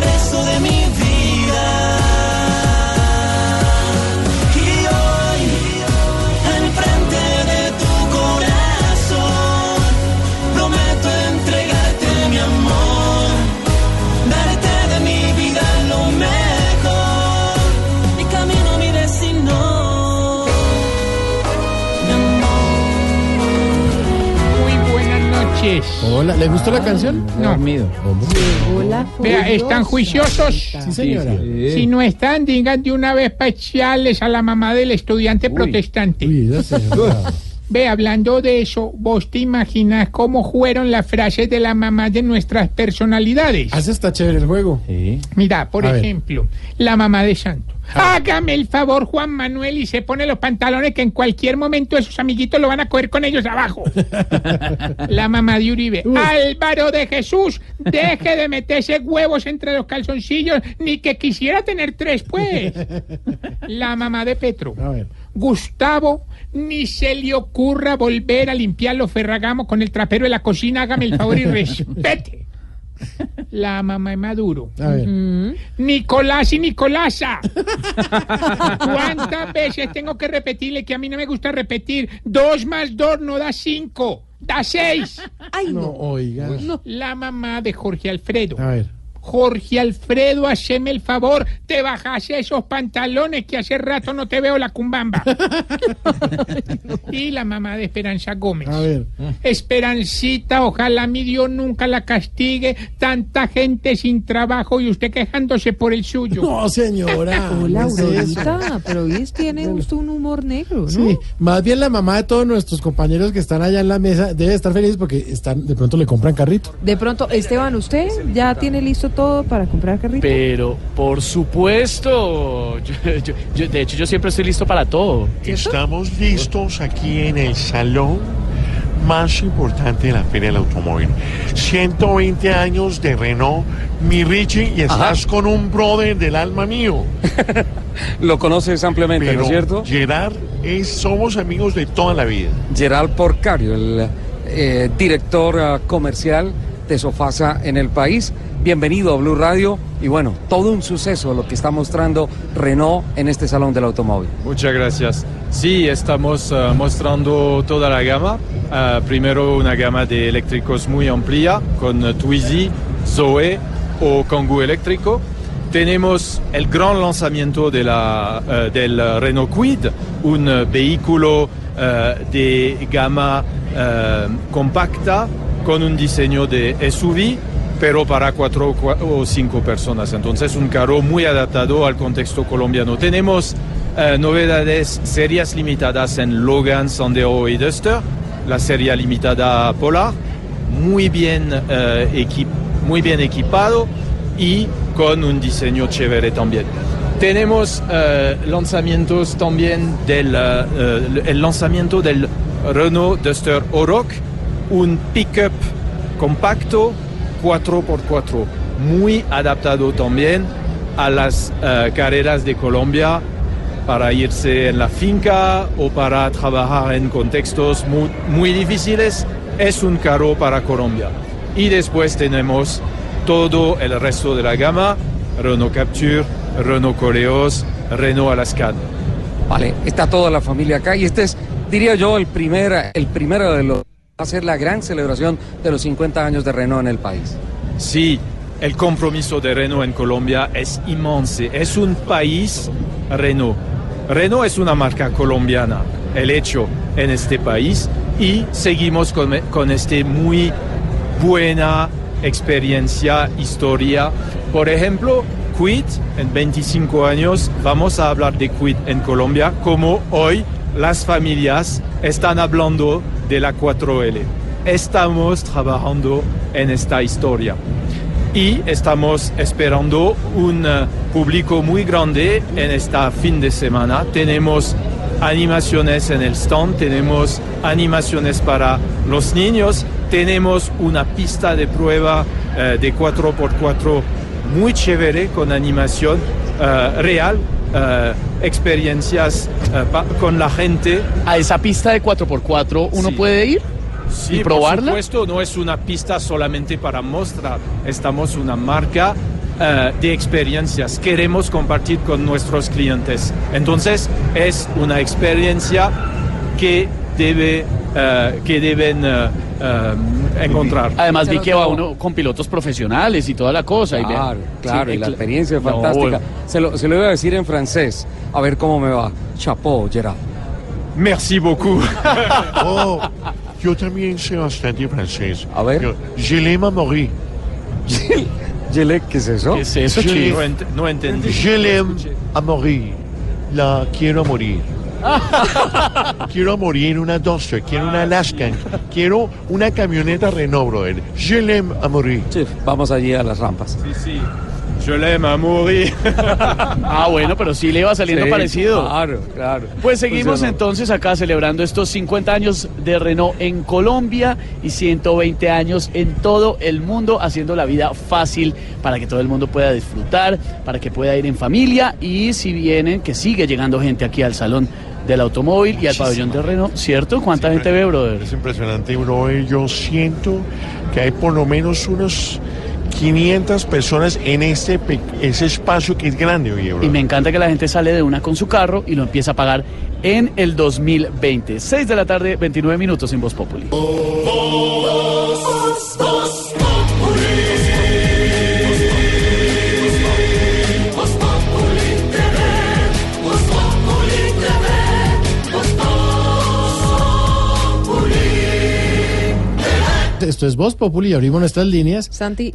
noches. Hola, ¿le gustó la canción? No. Hola, Vea, ¿están juiciosos? Sí, señora. Si no están, digan de una vez para echarles a la mamá del estudiante protestante. Uy, señora. Ve, hablando de eso, ¿vos te imaginas cómo fueron las frases de la mamá de nuestras personalidades? Hace está chévere el juego. Mira, por A ver. ejemplo, la mamá de Santo. Hágame el favor, Juan Manuel, y se pone los pantalones que en cualquier momento esos amiguitos lo van a coger con ellos abajo. La mamá de Uribe. Álvaro de Jesús, deje de meterse huevos entre los calzoncillos, ni que quisiera tener tres, pues. La mamá de Petro. A ver. Gustavo, ni se le ocurra volver a limpiar los ferragamos con el trapero de la cocina, hágame el favor y respete. La mamá de Maduro. A ver. Nicolás y Nicolasa. ¿Cuántas veces tengo que repetirle que a mí no me gusta repetir? Dos más dos no da cinco, da seis. Ay, No, oiga. La mamá de Jorge Alfredo. A ver. Jorge Alfredo, haceme el favor, te bajas esos pantalones que hace rato no te veo la cumbamba. y la mamá de Esperanza Gómez. A ver. Esperancita, ojalá mi Dios nunca la castigue. Tanta gente sin trabajo y usted quejándose por el suyo. No, señora. Hola. Aurorita, pero hoy es- tiene usted un humor negro, ¿no? Sí, más bien la mamá de todos nuestros compañeros que están allá en la mesa debe estar feliz porque están, de pronto le compran carrito. De pronto, Esteban, ¿usted ya tiene listo todo para comprar carrito? Pero, por supuesto. Yo- yo- yo- de hecho, yo siempre estoy listo para todo. Estamos listos aquí en el salón más importante de la Feria del Automóvil. 120 años de Renault, mi Richie, y estás con un brother del alma mío. Lo conoces ampliamente, ¿no es cierto? Gerard, es, somos amigos de toda la vida. Gerald Porcario, el eh, director ah, comercial de Sofasa en el país. Bienvenido a Blue Radio y bueno, todo un suceso lo que está mostrando Renault en este Salón del Automóvil. Muchas gracias. Sí, estamos eh, mostrando toda la gama. Eh, primero una gama de eléctricos muy amplia con eh, Twizy, Zoe o Kangoo eléctrico. Tenemos el gran lanzamiento de la, del Renault Kwid, un eh, vehículo eh, de gama eh, compacta con un diseño de SUV pero para cuatro cua- o cinco personas. Entonces, un carro muy adaptado al contexto colombiano. Tenemos eh, novedades, series limitadas en Logan, Sandero y Duster, la serie limitada Polar, muy bien, eh, equip- muy bien equipado y con un diseño chévere también. Tenemos eh, lanzamientos también del eh, eh, el lanzamiento del Renault Duster Oroch, un pickup compacto 4x4, muy adaptado también a las eh, carreras de Colombia para irse en la finca o para trabajar en contextos muy, muy difíciles. Es un carro para Colombia. Y después tenemos todo el resto de la gama, Renault Capture, Renault Coleos, Renault Alaskan. Vale, está toda la familia acá y este es, diría yo, el, primer, el primero de los... Va a ser la gran celebración de los 50 años de Renault en el país. Sí, el compromiso de Renault en Colombia es inmenso. Es un país Renault. Renault es una marca colombiana, el hecho en este país y seguimos con, con este muy buena experiencia, historia. Por ejemplo, Quid, en 25 años vamos a hablar de Quid en Colombia, como hoy las familias están hablando de la 4L. Estamos trabajando en esta historia y estamos esperando un eh, público muy grande en esta fin de semana. Tenemos animaciones en el stand, tenemos animaciones para los niños, tenemos una pista de prueba eh, de 4x4 muy chévere con animación eh, real, eh, experiencias pa- con la gente. ¿A esa pista de 4x4 uno Sí. puede ir? Sí, ¿Y probarla? Por supuesto, no es una pista solamente para mostrar. Estamos una marca de experiencias. Queremos compartir con nuestros clientes. Entonces, es una experiencia que debe, eh, que deben eh, encontrar. Además vi que va uno con pilotos profesionales y toda la cosa. y vea- Claro, claro, Sí, y la experiencia es No, fantástica. bueno. Se, lo, se lo iba a decir en francés, a ver cómo me va. Chapeau, Gerard. Merci beaucoup. Oh, yo también sé bastante francés. A ver. Yo, Je l'aime à mourir. Yele, ¿qué es eso? ¿Qué es eso, Je? No, ent- no entendí. Je l'aime à mourir. La quiero a morir. quiero a morir una Duster, quiero una Alaskan, quiero una camioneta Renault, brother. Je l'aime à mourir. Sí, vamos allí a las rampas. Sí, sí. Je l'aime à mourir. Ah, bueno, pero sí le iba saliendo Sí, parecido. Claro, claro. Pues seguimos entonces acá celebrando estos 50 años de Renault en Colombia y 120 años en todo el mundo, haciendo la vida fácil para que todo el mundo pueda disfrutar, para que pueda ir en familia y si vienen, que sigue llegando gente aquí al salón del automóvil y al pabellón de Renault, ¿cierto? ¿Cuánta gente ve, brother? Es impresionante, brother. Yo siento que hay por lo menos unos 500 personas en este ese espacio que es grande, oye, bro. Y me encanta que la gente sale de una con su carro y lo empieza a pagar en el 2020. 6 de la tarde, 29 minutos en Voz Populi. Esto es Voz Populi y abrimos nuestras líneas. Santi,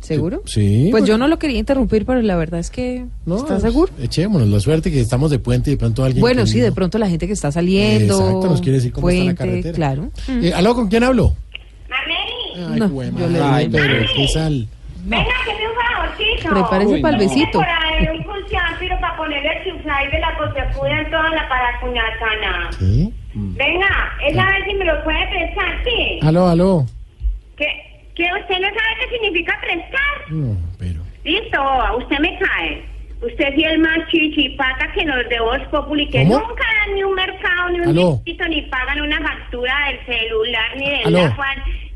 ¿seguro? Sí. Pues yo no lo quería interrumpir, pero la verdad es que ¿estás seguro? Echémonos la suerte que estamos de puente y de pronto alguien. Bueno, sí, de pronto la gente que está saliendo. Exacto, nos quiere decir cómo está la puente, carretera. Claro. Eh, ¿Aló, con quién hablo? Ay, No, güey, yo le Ay, pero qué sal. Venga, que me un favorcito. Prepárese pa'l besito. Por ahí un pulsar, pero para ponerle el chuflay de la cotefuda en toda la paracuñatana. ¿Qué? Venga, esa vez si me lo puede prestar, sí. Aló, aló. ¿Que, que usted no sabe qué significa prestar? No, pero. Listo, boba, usted me cae. Usted es más chichipata que los de Voz Populi, que ¿Cómo? nunca dan ni un mercado, ni un Aló. dígito, ni pagan una factura del celular, ni del Aló. agua,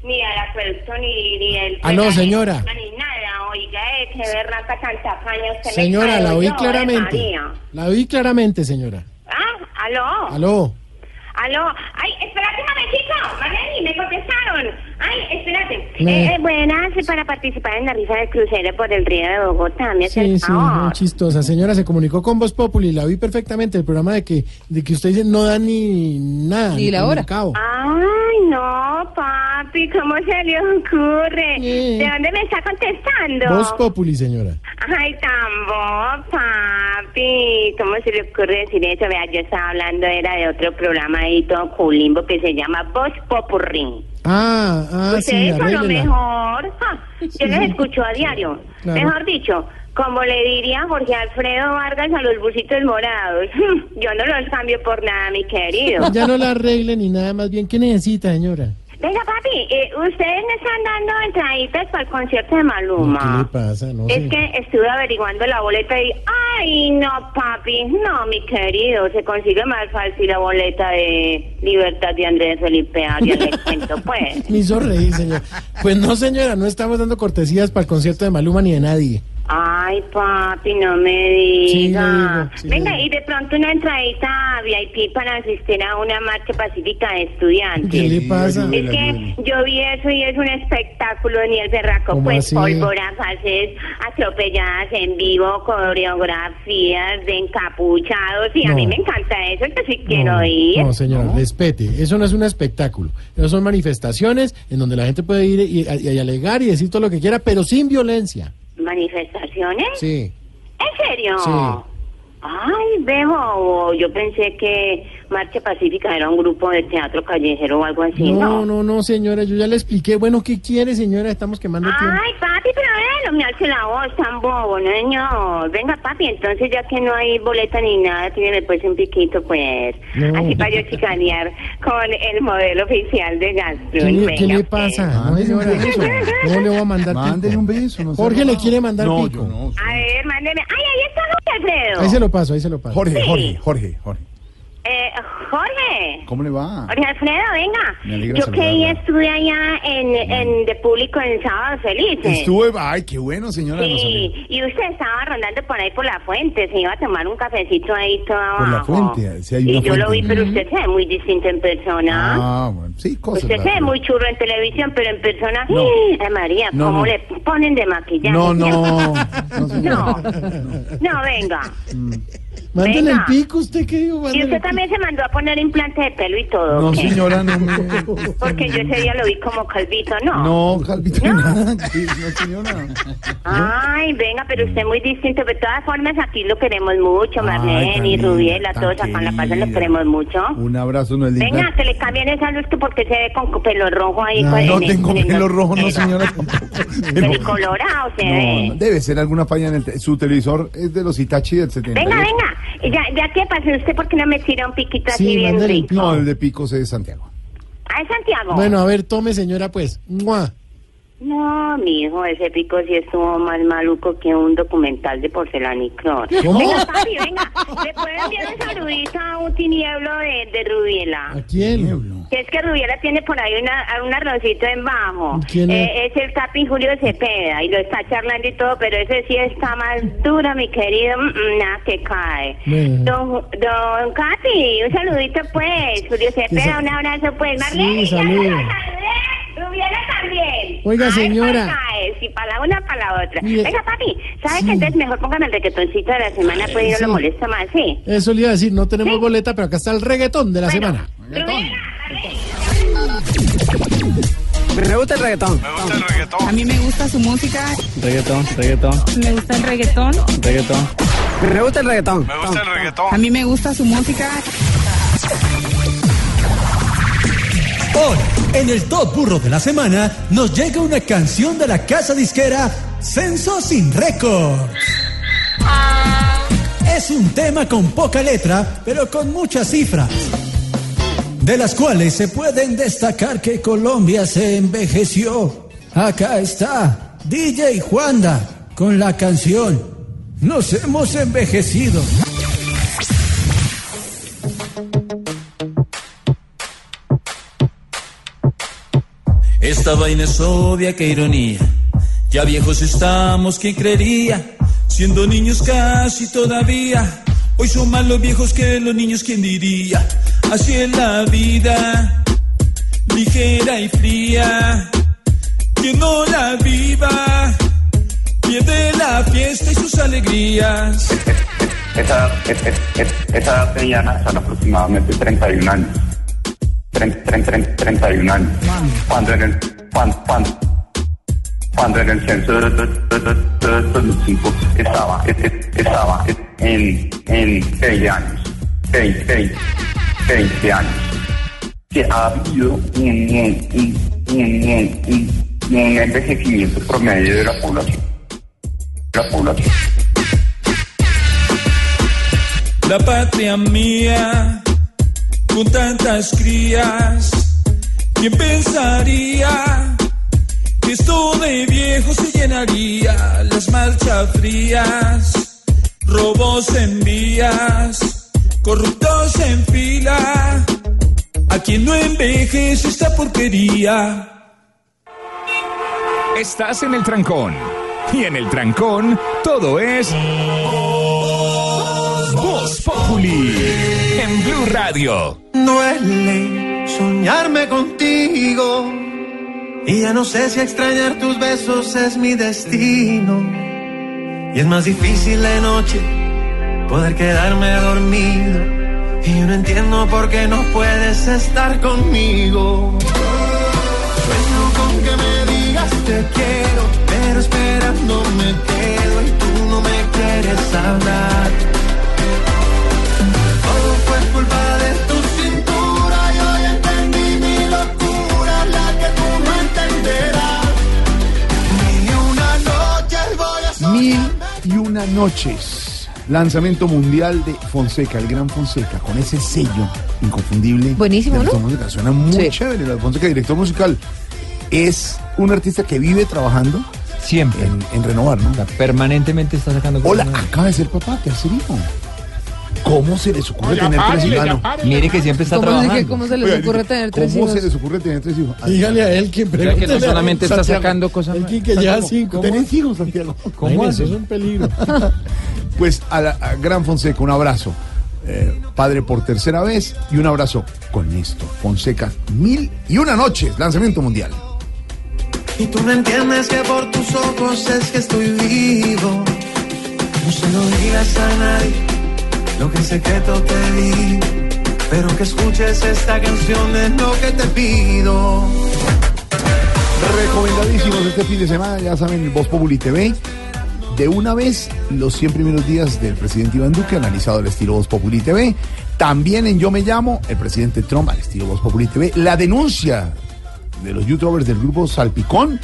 ni del acueducto, ni, ni del... Aló, señora. Ni nada, oiga, eh, qué berraca tan tacaña usted me Señora, cae, la oí yo, claramente. La oí claramente, señora. Ah, aló. Aló. Aló. Ay, espérate un momentito. Marlene, me contestaron. Ay, espérate. Me- Eh, eh, buenas, para participar en la rifa del crucero por el río de Bogotá. Me hace Sí, el sí, favor. muy chistosa. Señora, se comunicó con Voz Populi, la vi perfectamente. El programa de que, de que usted dice no da ni nada. Ni la hora. Ay, no, papi, ¿cómo se le ocurre? ¿De dónde me está contestando? Voz Populi, señora. Ay, tambo, papi. ¿Cómo se le ocurre decir eso? Vea, yo estaba hablando, era de otro programa ahí todo culimbo que se llama Voz Popurrín. Ah, ah, sí, son lo mejor. Ja, yo les escucho a diario. Claro. Mejor dicho, como le diría Jorge Alfredo Vargas a los busitos morados. Yo no los cambio por nada, mi querido. Ya no la arregle ni nada, más bien. ¿Qué necesita, señora? Venga, papi, eh, ustedes me están dando entraditas para el concierto de ¿Qué le Maluma. pasa? No Es sé. que estuve averiguando la boleta y... ¡Ay, no, papi! No, mi querido, se consigue más fácil la boleta de Libertad de Andrés Felipe Arias, le cuento, pues. Me hizo reír, señor. Pues no, señora, no estamos dando cortesías para el concierto de Maluma ni de nadie. Ay, papi, no me Sí, diga. digo, sí, Venga, y de pronto una entradita VIP para asistir a una marcha pacífica de estudiantes. ¿Qué le pasa? Es que yo vi eso y es un espectáculo, ni el berraco, ¿Cómo pues así? pólvora, fases atropelladas en vivo, coreografías de encapuchados, y a No. mí me encanta eso, yo sí quiero no, ir. no, señora, respete. Eso no es un espectáculo. Eso son manifestaciones en donde la gente puede ir y, y- y alegar y decir todo lo que quiera, pero sin violencia. ¿Manifestaciones? Sí. ¿En serio? Sí. Ay, veo, yo pensé que Marcha Pacífica era un grupo de teatro callejero o algo así, ¿no? No, no, no, señora, yo ya le expliqué. Bueno, ¿qué quiere, señora? Estamos quemando tiempo. Ay, papi, pero eh, no me alce la voz tan bobo, no, señor. Venga, papi, entonces ya que no hay boleta ni nada, tiene pues un piquito, pues. No. Así para yo chicanear con el modelo oficial de ¿Qué, Gastron. le- qué Venga, le pasa? No, Mándele un señora, beso. ¿cómo le voy a mandar Mándele un beso. No Jorge le quiere mandar no, pico. yo no. A ver, mándeme. Ay, ahí está Jorge Alfredo. Ahí se lo paso, ahí se lo paso. Jorge, Sí. Jorge, Jorge, Jorge. Eh, Jorge. ¿Cómo le va? Jorge Alfredo, venga. Yo que estuve allá en, en De Público en Sábado Felices. Estuve, ay, qué bueno, señora. no. Sí, y usted estaba rondando por ahí por la fuente, se iba a tomar un cafecito ahí todo Por la fuente, sí hay y una yo lo vi, pero usted se ve muy distinto en persona. Ah, bueno, sí, cosas. usted se ve muy churro en televisión, pero en persona, No. ¡ay, María, No, ¿cómo no. le ponen de maquillaje? No, no. No, no, venga. Mándele el pico, ¿usted qué dijo? Y usted también se mandó a poner implante de pelo y todo. No, ¿o qué? señora, no. Porque yo ese día lo vi como calvito, ¿no? No, Calvito, nada. sí, No, señora. Ay, venga, pero usted es muy distinto. De todas formas, aquí lo queremos mucho, Marlene y Rubiela, todos acá en La Paz lo queremos mucho. Un abrazo, no es linda. Venga, que le cambien esa luz que porque se ve con pelo rojo ahí. No, con- no en- tengo en- pelo rojo, no, señora, tampoco. Pero colorado se No, ve. no, debe ser alguna falla en el su televisor es de los Hitachi del 70. Venga, venga. Ya, ya que pase usted, ¿por qué no me tira un piquito así Sí, bien mándale el rico? No, el de Picos es de Santiago. Ah, es Santiago. Bueno, a ver, tome, señora, pues. ¡Mua! No, mi hijo, ese pico sí estuvo más maluco que un documental de porcelanicrón. ¿Cómo? Venga, papi, venga, ¿le puedo enviar un saludito a un tinieblo de, de Rubiela? ¿A quién? Que es que Rubiela tiene por ahí una, un arrocito en bajo. ¿Quién es? Eh, es el Capi Julio Cepeda y lo está charlando y todo, pero ese sí está más duro, mi querido. Mm, mm, nada que cae. Don, don Capi, un saludito pues. Julio Cepeda, un abrazo pues. Marlene, ya saludo. También. Oiga, Ay, señora. pues, cae, si para la una, para la otra. Mire. Venga, papi, ¿sabes Sí. que entonces mejor póngame el reggaetoncito de la semana? Pues y no sí. lo molesta más, ¿sí? Eso le iba a decir, no tenemos boleta, pero acá está el reggaetón de la semana. Me gusta el reggaetón. A mí me gusta su música. Reggaetón, reggaetón, Me gusta el reggaetón. reggaetón. Me gusta el reggaetón. Me gusta el reggaetón. A mí me gusta su música. Hoy, en el Top Burro de la Semana, nos llega una canción de la casa disquera Censo Sin Récord. Es un tema con poca letra, pero con muchas cifras, de las cuales se pueden destacar que Colombia se envejeció. Acá está DJ Juanda con la canción Nos hemos envejecido. Esta vaina es obvia, qué ironía. Ya viejos estamos, ¿quién creería? Siendo niños casi todavía. Hoy son más los viejos que los niños, ¿quién diría? Así es la vida, ligera y fría. Quien no la viva, pierde la fiesta y sus alegrías. Esa, es- es- es- esa edad de Diana son aproximadamente 31 años. Tren- tren- tren- 31 años. Cuando en el, cuando, cuando, cuando en el censo de, de, de, de- de 2005 estaba, es- es- estaba en, en 20 años. 20, 20, 20 años. Que ha habido un, un, un- un- un envejecimiento promedio de la población. La población. La patria mía, con tantas crías, ¿quién pensaría que esto de viejo se llenaría? Las marchas frías, robos en vías, corruptos en fila, a quien no envejece esta porquería. Estás en el trancón. Y en el trancón, todo es. Voz Populi. En Blue Radio. Duele soñarme contigo. Y ya no sé si extrañar tus besos es mi destino. Y es más difícil de noche poder quedarme dormido. Y yo no entiendo por qué no puedes estar conmigo. Sueño con que me digas te quiero, pero esperando me quedo y tú no me quieres hablar. Mil y una noches. Lanzamiento mundial de Fonseca, el gran Fonseca, con ese sello inconfundible. Buenísimo, de ¿no? Suena muy Sí. chévere. La Fonseca, director musical, es un artista que vive trabajando. Siempre. En, en renovar, ¿no? Permanentemente está sacando Hola, cosas nuevas. acaba de ser papá, tercer hijo. ¿Cómo se les ocurre No, ya tener tres hijos? Ah, no. Mire que siempre está ¿Cómo, trabajando. es que- cómo se les Oiga, ocurre tener tres ¿Cómo hijos? se les ocurre tener tres hijos? Dígale a él quien sea, que no solamente está Santiago. sacando cosas El nuevas. que ya cinco. ¿Tenés hijos, Santiago? ¿Cómo Imagínese, hace? Eso es un peligro. Pues a, la, a Gran Fonseca, un abrazo. Eh, padre por tercera vez y un abrazo con esto. Fonseca, mil y una noches, lanzamiento mundial. Y tú no entiendes que por tus ojos es que estoy vivo. No se lo digas a nadie, lo que en secreto te di. Pero que escuches esta canción es lo que te pido. Recomendadísimos este fin de semana, ya saben, Voz Populi TV. De una vez, los 100 primeros días del presidente Iván Duque, analizado al estilo Voz Populi TV. También en Yo Me Llamo, el presidente Trump al estilo Voz Populi TV. La denuncia de los youtubers del grupo Salpicón,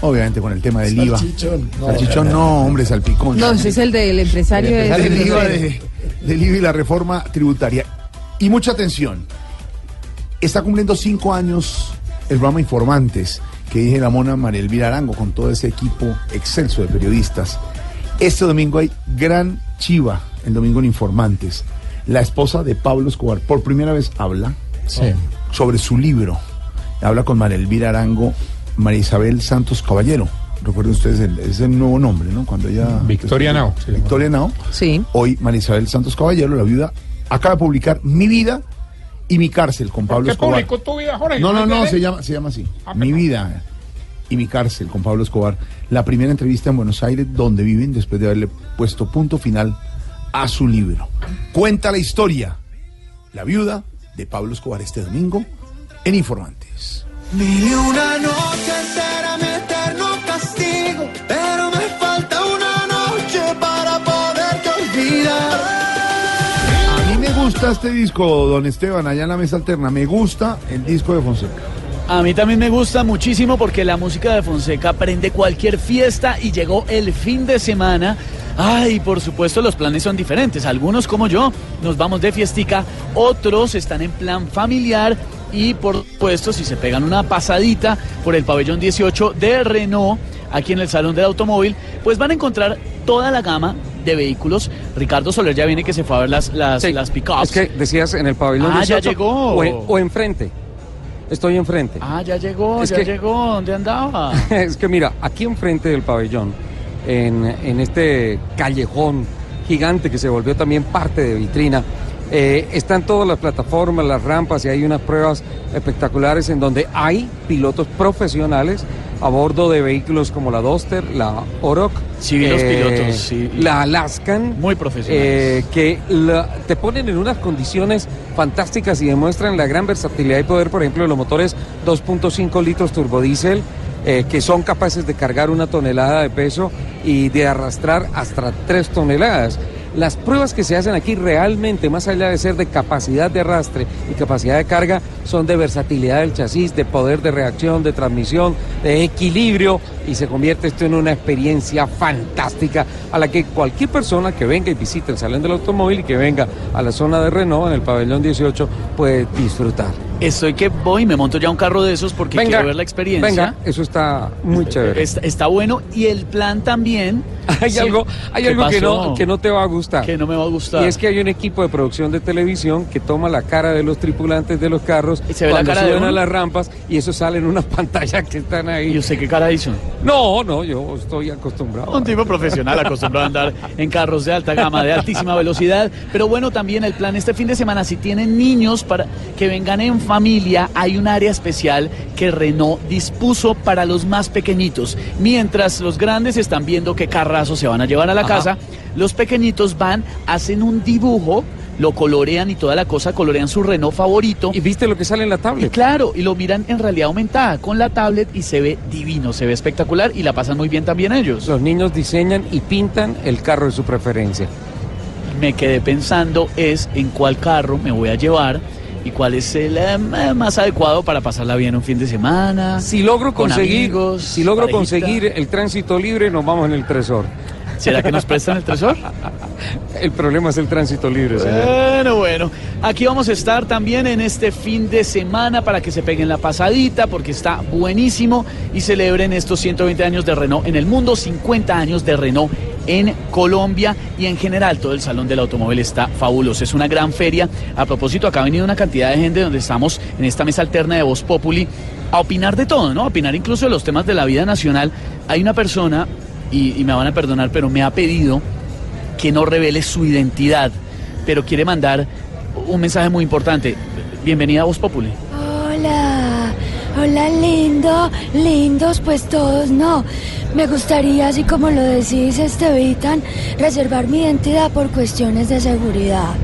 obviamente con el tema del IVA. Salchichón. No. Salchichón no, hombre, Salpicón. No, ese es el del empresario. del ese IVA, grosero. de- del IVA y la reforma tributaria. Y mucha atención. Está cumpliendo cinco años el programa Informantes, que dije la mona María Elvira Arango con todo ese equipo excelso de periodistas. Este domingo hay gran chiva, el domingo en Informantes. La esposa de Pablo Escobar por primera vez habla Sí. sobre su libro. Habla con María Elvira Arango, María Isabel Santos Caballero. Recuerden ustedes, el, es el nuevo nombre, ¿no? Cuando ella... Victoria Nao. Victoria Nao. Sí. Hoy María Isabel Santos Caballero, la viuda, acaba de publicar Mi vida y mi cárcel con Pablo ¿Qué Escobar. publicó tu vida, Jorge? No, no, no, se llama, se llama así. Ah, Mi vida y mi cárcel con Pablo Escobar. La primera entrevista en Buenos Aires donde viven después de haberle puesto punto final a su libro. Cuenta la historia. La viuda de Pablo Escobar este domingo en Informantes. Mil y una noche será mi eterno castigo, pero me falta una noche para poderte olvidar. A mí me gusta este disco, don Esteban, allá en la mesa alterna. Me gusta el disco de Fonseca. A mí también me gusta muchísimo porque la música de Fonseca prende cualquier fiesta y llegó el fin de semana. Ay, por supuesto los planes son diferentes. Algunos como yo nos vamos de fiestica, otros están en plan familiar y por supuesto si se pegan una pasadita por el pabellón 18 de Renault aquí en el Salón del Automóvil, pues van a encontrar toda la gama de vehículos. Ricardo Soler ya viene que se fue a ver las, las, las pick-ups. Es que decías en el pabellón Ah, ya 18 llegó. O, en- o enfrente. Estoy enfrente. Ah, ya llegó, Es ya que- llegó. ¿Dónde andaba? es que mira, aquí enfrente del pabellón, en, en este callejón gigante que se volvió también parte de vitrina, eh, están todas las plataformas, las rampas y hay unas pruebas espectaculares en donde hay pilotos profesionales a bordo de vehículos como la Duster, la Oroc, Sí, los pilotos, sí. la Alaskan, Muy profesionales. eh, que la- te ponen en unas condiciones fantásticas y demuestran la gran versatilidad y poder, por ejemplo, de los motores 2.5 litros turbodiesel, eh, que son capaces de cargar una tonelada de peso y de arrastrar hasta 3 toneladas. Las pruebas que se hacen aquí realmente, más allá de ser de capacidad de arrastre y capacidad de carga, son de versatilidad del chasis, de poder de reacción, de transmisión, de equilibrio y se convierte esto en una experiencia fantástica a la que cualquier persona que venga y visite el Salón del Automóvil y que venga a la zona de Renault en el pabellón 18 puede disfrutar. Estoy que voy y me monto ya un carro de esos porque Venga, quiero ver la experiencia. Venga, eso está muy chévere. Está, está bueno y el plan también. Hay Sí. algo, hay ¿Qué algo que no, que no te va a gustar. Que no me va a gustar. Y es que hay un equipo de producción de televisión que toma la cara de los tripulantes de los carros ¿Y se ve la cara de a las rampas y eso sale en unas pantallas que están ahí. ¿Y usted qué cara hizo? No, no, yo estoy acostumbrado. Un tipo profesional acostumbrado a andar en carros de alta gama, de altísima velocidad. Pero bueno, también el plan este fin de semana, si tienen niños para que vengan en familia, hay un área especial que Renault dispuso para los más pequeñitos. Mientras los grandes están viendo qué carrazos se van a llevar a la Ajá. casa, los pequeñitos van, hacen un dibujo. Lo colorean y toda la cosa, colorean su Renault favorito. ¿Y viste lo que sale en la Y tablet? claro, y lo miran en realidad aumentada con la tablet y se ve divino, se ve espectacular y la pasan muy bien también ellos. Los niños diseñan y pintan el carro de su preferencia. me quedé pensando es en cuál carro me voy a llevar y cuál es el eh, más adecuado para pasarla bien un fin de semana. Si logro con conseguir, amigos, si logro parejita. conseguir el tránsito libre, nos vamos en el tresor. ¿Será que nos prestan el tresor? El problema es el tránsito libre, señor. Bueno, bueno. Aquí vamos a estar también en este fin de semana para que se peguen la pasadita porque está buenísimo y celebren estos 120 años de Renault en el mundo, 50 años de Renault en Colombia y en general todo el salón del automóvil está fabuloso. Es una gran feria. A propósito, acá ha venido una cantidad de gente donde estamos en esta mesa alterna de Voz Populi a opinar de todo, ¿no? A opinar incluso de los temas de la vida nacional. Hay una persona, y, me van a perdonar, pero me ha pedido que no revele su identidad, pero quiere mandar un mensaje muy importante. Bienvenida a Voz Populi. Hola, hola lindo, lindos pues todos no. Me gustaría, así como lo decís, Estevitan, reservar mi identidad por cuestiones de seguridad.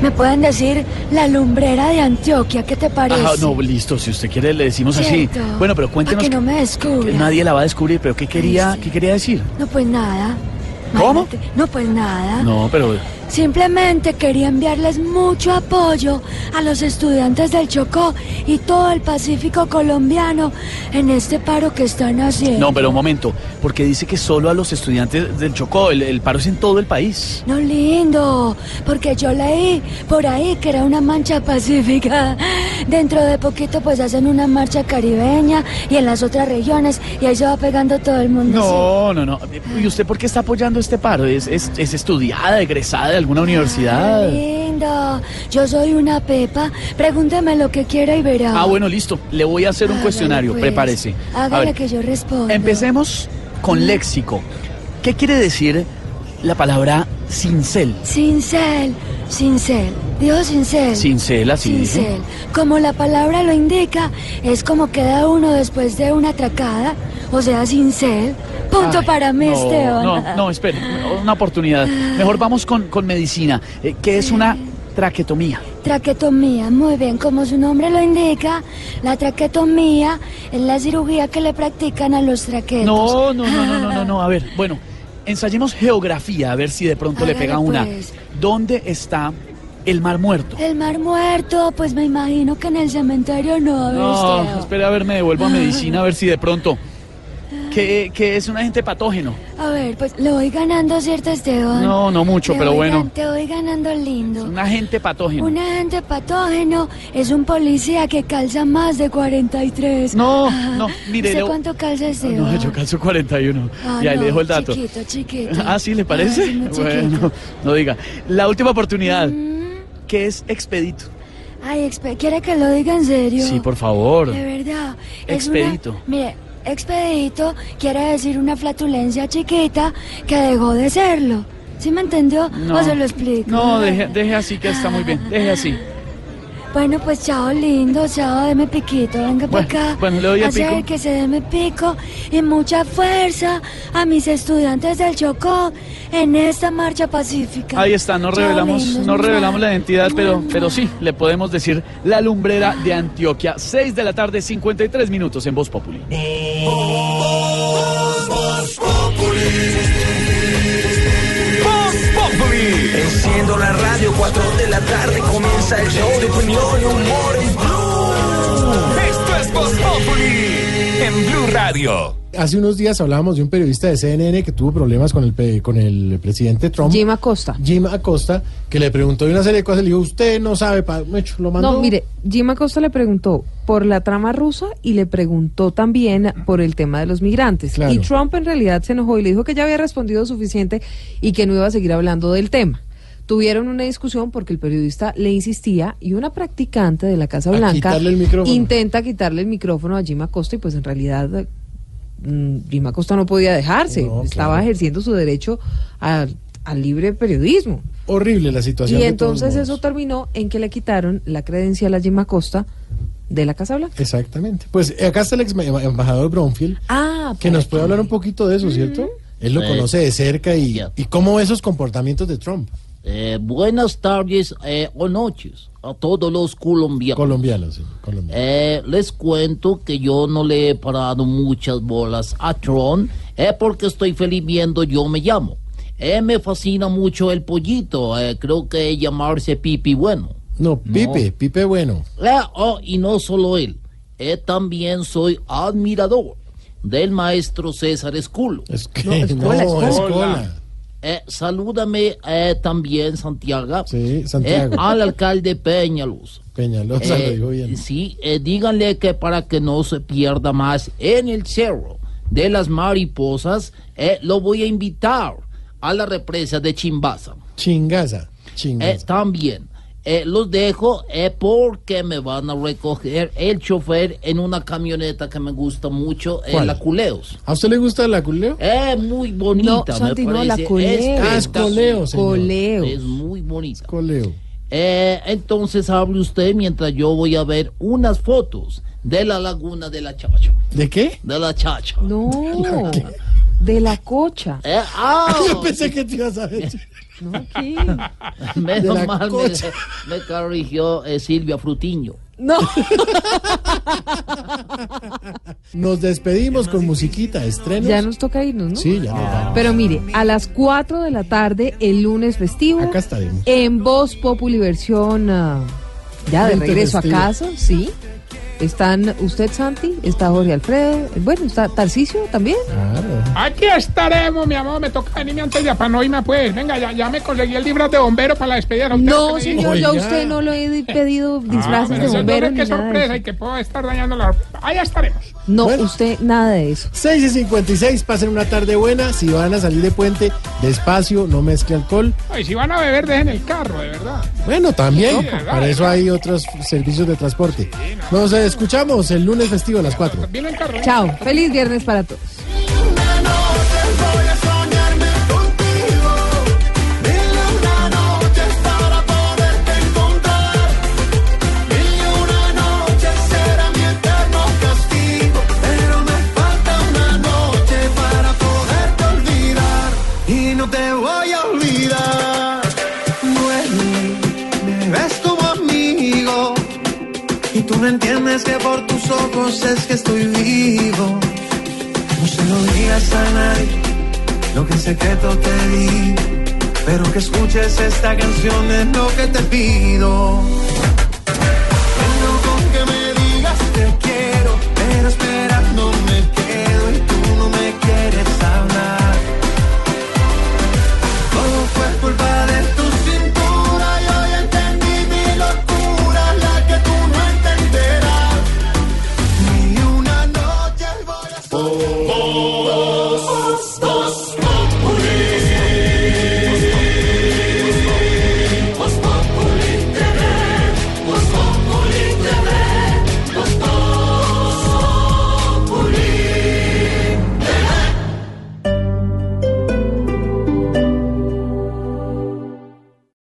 ¿Me pueden decir la lumbrera de Antioquia? ¿Qué te parece? Ajá, no, listo, si usted quiere le decimos así. Cierto. Bueno, pero cuéntenos. Para que no me que descubran. nadie la va a descubrir, pero ¿qué quería, qué quería decir? No, pues nada. ¿Cómo? No, pues nada. No, pero Simplemente quería enviarles mucho apoyo a los estudiantes del Chocó y todo el Pacífico colombiano en este paro que están haciendo. No, pero un momento, porque dice que solo a los estudiantes del Chocó, el, el paro es en todo el país. No lindo, porque yo leí por ahí que era una mancha pacífica. Dentro de poquito pues hacen una marcha caribeña y en las otras regiones y ahí se va pegando todo el mundo. No, no, no. ¿Y usted por qué está apoyando este paro? ¿Es, es, es estudiada, egresada alguna universidad? Lindo, yo soy una pepa. Pregúnteme lo que quiera y verá. Ah, bueno, listo. Le voy a hacer un cuestionario. pues. Prepárese. Hágale que yo responda. empecemos con léxico. ¿Qué quiere decir la palabra cincel? Cincel, cincel. Dijo cincel. Cincel, así dice. Cincel. Como la palabra lo indica, es como queda uno después de una atracada, o sea, cincel. Punto Ay, para mí, no, Esteban. No, no, espere, una oportunidad. Mejor vamos con, con medicina. Eh, ¿Qué es una traquetomía? Traquetomía, muy bien, como su nombre lo indica, la traquetomía es la cirugía que le practican a los traquetos. No, no, no, no, no, no, no. A ver, bueno, ensayemos geografía, a ver si de pronto le pega una. pues. ¿Dónde está el Mar Muerto? El mar muerto, pues me imagino que en el cementerio no, No, Esteban. espera, a ver, me devuelvo a medicina, a ver si de pronto. ¿Qué, qué es un agente patógeno? A ver, pues le voy ganando, ¿cierto, Esteban? No, no mucho, pero voy bueno. Te voy ganando lindo. Un agente patógeno. Un agente patógeno es un policía que calza más de 43. No, Ah, no, mire, ¿Usted le- cuánto calza, Esteban? No, yo calzo 41. Ah, y ahí no, le dejo el dato. Chiquito, chiquito. Ah, ¿sí le parece? Ah, sí, bueno, no diga. La última oportunidad. Mm. ¿Qué es expedito? Ay, expe- ¿quiere que lo diga en serio? Sí, por favor. De verdad. es Expedito. una- mire, expedito quiere decir una flatulencia chiquita que dejó de serlo. ¿Sí me entendió? No. ¿O se lo explico? No, deje, deje así que está muy bien. Deje así. Bueno, pues chao lindo, chao, deme piquito, venga para Bueno, acá. bueno, le doy el pico. que se deme pico y mucha fuerza a mis estudiantes del Chocó en esta marcha pacífica. Ahí está, no Chao, revelamos, lindos, no revelamos la identidad, pero, pero sí, le podemos decir la lumbrera de Antioquia. 6 de la tarde, 53 minutos en Voz Populi. La radio, 4 de la tarde comienza el show de opinión y humor en Blue. Esto es Voz en Blue Radio. Hace unos días hablábamos de un periodista de CNN que tuvo problemas con el, con el presidente Trump. Jim Acosta. Jim Acosta, que le preguntó de una serie de cosas. Le dijo, usted no sabe, pa- lo mandó. No, mire, Jim Acosta le preguntó por la trama rusa y le preguntó también por el tema de los migrantes. Claro. Y Trump en realidad se enojó y le dijo que ya había respondido suficiente y que no iba a seguir hablando del tema. Tuvieron una discusión porque el periodista le insistía y una practicante de la Casa A Blanca quitarle el micrófono. intenta quitarle el micrófono a Jim Acosta y pues en realidad mm, Jim Acosta no podía dejarse, No, estaba claro. ejerciendo su derecho al libre periodismo. Horrible la situación. Y entonces eso terminó en que le quitaron la credencial a Jim Acosta de la Casa Blanca. Exactamente. Pues eh, acá está el ex embajador Bromfield, Ah, que nos puede hablar un poquito de eso, ¿cierto? Él lo conoce de cerca y, y cómo ve esos comportamientos de Trump. Eh, buenas tardes eh, o noches a todos los colombianos. Colombianos, sí, colombianos. Eh, les cuento que yo no le he parado muchas bolas a Tron eh, porque estoy feliz viendo Yo Me Llamo. Eh, me fascina mucho el pollito, eh, creo que llamarse Pipi Bueno. No, Pipe, Pipe bueno. Eh, oh, y no solo él, eh, también soy admirador del maestro César Esculo. Es que, No, Escola, no, Escola. Escola. Eh, salúdame eh, también, Santiago. Sí, Santiago. Eh, al alcalde Peñaluz. Peñalosa Eh, lo dijo bien. Sí, díganle que para que no se pierda más en el cerro de las mariposas, lo voy a invitar a la represa de Chimbaza. Chingaza, chingaza. también. Eh, los dejo eh, porque me van a recoger el chofer en una camioneta que me gusta mucho, eh, la Culeos. ¿A usted le gusta la culeo? Es muy bonita, No, me Santi, no, parece. Coleo. espectacular. Ah, es Coleo, señor. Coleo. Es muy bonita. Coleo. Eh, entonces hable usted mientras yo voy a ver unas fotos de la laguna de la Chacha. ¿De qué? De la Chacha. No, de la cocha. Eh, ah, Yo pensé que te ibas a decir. No, ¿qué? menos mal me, Cocha. me corrigió eh, Silvia Frutiño. No. Nos despedimos con musiquita, estrenos. Ya nos toca irnos, ¿no? Sí, ya nos vamos. Pero mire, a las 4 de la tarde, el lunes festivo, Acá estaremos. en Voz Populi versión ah, ya de regreso a casa, sí. Están usted, Santi, está Jorge Alfredo, bueno, está Tarcicio también. Aquí estaremos, mi amor. Me toca venirme antes de Apanoima, pues. Venga, ya, ya me conseguí el disfraz de bombero para la despedida. ¿usted No, señor, yo a usted no lo he pedido disfraces pero de no bombero ni qué sorpresa y que puedo estar dañando la... Allá estaremos. No, usted nada de eso. 6 y 56, pasen una tarde buena. Si van a salir de puente, despacio, no mezcle alcohol. Ay, si van a beber, dejen el carro, de verdad. Bueno, también. Sí, de verdad, Para eso hay otros servicios de transporte. Nos escuchamos el lunes festivo a las 4. Vino el carro. Chao, feliz viernes para todos. Tú no entiendes que por tus ojos es que estoy vivo. No se lo digas a nadie, lo que en secreto te di. Pero que escuches esta canción es lo que te pido.